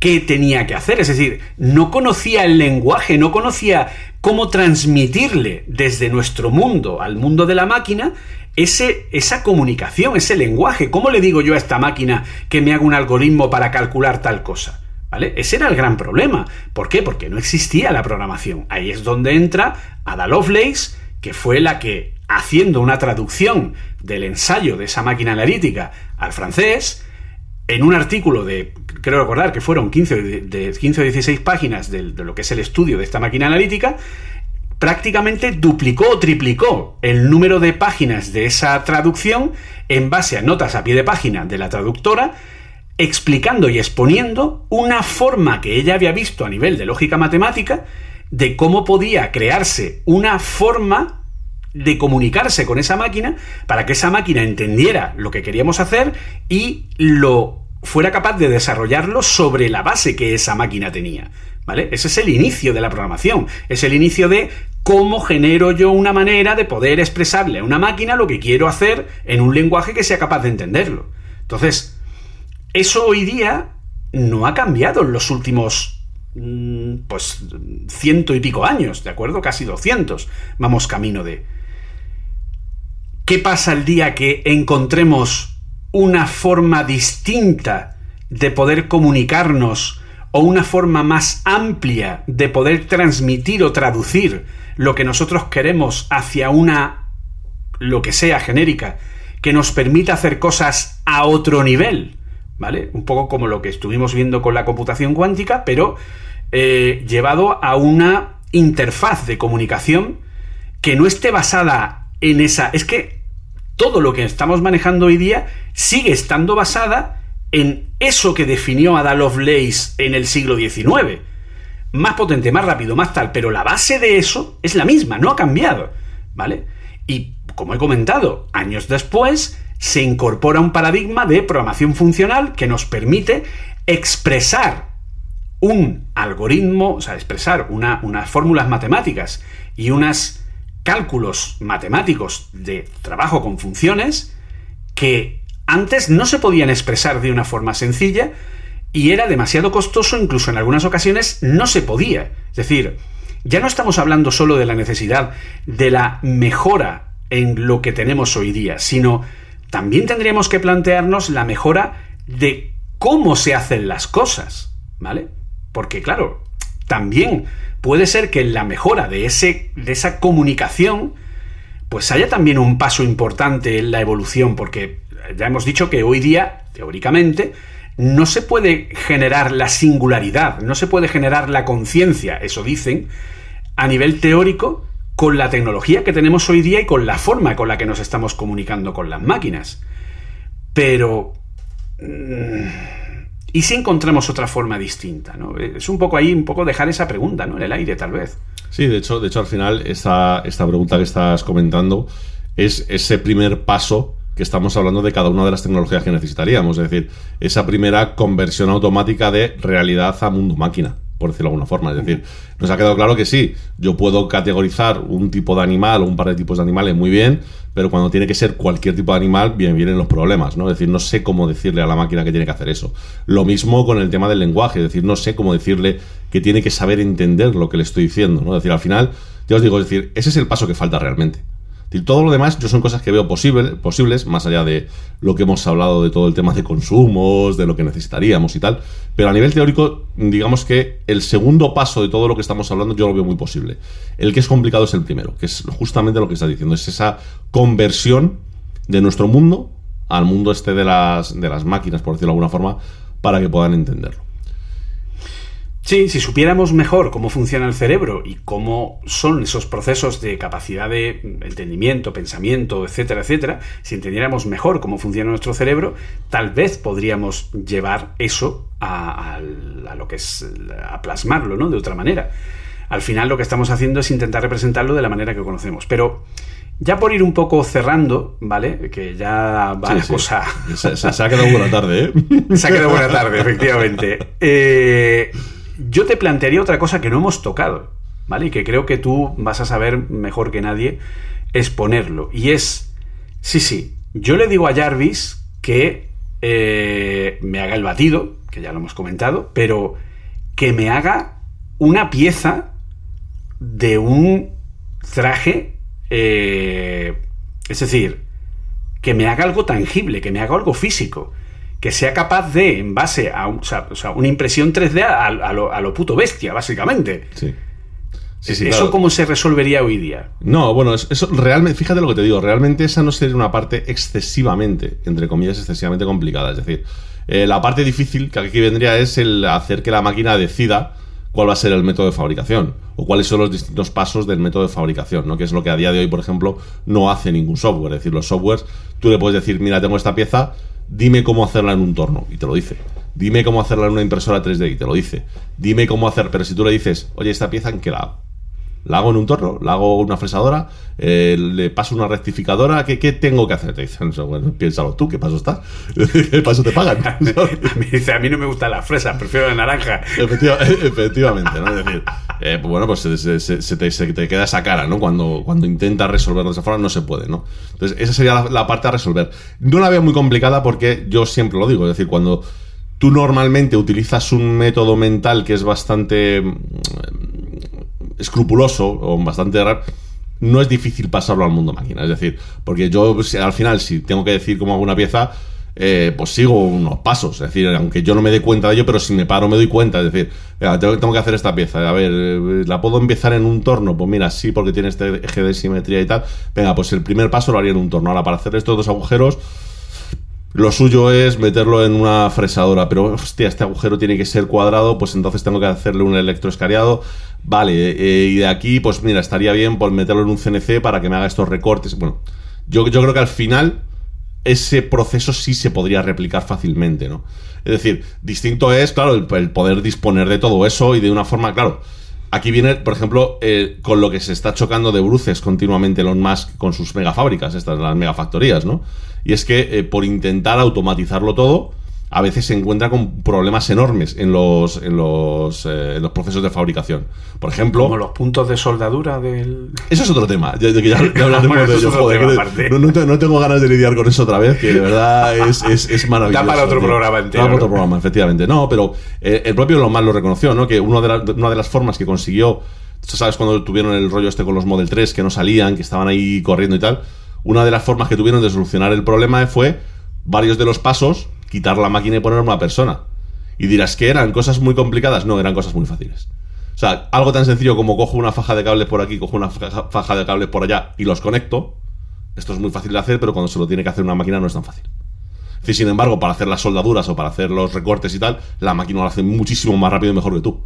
Speaker 4: qué tenía que hacer. Es decir, no conocía el lenguaje, no conocía cómo transmitirle desde nuestro mundo al mundo de la máquina ese, esa comunicación, ese lenguaje. ¿Cómo le digo yo a esta máquina que me haga un algoritmo para calcular tal cosa? Ese era el gran problema. ¿Por qué? Porque no existía la programación. Ahí es donde entra Ada Lovelace, que fue la que, haciendo una traducción del ensayo de esa máquina analítica al francés, en un artículo de, creo recordar que fueron 15, de 15 o 16 páginas de lo que es el estudio de esta máquina analítica, prácticamente duplicó o triplicó el número de páginas de esa traducción en base a notas a pie de página de la traductora, explicando y exponiendo una forma que ella había visto a nivel de lógica matemática de cómo podía crearse una forma de comunicarse con esa máquina para que esa máquina entendiera lo que queríamos hacer y lo fuera capaz de desarrollarlo sobre la base que esa máquina tenía. ¿Vale? Ese es el inicio de la programación, es el inicio de cómo genero yo una manera de poder expresarle a una máquina lo que quiero hacer en un lenguaje que sea capaz de entenderlo. Entonces, eso hoy día no ha cambiado en los últimos, mm, pues, ciento y pico años, ¿de acuerdo? Casi 200. Vamos camino de... ¿Qué pasa el día que encontremos una forma distinta de poder comunicarnos o una forma más amplia de poder transmitir o traducir lo que nosotros queremos hacia una, lo que sea, genérica, que nos permita hacer cosas a otro nivel, ¿vale? Un poco como lo que estuvimos viendo con la computación cuántica, pero eh, llevado a una interfaz de comunicación que no esté basada en esa... Es que todo lo que estamos manejando hoy día sigue estando basada en eso que definió Ada Lovelace en el siglo XIX. Más potente, más rápido, más tal, pero la base de eso es la misma, no ha cambiado, ¿vale? Y como he comentado, años después se incorpora un paradigma de programación funcional que nos permite expresar un algoritmo, o sea, expresar unas fórmulas matemáticas y unos cálculos matemáticos de trabajo con funciones que antes no se podían expresar de una forma sencilla y era demasiado costoso, incluso en algunas ocasiones no se podía. Es decir, ya no estamos hablando solo de la necesidad de la mejora en lo que tenemos hoy día, sino también tendríamos que plantearnos la mejora de cómo se hacen las cosas, ¿vale? Porque claro, también puede ser que en la mejora de, ese, de esa comunicación, pues haya también un paso importante en la evolución, porque ya hemos dicho que hoy día, teóricamente, no se puede generar la singularidad, no se puede generar la conciencia, eso dicen, a nivel teórico, con la tecnología que tenemos hoy día y con la forma con la que nos estamos comunicando con las máquinas. Pero... Mm, ¿Y si encontramos otra forma distinta? ¿no? Es un poco ahí, un poco dejar esa pregunta ¿no? en el aire, tal vez.
Speaker 3: Sí, de hecho, de hecho al final, esta, esta pregunta que estás comentando es ese primer paso que estamos hablando de cada una de las tecnologías que necesitaríamos. Es decir, esa primera conversión automática de realidad a mundo máquina, por decirlo de alguna forma. Es decir, nos ha quedado claro que sí, yo puedo categorizar un tipo de animal o un par de tipos de animales muy bien, pero cuando tiene que ser cualquier tipo de animal, bien vienen los problemas, ¿no? Es decir, no sé cómo decirle a la máquina que tiene que hacer eso. Lo mismo con el tema del lenguaje, es decir, no sé cómo decirle que tiene que saber entender lo que le estoy diciendo, ¿no? Es decir, al final, ya os digo, es decir, ese es el paso que falta realmente todo lo demás yo son cosas que veo posible, posibles, más allá de lo que hemos hablado de todo el tema de consumos, de lo que necesitaríamos y tal. Pero a nivel teórico, digamos que el segundo paso de todo lo que estamos hablando yo lo veo muy posible. El que es complicado es el primero, que es justamente lo que está diciendo, es esa conversión de nuestro mundo al mundo este de las, de las máquinas, por decirlo de alguna forma, para que puedan entenderlo.
Speaker 4: Sí, si supiéramos mejor cómo funciona el cerebro y cómo son esos procesos de capacidad de entendimiento, pensamiento, etcétera, etcétera, si entendiéramos mejor cómo funciona nuestro cerebro, tal vez podríamos llevar eso a, lo que es a plasmarlo, ¿no? De otra manera. Al final lo que estamos haciendo es intentar representarlo de la manera que conocemos. Pero ya por ir un poco cerrando, ¿vale? Que ya va la cosa.
Speaker 3: Se, se, ha quedado buena tarde, ¿eh?
Speaker 4: Se ha quedado buena tarde, efectivamente. Eh yo te plantearía otra cosa que no hemos tocado, ¿vale? Y que creo que tú vas a saber mejor que nadie exponerlo. Y es, sí, sí, yo le digo a Jarvis que eh, me haga el batido, que ya lo hemos comentado, pero que me haga una pieza de un traje, eh, es decir, que me haga algo tangible, que me haga algo físico, que sea capaz de, en base a o sea, una impresión 3D a, a lo, a lo puto bestia, básicamente.
Speaker 3: Sí. Sí, sí,
Speaker 4: ¿Eso
Speaker 3: claro.
Speaker 4: cómo se resolvería hoy día?
Speaker 3: No, bueno, es- eso realmente, fíjate lo que te digo, realmente esa no sería una parte excesivamente, entre comillas, excesivamente complicada. Es decir, eh, la parte difícil que aquí vendría es el hacer que la máquina decida cuál va a ser el método de fabricación o cuáles son los distintos pasos del método de fabricación, ¿no? Que es lo que a día de hoy, por ejemplo, no hace ningún software. Es decir, los softwares, tú le puedes decir, mira, tengo esta pieza, dime cómo hacerla en un torno, y te lo dice. Dime cómo hacerla en una impresora 3D, y te lo dice. Dime cómo hacer, pero si tú le dices, oye, esta pieza, ¿en qué la? ¿La hago en un torno? ¿La hago en una fresadora? Eh, ¿Le paso una rectificadora? ¿Qué, qué tengo que hacer? Te dicen, bueno, piénsalo tú, ¿qué paso está? ¿Qué paso te pagan?
Speaker 4: A mí, dice, a mí no me gustan las fresas, prefiero la naranja.
Speaker 3: Efectiva- efectivamente, ¿no? Es decir, eh, pues bueno, pues se, se- se- se te, se te queda esa cara, ¿no? Cuando, cuando intentas resolverlo de esa forma, no se puede, ¿no? Entonces, esa sería la, la parte a resolver. No la veo muy complicada porque yo siempre lo digo, es decir, cuando tú normalmente utilizas un método mental que es bastante mm, escrupuloso o bastante raro, no es difícil pasarlo al mundo máquina. Es decir, porque yo al final, si tengo que decir cómo hago una pieza, eh, pues sigo unos pasos. Es decir, aunque yo no me dé cuenta de ello, pero si me paro me doy cuenta. Es decir, tengo, tengo que hacer esta pieza. A ver, eh, ¿la puedo empezar en un torno? Pues mira, sí, porque tiene este eje de simetría y tal. Venga, pues el primer paso lo haría en un torno. Ahora, para hacer estos dos agujeros, lo suyo es meterlo en una fresadora, pero hostia, este agujero tiene que ser cuadrado, pues entonces tengo que hacerle un electroescariado. Vale, eh, y de aquí, pues mira, estaría bien por meterlo en un CNC para que me haga estos recortes. Bueno, yo, yo creo que al final ese proceso sí se podría replicar fácilmente, ¿no? Es decir, distinto es, claro, el, poder disponer de todo eso y de una forma, claro. Aquí viene, por ejemplo, eh, con lo que se está chocando de bruces continuamente Elon Musk con sus megafábricas, estas las megafactorías, ¿no? Y es que eh, por intentar automatizarlo todo, a veces se encuentra con problemas enormes en los, en los, eh, en los procesos de fabricación. Por ejemplo,
Speaker 4: Como los puntos de soldadura del...
Speaker 3: eso es otro tema, ya, ya ya, hablaremos
Speaker 4: Bueno,
Speaker 3: de ello. joder, que no, no te- no tengo ganas de lidiar con eso otra vez, que de verdad es, es, es maravilloso.
Speaker 4: Da para otro
Speaker 3: tío.
Speaker 4: programa entero,
Speaker 3: Da para otro programa, efectivamente. No, pero eh, el propio Elon Musk lo reconoció, ¿no? Que uno de la- una de las formas que consiguió, tú sabes cuando tuvieron el rollo este con los Model 3, que no salían, que estaban ahí corriendo y tal, una de las formas que tuvieron de solucionar el problema fue varios de los pasos, quitar la máquina y poner una persona. Y dirás que eran cosas muy complicadas, no, eran cosas muy fáciles. O sea, algo tan sencillo como cojo una faja de cables por aquí, cojo una faja de cables por allá y los conecto. Esto es muy fácil de hacer, pero cuando se lo tiene que hacer una máquina no es tan fácil. Sin embargo, para hacer las soldaduras o para hacer los recortes y tal, la máquina lo hace muchísimo más rápido y mejor que tú.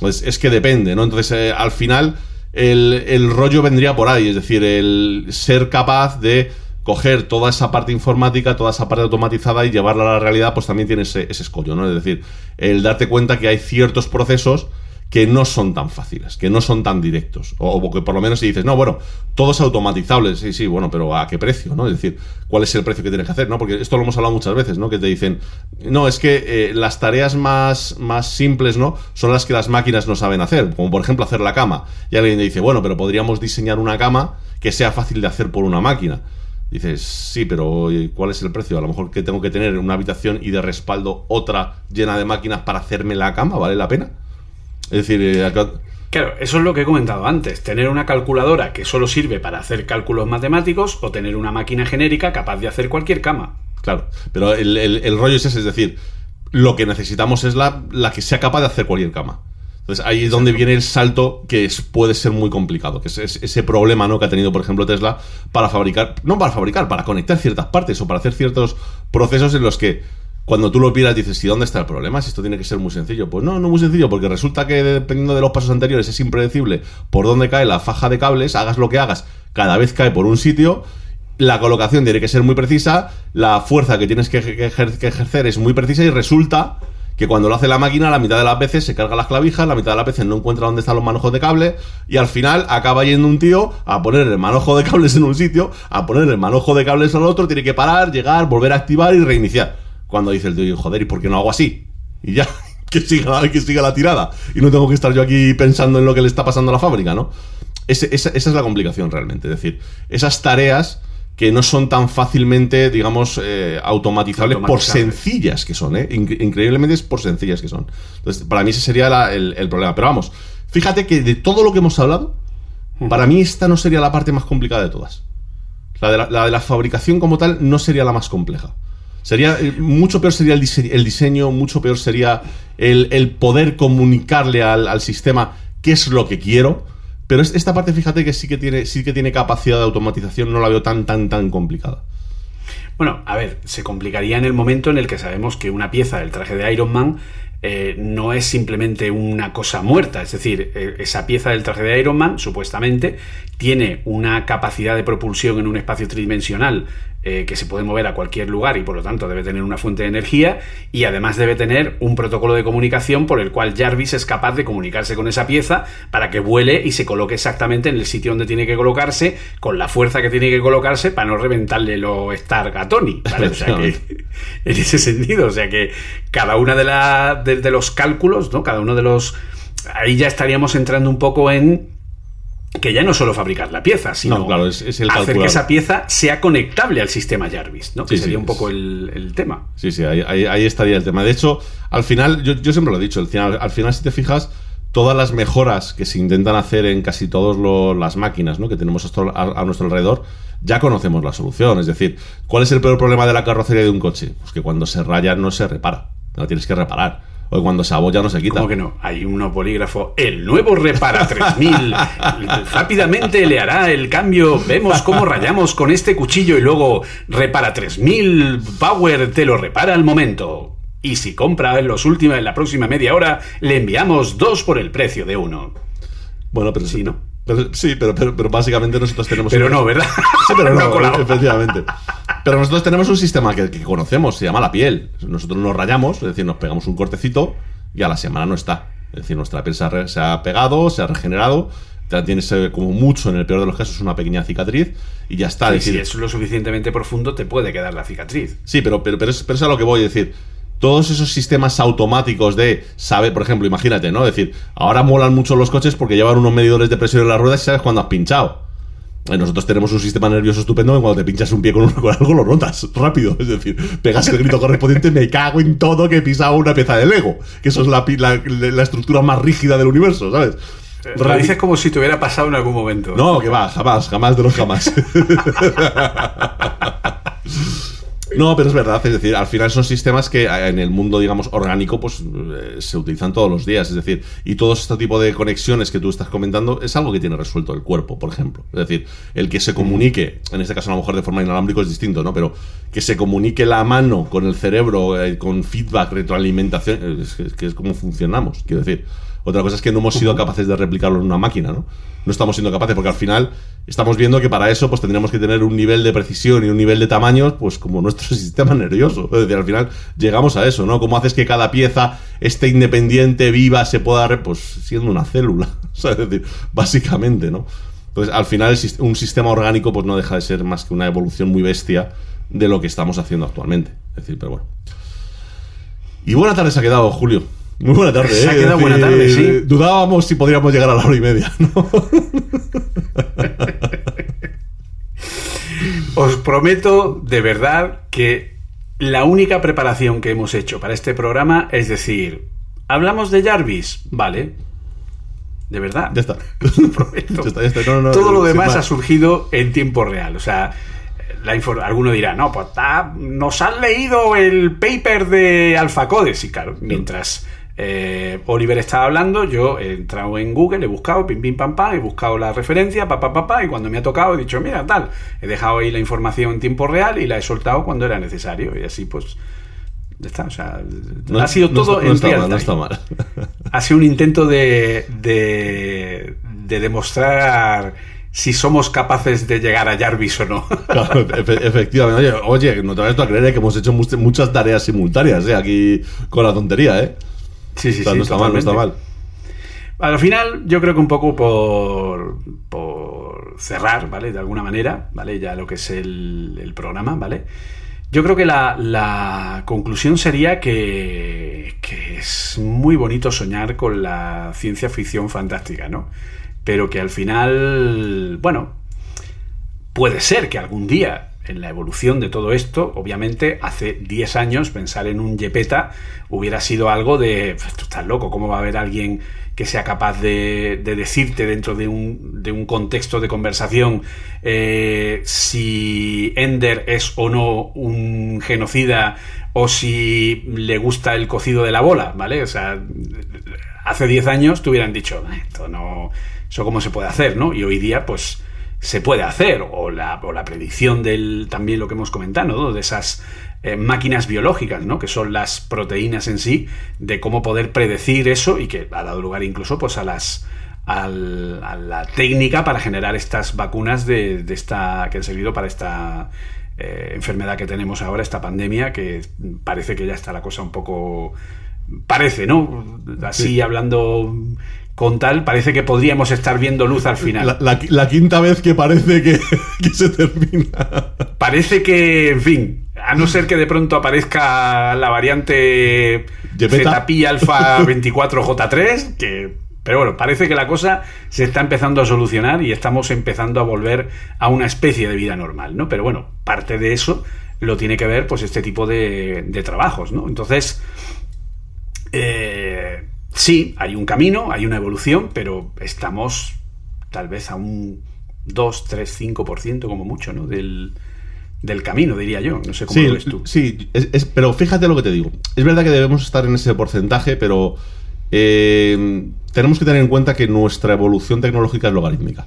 Speaker 3: Pues es que depende, ¿no? Entonces, eh, al final, el, el rollo vendría por ahí, es decir, el ser capaz de coger toda esa parte informática, toda esa parte automatizada y llevarla a la realidad, pues también tiene ese, ese escollo, ¿no? Es decir, el darte cuenta que hay ciertos procesos que no son tan fáciles, que no son tan directos. O, que por lo menos si dices, no, bueno, todo es automatizable, sí, sí, bueno, pero ¿a qué precio? ¿no? Es decir, ¿cuál es el precio que tienes que hacer? ¿no? Porque esto lo hemos hablado muchas veces, ¿no? Que te dicen, no, es que eh, las tareas más, más simples, ¿no? Son las que las máquinas no saben hacer, como por ejemplo hacer la cama. Y alguien te dice, bueno, pero podríamos diseñar una cama que sea fácil de hacer por una máquina. Dices, sí, pero ¿y ¿cuál es el precio? A lo mejor que tengo que tener una habitación y de respaldo otra llena de máquinas para hacerme la cama, ¿vale la pena? Es decir, eh, acá-
Speaker 4: Claro, eso es lo que he comentado antes. Tener una calculadora que solo sirve para hacer cálculos matemáticos o tener una máquina genérica capaz de hacer cualquier cama.
Speaker 3: claro. Pero el, el- el rollo es ese, es decir, lo que necesitamos es la, la que sea capaz de hacer cualquier cama. Entonces ahí es donde viene el salto que es- puede ser muy complicado, que es, es- ese problema ¿no? que ha tenido, por ejemplo, Tesla para fabricar, no para fabricar, para conectar ciertas partes o para hacer ciertos procesos en los que cuando tú lo miras dices, ¿y dónde está el problema? Si esto tiene que ser muy sencillo. Pues no, no muy sencillo, porque resulta que dependiendo de los pasos anteriores es impredecible por dónde cae la faja de cables, hagas lo que hagas, cada vez cae por un sitio la colocación tiene que ser muy precisa, la fuerza que tienes que, que ejer- que ejercer es muy precisa y resulta que cuando lo hace la máquina, la mitad de las veces se carga las clavijas, la mitad de las veces no encuentra dónde están los manojos de cable y al final acaba yendo un tío a poner el manojo de cables en un sitio, a poner el manojo de cables al otro, tiene que parar, llegar, volver a activar y reiniciar. Cuando dice el tío, joder, ¿y por qué no hago así? Y ya, que siga, que siga la tirada. Y no tengo que estar yo aquí pensando en lo que le está pasando a la fábrica, ¿no? Ese- esa, esa es la complicación realmente. Es decir, esas tareas que no son tan fácilmente, digamos, eh, automatizables por sencillas que son, ¿eh? Incre- increíblemente es por sencillas que son. Entonces, para mí ese sería la- el, el problema. Pero vamos, fíjate que de todo lo que hemos hablado, para mí esta no sería la parte más complicada de todas. La de la, la de la fabricación como tal no sería la más compleja. Sería eh, mucho peor sería el diseño, mucho peor sería el, poder comunicarle al, al sistema qué es lo que quiero. Pero es- esta parte, fíjate que sí que tiene, sí que tiene capacidad de automatización, no la veo tan, tan, tan complicada.
Speaker 4: Bueno, a ver, se complicaría en el momento en el que sabemos que una pieza del traje de Iron Man eh, no es simplemente una cosa muerta. Es decir, eh, esa pieza del traje de Iron Man, supuestamente, tiene una capacidad de propulsión en un espacio tridimensional eh, que se puede mover a cualquier lugar y por lo tanto debe tener una fuente de energía y además debe tener un protocolo de comunicación por el cual Jarvis es capaz de comunicarse con esa pieza para que vuele y se coloque exactamente en el sitio donde tiene que colocarse con la fuerza que tiene que colocarse para no reventarle los Stark a Tony. ¿vale? O sea que en ese sentido, o sea que cada una de, la, de, de los cálculos, ¿no? Cada uno de los... Ahí ya estaríamos entrando un poco en que ya no solo fabricar la pieza, sino
Speaker 3: No, claro, es- es el
Speaker 4: hacer
Speaker 3: calcular.
Speaker 4: que esa pieza sea conectable al sistema Jarvis, ¿no? Que
Speaker 3: sí,
Speaker 4: sería un poco el, el tema.
Speaker 3: Sí, sí, ahí, ahí- ahí estaría el tema. De hecho, al final, yo, yo siempre lo he dicho, al final, al final, si te fijas, todas las mejoras que se intentan hacer en casi todas las máquinas ¿no? que tenemos a, a- a nuestro alrededor, ya conocemos la solución. Es decir, ¿cuál es el peor problema de la carrocería de un coche? Pues que cuando se raya no se repara, no tienes que reparar. O que cuando se abolla no se quita.
Speaker 4: ¿Cómo que no? Hay un polígrafo. El nuevo Repara 3000. Rápidamente le hará el cambio. Vemos cómo rayamos con este cuchillo y luego Repara 3000 Power te lo repara al momento. Y si compra en los últimos, en la próxima media hora, le enviamos dos por el precio de uno.
Speaker 3: Bueno, pero
Speaker 4: Sí, ¿no?
Speaker 3: pero- sí, pero, pero, pero básicamente nosotros tenemos.
Speaker 4: Pero no, ¿verdad?
Speaker 3: Sí, pero
Speaker 4: No
Speaker 3: no, efectivamente. Pero nosotros tenemos un sistema que, que conocemos, se llama la piel. Nosotros nos rayamos, es decir, nos pegamos un cortecito y a la semana no está. Es decir, nuestra piel se ha, se ha pegado, se ha regenerado, tienes eh, como mucho, en el peor de los casos, una pequeña cicatriz y ya está. Es decir,
Speaker 4: si es lo suficientemente profundo, te puede quedar la cicatriz.
Speaker 3: Sí, pero, pero, pero, es, pero es a lo que voy a decir. Todos esos sistemas automáticos de saber, por ejemplo, imagínate, ¿no? Es decir, ahora molan mucho los coches porque llevan unos medidores de presión en las ruedas y sabes cuándo has pinchado. Eh, Nosotros tenemos un sistema nervioso estupendo que cuando te pinchas un pie con, un- con algo lo notas rápido. Es decir, pegas el grito correspondiente, me cago en todo que he pisado una pieza de Lego. Que eso es la, la, la estructura más rígida del universo, ¿sabes?
Speaker 4: Lo
Speaker 3: Radi-
Speaker 4: dices como si te hubiera pasado en algún momento.
Speaker 3: no, que va, jamás, jamás de los jamás. No, pero es verdad, es decir, al final son sistemas que eh, en el mundo, digamos, orgánico, pues eh, se utilizan todos los días, es decir, y todo este tipo de conexiones que tú estás comentando es algo que tiene resuelto el cuerpo, por ejemplo. Es decir, el que se comunique, en este caso a lo mejor de forma inalámbrico es distinto, ¿no? Pero que se comunique la mano con el cerebro, eh, con feedback, retroalimentación, es que es como funcionamos, quiero decir. Otra cosa es que no hemos sido capaces de replicarlo en una máquina, ¿no? No estamos siendo capaces, porque al final estamos viendo que para eso pues tendríamos que tener un nivel de precisión y un nivel de tamaños, pues como nuestro sistema nervioso. Es decir, al final llegamos a eso, ¿no? ¿Cómo haces que cada pieza esté independiente, viva, se pueda... Pues siendo una célula, o sea, es decir, básicamente, ¿no? Entonces, al final un sistema orgánico pues no deja de ser más que una evolución muy bestia de lo que estamos haciendo actualmente. Es decir, pero bueno. Y buena tarde se ha quedado, Julio. Muy buena tarde,
Speaker 4: Se ha
Speaker 3: ¿eh?
Speaker 4: quedado buena tarde, sí.
Speaker 3: Dudábamos si podríamos llegar a la hora y media, ¿no?
Speaker 4: Os prometo de verdad que la única preparación que hemos hecho para este programa es decir, hablamos de Jarvis, vale. De verdad.
Speaker 3: Ya está.
Speaker 4: prometo.
Speaker 3: Ya está, ya está. No, no, no,
Speaker 4: Todo lo demás
Speaker 3: más.
Speaker 4: ha surgido en tiempo real. O sea, la alguno dirá, no, pues ta- nos han leído el paper de AlphaCode. Y claro, mientras eh, Oliver estaba hablando, yo he entrado en Google, he buscado, pim, pim, pam, pam, he buscado la referencia, pa, pa, pa, pa, y cuando me ha tocado he dicho, mira, tal, he dejado ahí la información en tiempo real y la he soltado cuando era necesario. Y así, pues, ya está. O sea,
Speaker 3: No-
Speaker 4: ha sido
Speaker 3: no
Speaker 4: todo
Speaker 3: no
Speaker 4: en
Speaker 3: está
Speaker 4: real
Speaker 3: mal, no
Speaker 4: time.
Speaker 3: está mal.
Speaker 4: Ha sido un intento de, de, de demostrar si somos capaces de llegar a Jarvis o no.
Speaker 3: Claro, efe- efectivamente. Oye, oye, no te vayas tú a creer eh, que hemos hecho much- muchas tareas simultáneas eh, aquí con la tontería, ¿eh?
Speaker 4: Sí, sí,
Speaker 3: O sea,
Speaker 4: sí.
Speaker 3: no está mal, no está mal.
Speaker 4: Al final, yo creo que un poco por, por cerrar, ¿vale? De alguna manera, ¿vale? Ya lo que es el, el programa, ¿vale? Yo creo que la, la conclusión sería que, que es muy bonito soñar con la ciencia ficción fantástica, ¿no? Pero que al final, bueno, puede ser que algún día en la evolución de todo esto, obviamente hace 10 años pensar en un Yepeta hubiera sido algo de, tú estás loco, ¿cómo va a haber alguien que sea capaz de, decirte dentro de un, de un, contexto de conversación eh, si Ender es o no un genocida o si le gusta el cocido de la bola, ¿vale? O sea, hace 10 años te hubieran dicho, esto no, eso cómo se puede hacer, ¿no? Y hoy día, pues se puede hacer, o la, o la predicción del, también lo que hemos comentado, ¿no? de esas eh, máquinas biológicas, ¿no? que son las proteínas en sí, de cómo poder predecir eso y que ha dado lugar incluso pues, a las a la técnica para generar estas vacunas de, esta que han servido para esta eh, enfermedad que tenemos ahora, esta pandemia, que parece que ya está la cosa un poco parece, ¿no? Así hablando con tal, parece que podríamos estar viendo luz al final.
Speaker 3: La, quinta vez que parece que, se termina.
Speaker 4: Parece que, en fin, a no ser que de pronto aparezca la variante ZPI alfa 24J3, que pero bueno, parece que la cosa se está empezando a solucionar y estamos empezando a volver a una especie de vida normal, ¿no? Pero bueno, parte de eso lo tiene que ver pues este tipo de, de trabajos, ¿no? Entonces, eh, Sí, hay un camino, hay una evolución, pero estamos tal vez a un 2, 3, 5% como mucho, ¿no? Del, camino, diría yo. No sé cómo lo ves tú.
Speaker 3: Sí, pero fíjate lo que te digo. Es verdad que debemos estar en ese porcentaje, pero eh, tenemos que tener en cuenta que nuestra evolución tecnológica es logarítmica.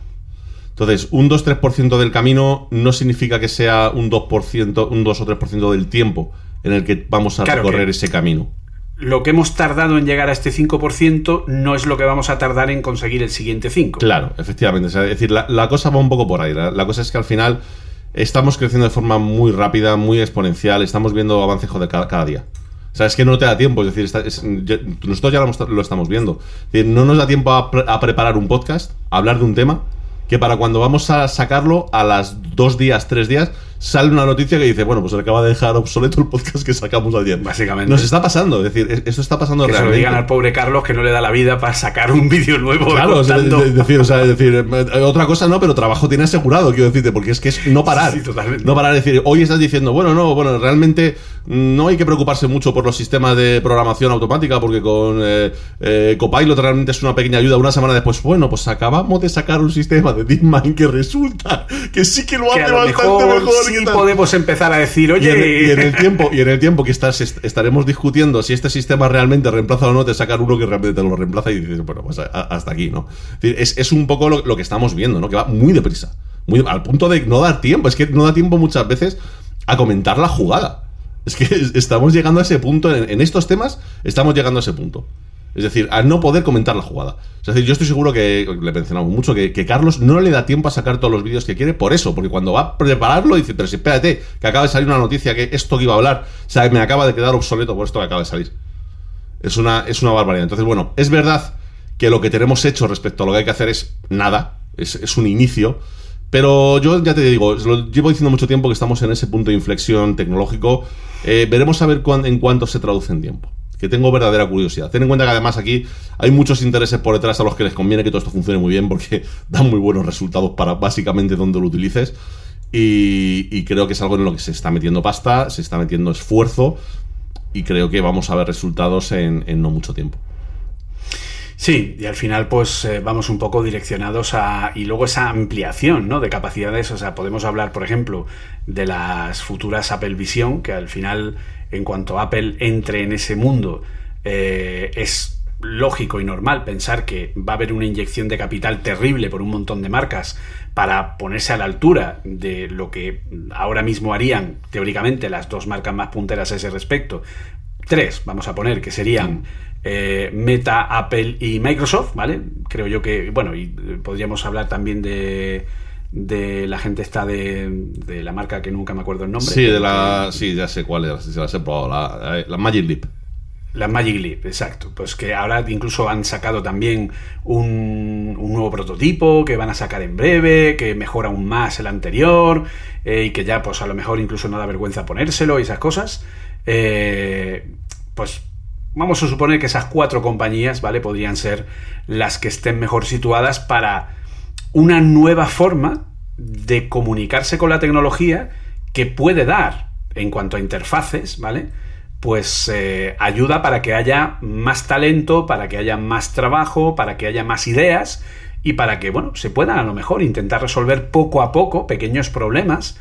Speaker 3: Entonces, un 2-3% del camino no significa que sea un 2%, un 2 o 3% del tiempo en el que vamos a recorrer ese camino
Speaker 4: lo que hemos tardado en llegar a este 5% no es lo que vamos a tardar en conseguir el siguiente 5%.
Speaker 3: Claro, efectivamente. es decir, la, cosa va un poco por ahí. La, cosa es que al final estamos creciendo de forma muy rápida, muy exponencial. Estamos viendo avances de cada, día. O sea, es que no te da tiempo. Es decir, nosotros ya lo, estamos viendo. no nos da tiempo a preparar un podcast, a hablar de un tema que para cuando vamos a sacarlo, a las dos días, tres días, sale una noticia que dice, bueno, pues se acaba de dejar obsoleto el podcast que sacamos ayer.
Speaker 4: Básicamente.
Speaker 3: Nos está pasando, es decir, esto está pasando
Speaker 4: que
Speaker 3: realmente.
Speaker 4: Se lo digan al pobre Carlos que no le da la vida para sacar un vídeo nuevo.
Speaker 3: Claro, es, decir, o sea, decir, otra cosa no, pero trabajo tiene asegurado, quiero decirte, porque es que es no parar.
Speaker 4: Sí, totalmente.
Speaker 3: No parar, decir, hoy estás diciendo, bueno, no, bueno, realmente no hay que preocuparse mucho por los sistemas de programación automática, porque con eh, eh, Copilot realmente es una pequeña ayuda. Una semana después, bueno, pues acabamos de sacar un sistema de DeepMind que resulta que sí que lo hace bastante mejor.
Speaker 4: Sí podemos empezar a decir, oye.
Speaker 3: Y en, el tiempo, y en el tiempo que estás, estaremos discutiendo si este sistema realmente reemplaza o no, te sacan uno que realmente te lo reemplaza y dices, bueno, pues hasta aquí, ¿no? Es, es un poco lo, que estamos viendo, ¿no? Que va muy deprisa. Muy, al punto de no dar tiempo. Es que no da tiempo muchas veces a comentar la jugada. Es que estamos llegando a ese punto, en, estos temas estamos llegando a ese punto. Es decir, a no poder comentar la jugada. Es decir, yo estoy seguro que, le mencionamos mucho, que, Carlos no le da tiempo a sacar todos los vídeos que quiere por eso, porque cuando va a prepararlo dice, pero espérate, que acaba de salir una noticia que esto que iba a hablar, o sea, me acaba de quedar obsoleto por esto que acaba de salir. Es una, es una barbaridad. Entonces, bueno, es verdad que lo que tenemos hecho respecto a lo que hay que hacer es nada, es, un inicio, pero yo ya te digo, lo llevo diciendo mucho tiempo que estamos en ese punto de inflexión tecnológico. Eh, veremos a ver en cuánto se traduce en tiempo. Que tengo verdadera curiosidad. Ten en cuenta que además aquí hay muchos intereses por detrás a los que les conviene que todo esto funcione muy bien porque dan muy buenos resultados para básicamente donde lo utilices. Y, creo que es algo en lo que se está metiendo pasta, se está metiendo esfuerzo y creo que vamos a ver resultados en no mucho tiempo.
Speaker 4: Sí, y al final pues eh, vamos un poco direccionados a... y luego esa ampliación ¿no? de capacidades, o sea, podemos hablar, por ejemplo, de las futuras Apple Vision, que al final, en cuanto Apple entre en ese mundo, eh, es lógico y normal pensar que va a haber una inyección de capital terrible por un montón de marcas para ponerse a la altura de lo que ahora mismo harían teóricamente las dos marcas más punteras a ese respecto. Tres, vamos a poner, que serían eh, Meta, Apple y Microsoft, ¿vale? Creo yo que, bueno, y eh, podríamos hablar también de, de la gente esta de, de, la marca que nunca me acuerdo el nombre.
Speaker 3: Sí, de la, sí ya sé cuál es, se las he probado, la, Magic Leap.
Speaker 4: La Magic Leap, exacto. Pues que ahora incluso han sacado también un, un, nuevo prototipo que van a sacar en breve, que mejora aún más el anterior eh, y que ya pues a lo mejor incluso no da vergüenza ponérselo y esas cosas. pues vamos a suponer que esas cuatro compañías, ¿vale? Podrían ser las que estén mejor situadas para una nueva forma de comunicarse con la tecnología que puede dar en cuanto a interfaces, ¿vale? Pues eh, ayuda para que haya más talento, para que haya más trabajo, para que haya más ideas y para que, bueno, se puedan a lo mejor intentar resolver poco a poco pequeños problemas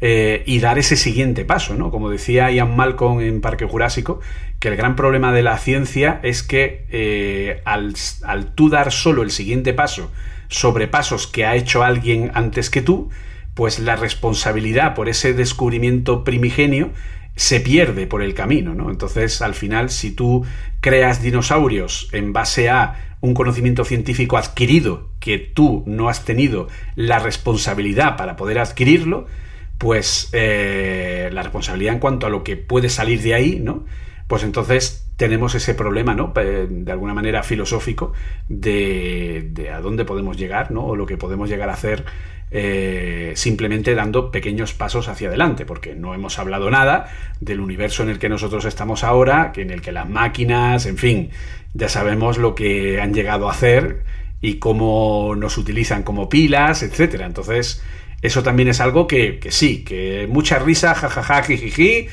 Speaker 4: eh, y dar ese siguiente paso, ¿no? Como decía Ian Malcolm en Parque Jurásico, que el gran problema de la ciencia es que eh, al, al tú dar solo el siguiente paso sobre pasos que ha hecho alguien antes que tú, pues la responsabilidad por ese descubrimiento primigenio se pierde por el camino, ¿no? Entonces, al final, si tú creas dinosaurios en base a un conocimiento científico adquirido que tú no has tenido la responsabilidad para poder adquirirlo, pues eh, la responsabilidad en cuanto a lo que puede salir de ahí, ¿no? Pues entonces tenemos ese problema, ¿no? De alguna manera filosófico de, de a dónde podemos llegar, ¿no? O lo que podemos llegar a hacer eh, simplemente dando pequeños pasos hacia adelante, porque no hemos hablado nada del universo en el que nosotros estamos ahora, que en el que las máquinas, en fin, ya sabemos lo que han llegado a hacer y cómo nos utilizan como pilas, etcétera. Entonces, eso también es algo que, sí, que mucha risa, jajaja, jijiji,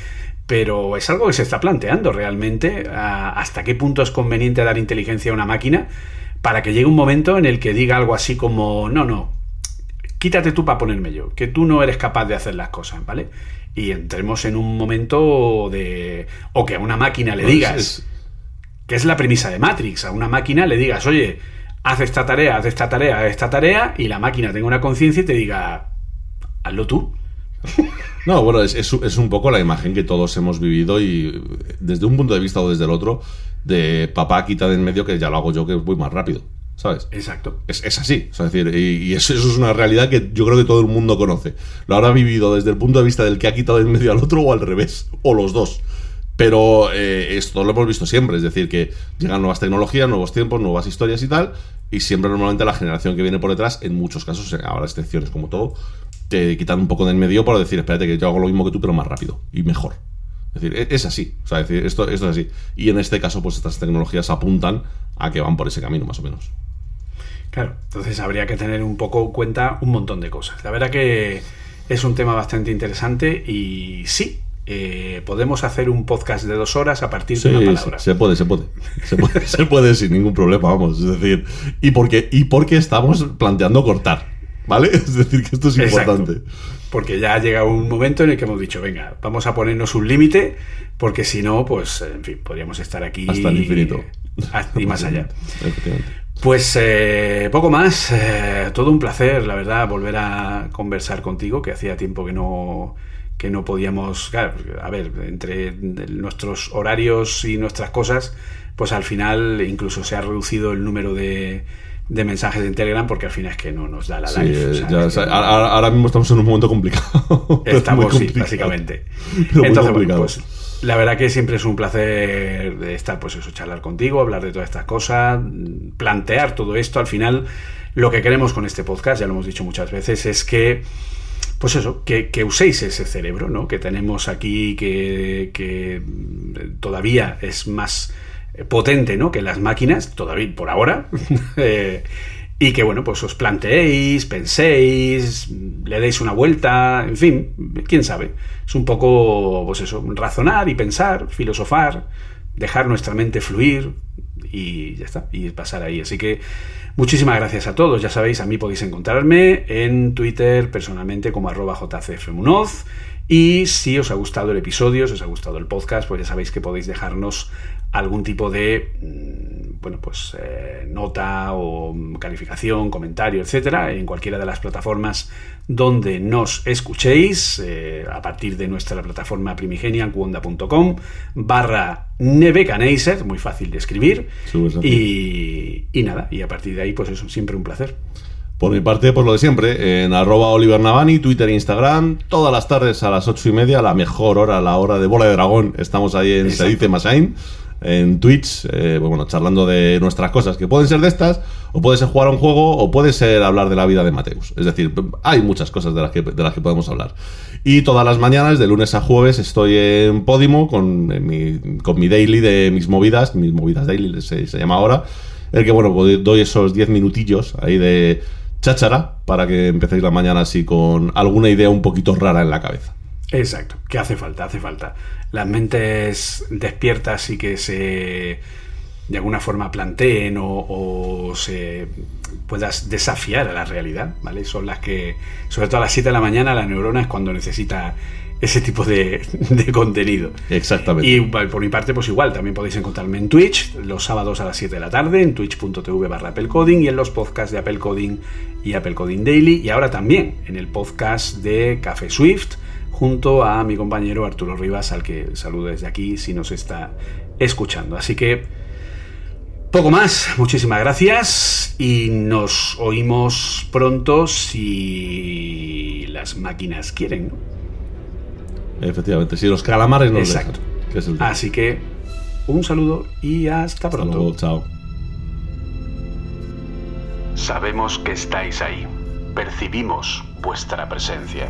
Speaker 4: pero es algo que se está planteando realmente hasta qué punto es conveniente dar inteligencia a una máquina para que llegue un momento en el que diga algo así como, no, no, quítate tú para ponerme yo, que tú no eres capaz de hacer las cosas, ¿vale? Y entremos en un momento de... o que a una máquina le digas, que es la premisa de Matrix, a una máquina le digas, oye, haz esta tarea, haz esta tarea, haz esta tarea, y la máquina tenga una conciencia y te diga, hazlo tú.
Speaker 3: No, bueno, es, es, un poco la imagen que todos hemos vivido y desde un punto de vista o desde el otro, de papá quita de en medio que ya lo hago yo que voy más rápido. ¿Sabes?
Speaker 4: Exacto.
Speaker 3: Es, así. es decir, y, eso, es una realidad que yo creo que todo el mundo conoce. Lo habrá vivido desde el punto de vista del que ha quitado de en medio al otro o al revés, o los dos. Pero eh, esto lo hemos visto siempre, es decir, que llegan nuevas tecnologías, nuevos tiempos, nuevas historias y tal, y siempre normalmente la generación que viene por detrás, en muchos casos, ahora excepciones como todo, te quitan un poco de en medio para decir, espérate que yo hago lo mismo que tú, pero más rápido y mejor. Es decir, e-, es así, o sea, decir, esto, esto es así. Y en este caso, pues estas tecnologías apuntan a que van por ese camino, más o menos.
Speaker 4: Claro, entonces habría que tener un poco en cuenta un montón de cosas. La verdad que es un tema bastante interesante y sí, eh, podemos hacer un podcast de dos horas a partir de una palabra.
Speaker 3: Se puede, se puede. Se puede, se puede sin ningún problema, vamos. Es decir, y porque, y porque estamos planteando cortar. ¿Vale? Es decir, que esto es importante.
Speaker 4: Porque ya ha llegado un momento en el que hemos dicho, venga, vamos a ponernos un límite, porque si no, pues, en fin, podríamos estar aquí.
Speaker 3: Hasta el infinito.
Speaker 4: Y más allá. Pues eh, poco más. Eh, todo un placer, la verdad, volver a conversar contigo, que hacía tiempo que no que no podíamos, claro, a ver, entre nuestros horarios y nuestras cosas, pues al final incluso se ha reducido el número de, de mensajes en Telegram porque al final es que no nos da la live.
Speaker 3: ahora, mismo estamos en un momento complicado.
Speaker 4: Estamos, sí, básicamente. Entonces, bueno, pues la verdad que siempre es un placer estar, pues eso, charlar contigo, hablar de todas estas cosas, plantear todo esto. Al final, lo que queremos con este podcast, ya lo hemos dicho muchas veces, es que, pues eso, que, uséis ese cerebro, ¿no? Que tenemos aquí, que, que todavía es más potente, ¿no? Que las máquinas, todavía por ahora. Eh, y que bueno, pues os planteéis, penséis, le deis una vuelta, en fin, quién sabe. Es un poco, pues eso, razonar y pensar, filosofar, dejar nuestra mente fluir y ya está, y pasar ahí. Así que muchísimas gracias a todos. Ya sabéis, a mí podéis encontrarme en Twitter personalmente como arroba jcfmunoz. Y si os ha gustado el episodio, si os ha gustado el podcast, pues ya sabéis que podéis dejarnos algún tipo de mm, bueno pues eh, nota o calificación, comentario, etcétera, en cualquiera de las plataformas donde nos escuchéis, eh, a partir de nuestra plataforma primigenia, cuonda.com, barra Nebecaneiser, muy fácil de escribir. y, y nada, y a partir de ahí, pues eso, siempre un placer.
Speaker 3: Por mi parte, pues lo de siempre, en arroba Oliver Navani, Twitter e Instagram, todas las tardes a las ocho y media, la mejor hora, la hora de bola de dragón, estamos ahí en Se dice Masain en Twitch, eh, pues bueno, charlando de nuestras cosas, que pueden ser de estas, o puede ser jugar a un juego, o puede ser hablar de la vida de Mateus. Es decir, hay muchas cosas de las que, de las que podemos hablar. Y todas las mañanas, de lunes a jueves, estoy en Podimo con mi, con mi daily de mis movidas, mis movidas daily se, se llama ahora, el que, bueno, pues doy esos 10 minutillos ahí de cháchara para que empecéis la mañana así con alguna idea un poquito rara en la cabeza.
Speaker 4: Exacto, que hace falta, hace falta. Las mentes despiertas y que se de alguna forma planteen o, o se puedas desafiar a la realidad, ¿vale? Son las que, sobre todo a las 7 de la mañana, la neurona es cuando necesita ese tipo de, de contenido.
Speaker 3: Exactamente.
Speaker 4: Y por mi parte, pues igual, también podéis encontrarme en Twitch los sábados a las 7 de la tarde, en twitch.tv barra Apple Coding y en los podcasts de Apple Coding y Apple Coding Daily y ahora también en el podcast de Café Swift junto a mi compañero Arturo Rivas, al que saludo desde aquí si nos está escuchando. Así que poco más, muchísimas gracias y nos oímos pronto si las máquinas quieren. ¿no?
Speaker 3: Efectivamente, si los calamares nos
Speaker 4: Exacto.
Speaker 3: dejan, que es el tema.
Speaker 4: Así que un saludo y hasta
Speaker 3: Hasta
Speaker 4: pronto.
Speaker 3: luego, chao.
Speaker 5: Sabemos que estáis ahí. Percibimos vuestra presencia.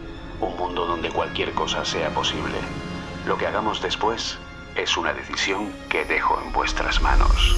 Speaker 5: Un mundo donde cualquier cosa sea posible. Lo que hagamos después es una decisión que dejo en vuestras manos.